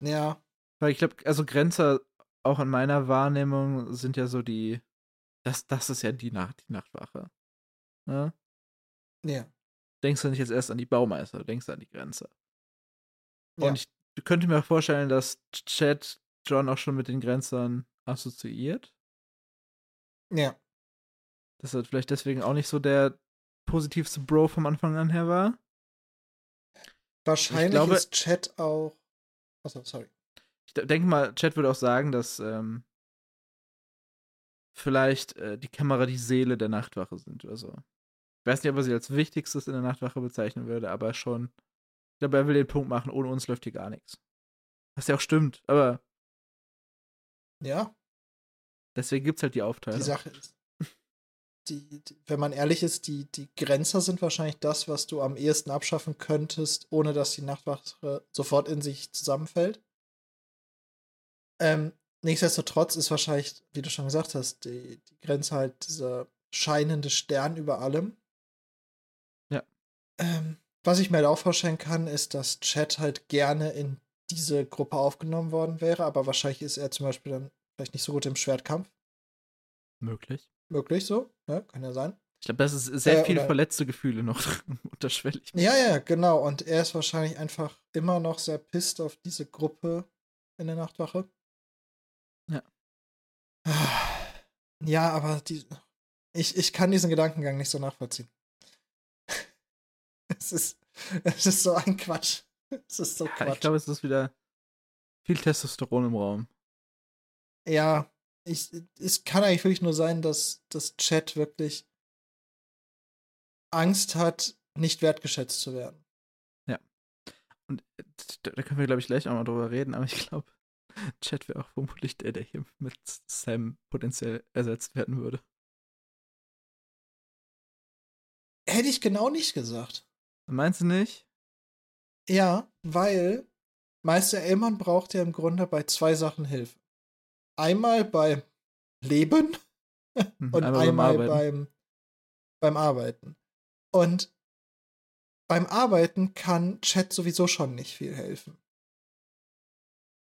Ja. Weil ich glaube, also Grenzer, auch in meiner Wahrnehmung, sind ja so die. Das, das ist ja die Nacht, die Nachtwache. Ne? Ja. Denkst du nicht jetzt erst an die Baumeister, du denkst an die Grenze. Ja. Und ich könnte mir vorstellen, dass Chad John auch schon mit den Grenzern assoziiert. Ja. Dass er vielleicht deswegen auch nicht so der positivste Bro vom Anfang an her war. Wahrscheinlich glaube- ist Chat auch. Achso, sorry. Ich denke mal, Chad würde auch sagen, dass ähm, vielleicht äh, die Kamera die Seele der Nachtwache sind oder so. Ich weiß nicht, ob er sie als wichtigstes in der Nachtwache bezeichnen würde, aber schon. Ich glaube, er will den Punkt machen, ohne uns läuft hier gar nichts. Was ja auch stimmt, aber Ja, deswegen gibt es halt die Aufteilung. die Sache ist. Die, die, wenn man ehrlich ist, die, die Grenzer sind wahrscheinlich das, was du am ehesten abschaffen könntest, ohne dass die Nachtwache sofort in sich zusammenfällt. Ähm, nichtsdestotrotz ist wahrscheinlich, wie du schon gesagt hast, die, die Grenze halt dieser scheinende Stern über allem. Ähm, was ich mir halt auch vorstellen kann, ist, dass Chat halt gerne in diese Gruppe aufgenommen worden wäre, aber wahrscheinlich ist er zum Beispiel dann vielleicht nicht so gut im Schwertkampf. Möglich. Möglich so, ja, kann ja sein. Ich glaube, das ist sehr Äh, viele oder- verletzte Gefühle noch unterschwellig. Ja, ja, genau. Und er ist wahrscheinlich einfach immer noch sehr pisst auf diese Gruppe in der Nachtwache. Ja. Ja, aber die, ich, ich kann diesen Gedankengang nicht so nachvollziehen. Es, ist, es ist so ein Quatsch. Es ist so Ja, Quatsch. ich glaube, es ist wieder viel Testosteron im Raum. ja, ich, es kann eigentlich wirklich nur sein, dass das Chat wirklich Angst hat, nicht wertgeschätzt zu werden. Und äh, da, können wir, glaube ich, gleich auch mal drüber reden, aber ich glaube, Chad wäre auch vermutlich der, der hier mit Sam potenziell ersetzt werden würde. Hätte ich genau nicht gesagt. Meinst du nicht? Ja, weil Meister Elman braucht ja im Grunde bei zwei Sachen Hilfe. Einmal beim Leben Mhm, und einmal beim einmal Arbeiten. beim, beim Arbeiten. Und beim Arbeiten kann Chat sowieso schon nicht viel helfen.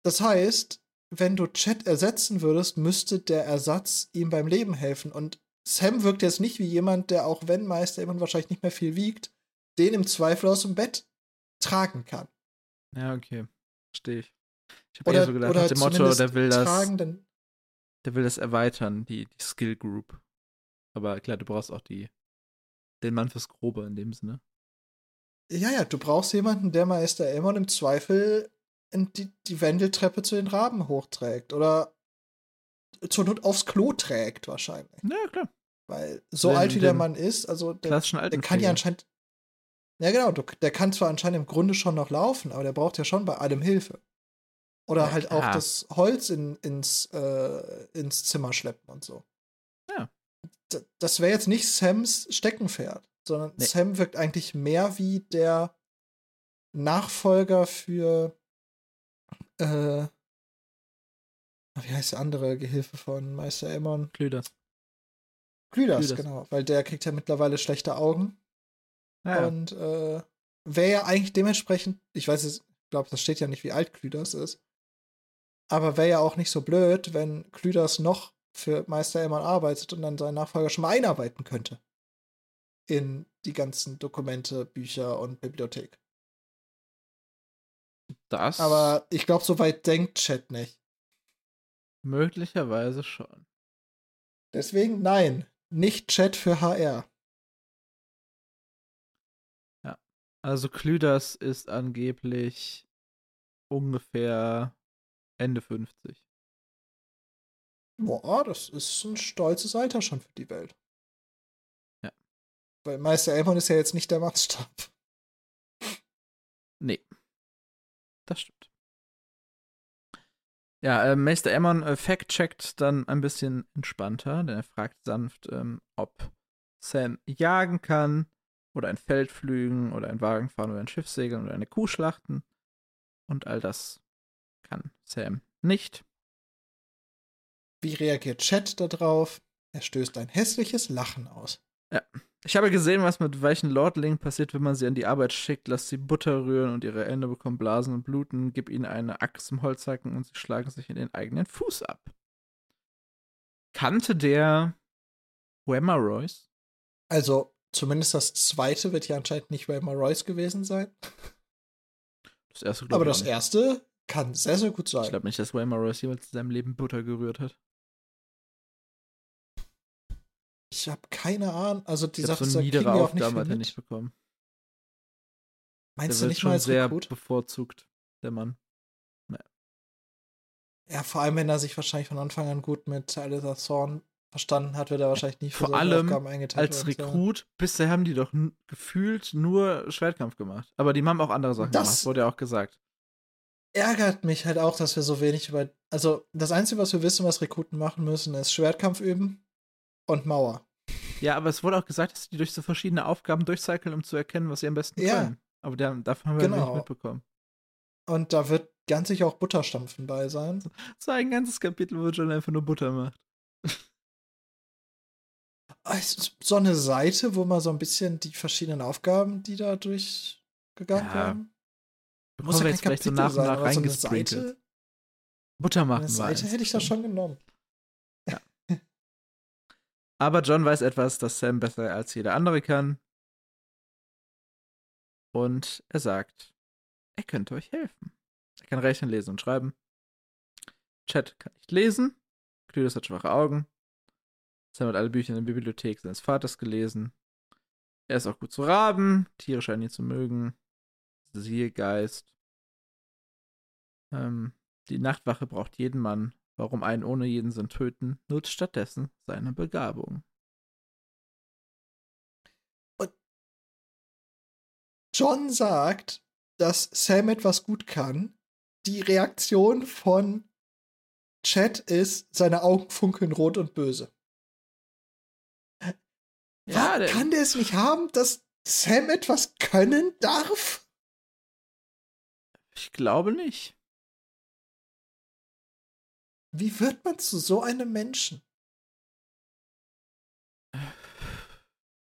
Das heißt, wenn du Chat ersetzen würdest, müsste der Ersatz ihm beim Leben helfen. Und Sam wirkt jetzt nicht wie jemand, der auch wenn Meister Elman wahrscheinlich nicht mehr viel wiegt, den im Zweifel aus dem Bett tragen kann. Ja, okay. Verstehe ich. Ich habe eher so gedacht, nach dem Motto, der will das, der will das erweitern, die, die Skill Group. Aber klar, du brauchst auch die, den Mann fürs Grobe in dem Sinne. Ja, ja, du brauchst jemanden, der Meister Elmon im Zweifel die, die Wendeltreppe zu den Raben hochträgt. Oder zur Not aufs Klo trägt, wahrscheinlich. Ja, klar. Weil so Den- alt wie der Mann ist, also der, der kann ja anscheinend. Ja, genau, der kann zwar anscheinend im Grunde schon noch laufen, aber der braucht ja schon bei allem Hilfe. Oder Ja, halt auch klar. das Holz in, ins, äh, ins Zimmer schleppen und so. Ja. D das wäre jetzt nicht Sams Steckenpferd, sondern Nee. Sam wirkt eigentlich mehr wie der Nachfolger für äh, wie heißt der andere Gehilfe von Meister Aemon? Klüders. Glydas, Glydas. genau, weil der kriegt ja mittlerweile schlechte Augen Ja, und äh, wäre ja eigentlich dementsprechend, ich weiß es, ich glaube, das steht ja nicht, wie alt Glydas ist, aber wäre ja auch nicht so blöd, wenn Glydas noch für Meister Elman arbeitet und dann seinen Nachfolger schon mal einarbeiten könnte in die ganzen Dokumente, Bücher und Bibliothek. das Aber ich glaube, so weit denkt Chat nicht. möglicherweise schon. Deswegen nein, nicht Chat für HR. Also Klüders ist angeblich ungefähr Ende 50. Boah, das ist ein stolzes Alter schon für die Welt. Ja. Weil Meister Elmon ist ja jetzt nicht der Maßstab. Nee. Das stimmt. Ja, äh, Meister Emmon äh, fact-checkt dann ein bisschen entspannter, denn er fragt sanft, ähm, ob Sam jagen kann oder ein Feld pflügen oder ein Wagen fahren oder ein Schiff segeln oder eine Kuh schlachten. Und all das kann Sam nicht. Wie reagiert Chat darauf? Er stößt ein hässliches Lachen aus. Ich habe gesehen, was mit weichen Lordlingen passiert, wenn man sie an die Arbeit schickt. Lass sie Butter rühren und ihre Hände bekommen Blasen und bluten. Gib ihnen eine Axt zum Holzhacken und sie schlagen sich in den eigenen Fuß ab. Kannte der Wemmer Royce? Also, zumindest das zweite wird ja anscheinend nicht Raymar Royce gewesen sein. Das erste, Aber das erste kann sehr, sehr gut sein. Ich glaube nicht, dass Waymar Royce jemals in seinem Leben Butter gerührt hat. Ich habe keine Ahnung. Also die Ich Sache so niedere nicht Aufgaben hat er nicht bekommen. Meinst der du wird nicht schon mal als sehr Rekrut? bevorzugt, der Mann. Ja, vor allem, wenn er sich wahrscheinlich von Anfang an gut mit Alistair Thorne verstanden hat, wird er wahrscheinlich nie für Vor allem Als. Rekrut, bisher haben die doch gefühlt nur Schwertkampf gemacht. Aber die haben auch andere Sachen Das- gemacht, wurde ja auch gesagt. Ärgert mich halt auch, dass wir so wenig über. Also, das Einzige, was wir wissen, was Rekruten machen müssen, ist Schwertkampf üben und Mauer. Ja, aber es wurde auch gesagt, dass die durch so verschiedene Aufgaben durchcyclen, um zu erkennen, was sie am besten Ja. können. Aber da, davon haben wir Genau. nicht mitbekommen. Und da wird ganz sicher auch Butterstampfen bei sein. War ein ganzes Kapitel, wo John einfach nur Butter macht. Ist So eine Seite, wo mal so ein bisschen die verschiedenen Aufgaben, die da durchgegangen Ja, werden. Bekommen wir jetzt vielleicht so nach und nach aber so eine reingesprinkelt. Seite, Butter machen eine Seite hätte ich da schon genommen. Aber John weiß etwas, das Sam besser als jeder andere kann. Und er sagt, er könnte euch helfen. Er kann rechnen, lesen und schreiben. Chat kann nicht lesen. Cletus hat schwache Augen. Sam hat alle Bücher in der Bibliothek seines Vaters gelesen. Er ist auch gut zu raben. Tiere scheinen ihn zu mögen. Siehe Geist. Ähm, die Nachtwache braucht jeden Mann. Warum einen ohne jeden Sinn töten? Nutzt stattdessen seine Begabung. John sagt, dass Sam etwas gut kann. Die Reaktion von Chat ist, seine Augen funkeln rot und böse. Ja, der, kann der es nicht haben, dass Sam etwas können darf? ich glaube nicht. Wie wird man zu so einem Menschen?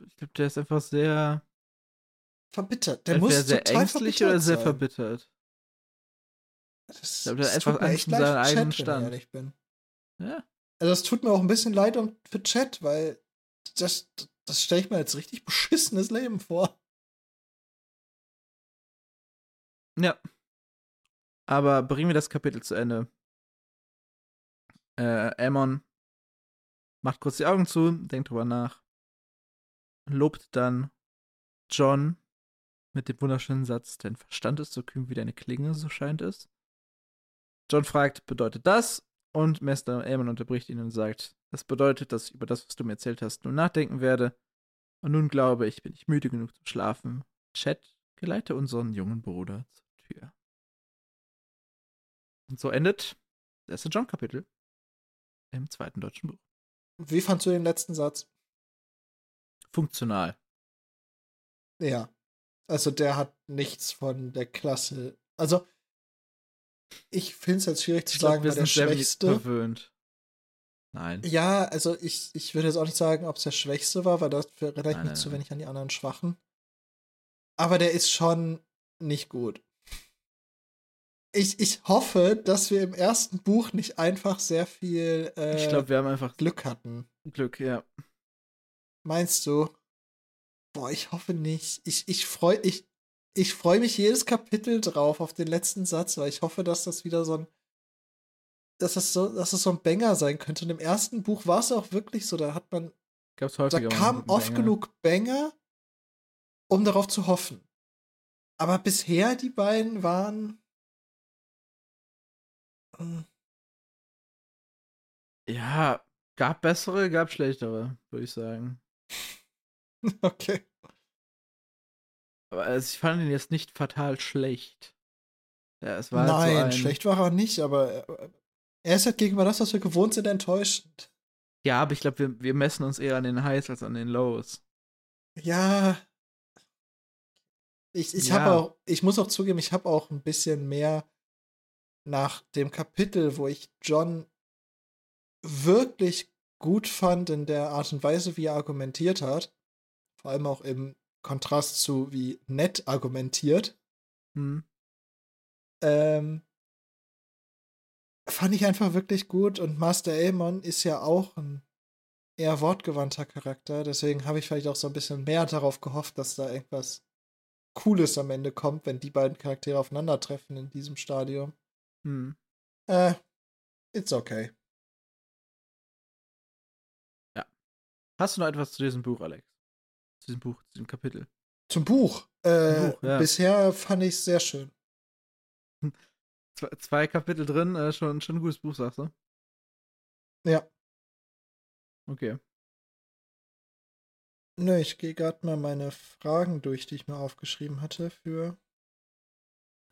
Ich glaube, der ist einfach sehr, Verbittert. Der muss sehr total ängstlich oder sehr sein. verbittert. Das, glaube, der das einfach Angst um seinen eigenen Stand. ich bin. Ja. Also es tut mir auch ein bisschen leid um, für Chat, weil das, das stelle ich mir als richtig beschissenes Leben vor. Ja. Aber bringen wir das Kapitel zu Ende. Äh, Aemon macht kurz die Augen zu, denkt drüber nach, lobt dann John mit dem wunderschönen Satz, dein Verstand ist so kühn wie deine Klinge, so scheint es. John fragt, bedeutet das? Und Meister Aemon unterbricht ihn und sagt, das bedeutet, dass ich über das, was du mir erzählt hast, nur nachdenken werde. Und nun glaube ich, bin ich müde genug zum Schlafen. Chat, geleite unseren jungen Bruder zur Tür. Und so endet das erste John-Kapitel im zweiten deutschen Buch. Wie fandst du den letzten Satz? Funktional. Ja. Also der hat nichts von der Klasse. Also ich finde es jetzt schwierig zu Ich sagen, wir weil der sind sehr Schwächste. verwöhnt. Nein. Ja, also ich, ich würde jetzt auch nicht sagen, ob es der Schwächste war, weil das erinnert Nein, mich zu wenig an die anderen Schwachen. Aber der ist schon nicht gut. Ich, ich hoffe, dass wir im ersten Buch nicht einfach sehr viel äh, ich glaube, wir haben einfach Glück hatten. Glück, ja. Meinst du? Boah, ich hoffe nicht. Ich, ich freue ich, ich freu mich jedes Kapitel drauf auf den letzten Satz, weil ich hoffe, dass das wieder so ein dass das so, dass das so ein Banger sein könnte. Und im ersten Buch war es auch wirklich so, da hat man, Gab's da häufiger mal kam oft Banger. genug Banger, um darauf zu hoffen. Aber bisher die beiden waren. hm, Ja, gab bessere, gab schlechtere, würde ich sagen. Okay. Aber also, ich fand ihn jetzt nicht fatal schlecht. Ja, es war halt Nein, so ein, schlecht war er nicht, aber äh, er ist halt gegenüber das, was wir gewohnt sind, enttäuschend. Ja, aber ich glaube, wir, wir messen uns eher an den Highs als an den Lows. Ja. Ich, ich Ja. habe auch, ich muss auch zugeben, ich habe auch ein bisschen mehr nach dem Kapitel, wo ich John wirklich gut fand in der Art und Weise, wie er argumentiert hat. Vor allem auch im Kontrast zu, wie nett argumentiert. Hm. Ähm, fand ich einfach wirklich gut. Und Master Aemon ist ja auch ein eher wortgewandter Charakter. Deswegen habe ich vielleicht auch so ein bisschen mehr darauf gehofft, dass da irgendwas Cooles am Ende kommt, wenn die beiden Charaktere aufeinandertreffen in diesem Stadium. Hm. Äh, it's okay. Hast du noch etwas zu diesem Buch, Alex? Zu diesem Buch, zu diesem Kapitel? Zum Buch. Äh, Buch, ja. Bisher fand ich es sehr schön. Zwei, zwei Kapitel drin, äh, schon, schon ein gutes Buch, sagst du? Ja. Okay. Nö, ich gehe gerade mal meine Fragen durch, die ich mir aufgeschrieben hatte für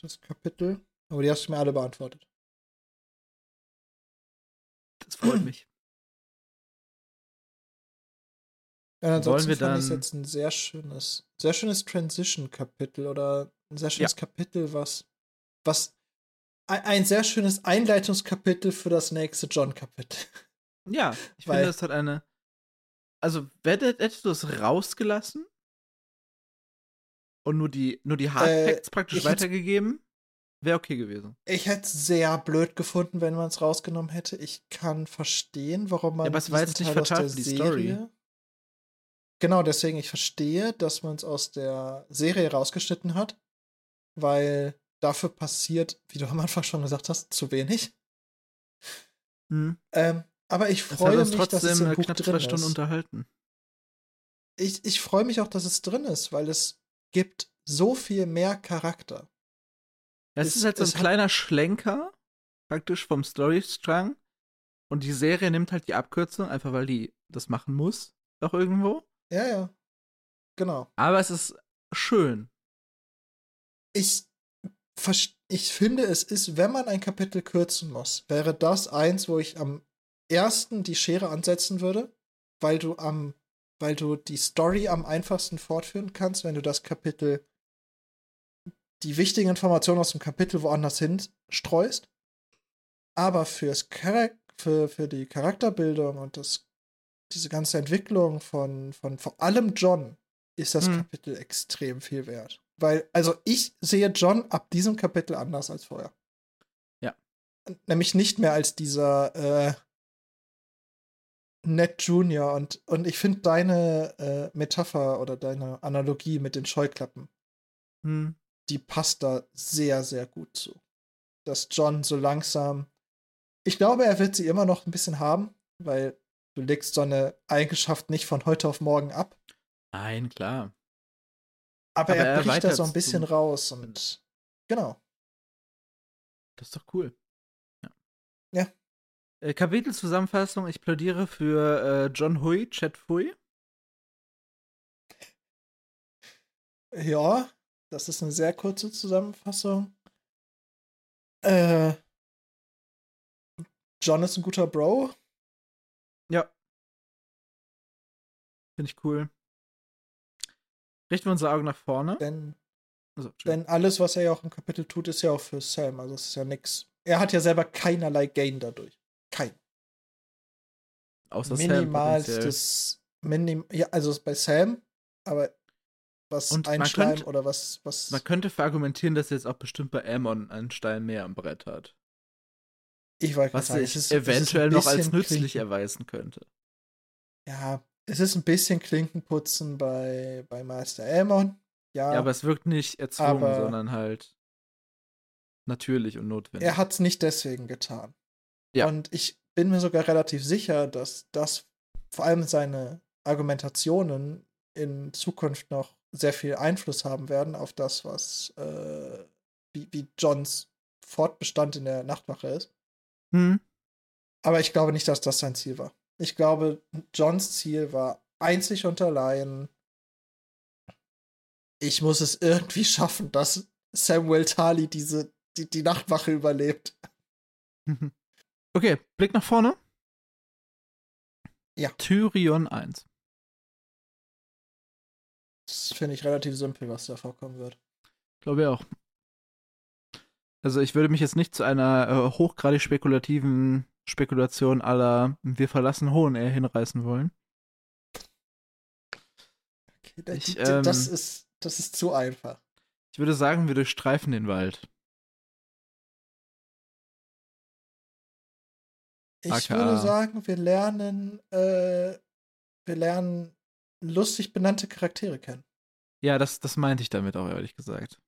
das Kapitel. Aber die hast du mir alle beantwortet. Das freut mich. Ja, ansonsten wir fand ich dann- jetzt ein sehr schönes, sehr schönes Transition-Kapitel oder ein sehr schönes Kapitel, was, was ein, sehr schönes Einleitungskapitel für das nächste John-Kapitel. Ja, ich Weil- finde, das hat eine. Also, hättest du es rausgelassen und nur die, nur die Hardfacts praktisch Äh, hätt- weitergegeben, wäre okay gewesen. Ich hätte es sehr blöd gefunden, wenn man es rausgenommen hätte. Ich kann verstehen, warum man Ja, aber es war jetzt nicht Teil für die Serie. Story. Genau, deswegen ich verstehe, dass man es aus der Serie rausgeschnitten hat, weil dafür passiert, wie du am Anfang schon gesagt hast, zu wenig. Hm. Ähm, aber ich Das freue uns mich, dass es trotzdem im Buch knapp zwei drin Stunden ist. unterhalten. Ich, ich freue mich auch, dass es drin ist, weil es gibt so viel mehr Charakter. Es, Es- ist halt so ein kleiner Schlenker, praktisch vom Storystrang. Und die Serie nimmt halt die Abkürzung, einfach weil die das machen muss, auch irgendwo. Ja, ja. Genau. Aber es ist schön. ich, ich finde, es ist, wenn man ein Kapitel kürzen muss, wäre das eins, wo ich am ersten die Schere ansetzen würde, weil du am, weil du die Story am einfachsten fortführen kannst, wenn du das Kapitel, die wichtigen Informationen aus dem Kapitel woanders hin streust. Aber fürs Charak für, für die Charakterbildung und das, diese ganze Entwicklung von, von vor allem John ist das Hm. Kapitel extrem viel wert. Weil, also ich sehe John ab diesem Kapitel anders als vorher. Ja. Nämlich nicht mehr als dieser äh, Ned Junior und, und ich finde deine äh, Metapher oder deine Analogie mit den Scheuklappen, Hm. die passt da sehr, sehr gut zu. Dass John so langsam. Ich glaube, er wird sie immer noch ein bisschen haben, weil du legst so eine Eigenschaft nicht von heute auf morgen ab. Nein, klar. Aber, Aber er er bricht da so ein bisschen so. raus und genau. Das ist doch cool. Ja. Ja. Äh, Kapitelzusammenfassung: Ich plädiere für äh, John Hui, Chet Fui. Ja, das ist eine sehr kurze Zusammenfassung. Äh, John ist ein guter Bro. Ja. Finde ich cool. Richten wir unsere Augen nach vorne. Denn, Also, denn alles, was er ja auch im Kapitel tut, ist ja auch für Sam. Also es ist ja nix. Er hat ja selber keinerlei Gain dadurch. Kein. Außer. Minimalstes. Minim ja, also bei Sam, aber was Und Einschleim könnte- oder was, was. Man könnte verargumentieren, dass er jetzt auch bestimmt bei Ammon einen Stein mehr am Brett hat. ich wollte Was sich eventuell noch als nützlich erweisen könnte. Ja, es ist ein bisschen Klinkenputzen bei, bei Meister Elmon. Ja, Ja, aber es wirkt nicht erzwungen, sondern halt natürlich und notwendig. er hat es nicht deswegen getan. Ja. Und ich bin mir sogar relativ sicher, dass das vor allem seine Argumentationen in Zukunft noch sehr viel Einfluss haben werden auf das, was äh, wie, wie Johns Fortbestand in der Nachtwache ist. Hm? Aber ich glaube nicht, dass das sein Ziel war. Ich glaube, Johns Ziel war einzig und allein, ich muss es irgendwie schaffen, dass Samuel Tali diese, die, die Nachtwache überlebt. Okay, Blick nach vorne. Ja. Tyrion 1. Das finde ich relativ simpel, was da vorkommen wird. Glaube ich auch. Also ich würde mich jetzt nicht zu einer äh, hochgradig spekulativen Spekulation aller Wir verlassen Hohenair hinreißen wollen. Okay, da- Ich, die- das, ähm, ist, das ist zu einfach. Ich würde sagen, wir durchstreifen den Wald. Ich aka. würde sagen, wir lernen äh, wir lernen lustig benannte Charaktere kennen. Ja, das, das meinte ich damit auch, ehrlich gesagt.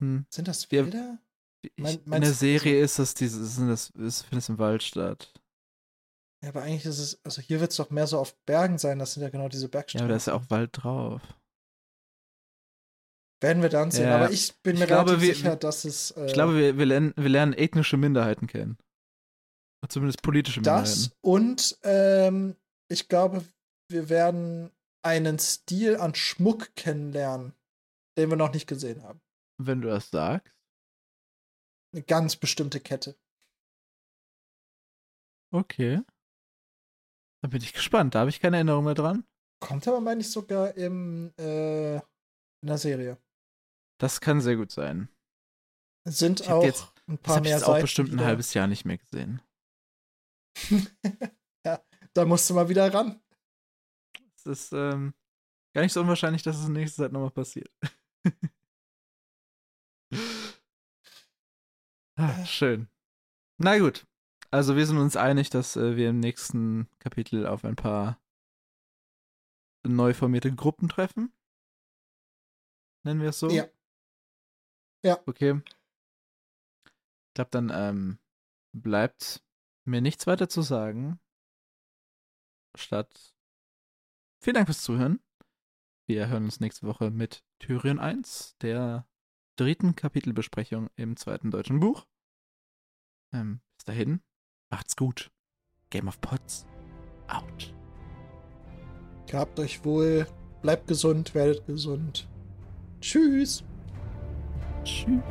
Hm. Sind das Bilder? Ich, in der Serie ist das dieses, sind das, ist, findet es im Wald statt. Ja, aber eigentlich ist es, also hier wird es doch mehr so auf Bergen sein, das sind ja genau diese Bergstellen. Ja, aber da ist ja auch Wald drauf. Werden wir dann sehen, ja. aber ich bin mir ich relativ wir, sicher, dass es. Äh, ich glaube, wir, wir, lernen, wir lernen ethnische Minderheiten kennen. Zumindest politische Minderheiten. Das und ähm, ich glaube, wir werden einen Stil an Schmuck kennenlernen, den wir noch nicht gesehen haben. Wenn du das sagst. Eine ganz bestimmte Kette. Okay. Da bin ich gespannt. Da habe ich keine Erinnerung mehr dran. Kommt aber, meine ich, sogar im, äh, in der Serie. Das kann sehr gut sein. Sind ich auch jetzt, ein paar mehr ich auch bestimmt wieder. ein halbes Jahr nicht mehr gesehen. ja, da musst du mal wieder ran. Es ist ähm, gar nicht so unwahrscheinlich, dass es in nächster Zeit nochmal passiert. ah, schön. Na gut. Also wir sind uns einig, dass äh, wir im nächsten Kapitel auf ein paar neu formierte Gruppen treffen. Nennen wir es so? Ja. Ja. Okay. Ich glaube, dann ähm, bleibt mir nichts weiter zu sagen. Statt vielen Dank fürs Zuhören. Wir hören uns nächste Woche mit Tyrion 1, der dritten Kapitelbesprechung im zweiten deutschen Buch. Ähm, bis dahin, macht's gut. Game of Pots out. Gehabt euch wohl, bleibt gesund, werdet gesund. Tschüss. Tschüss.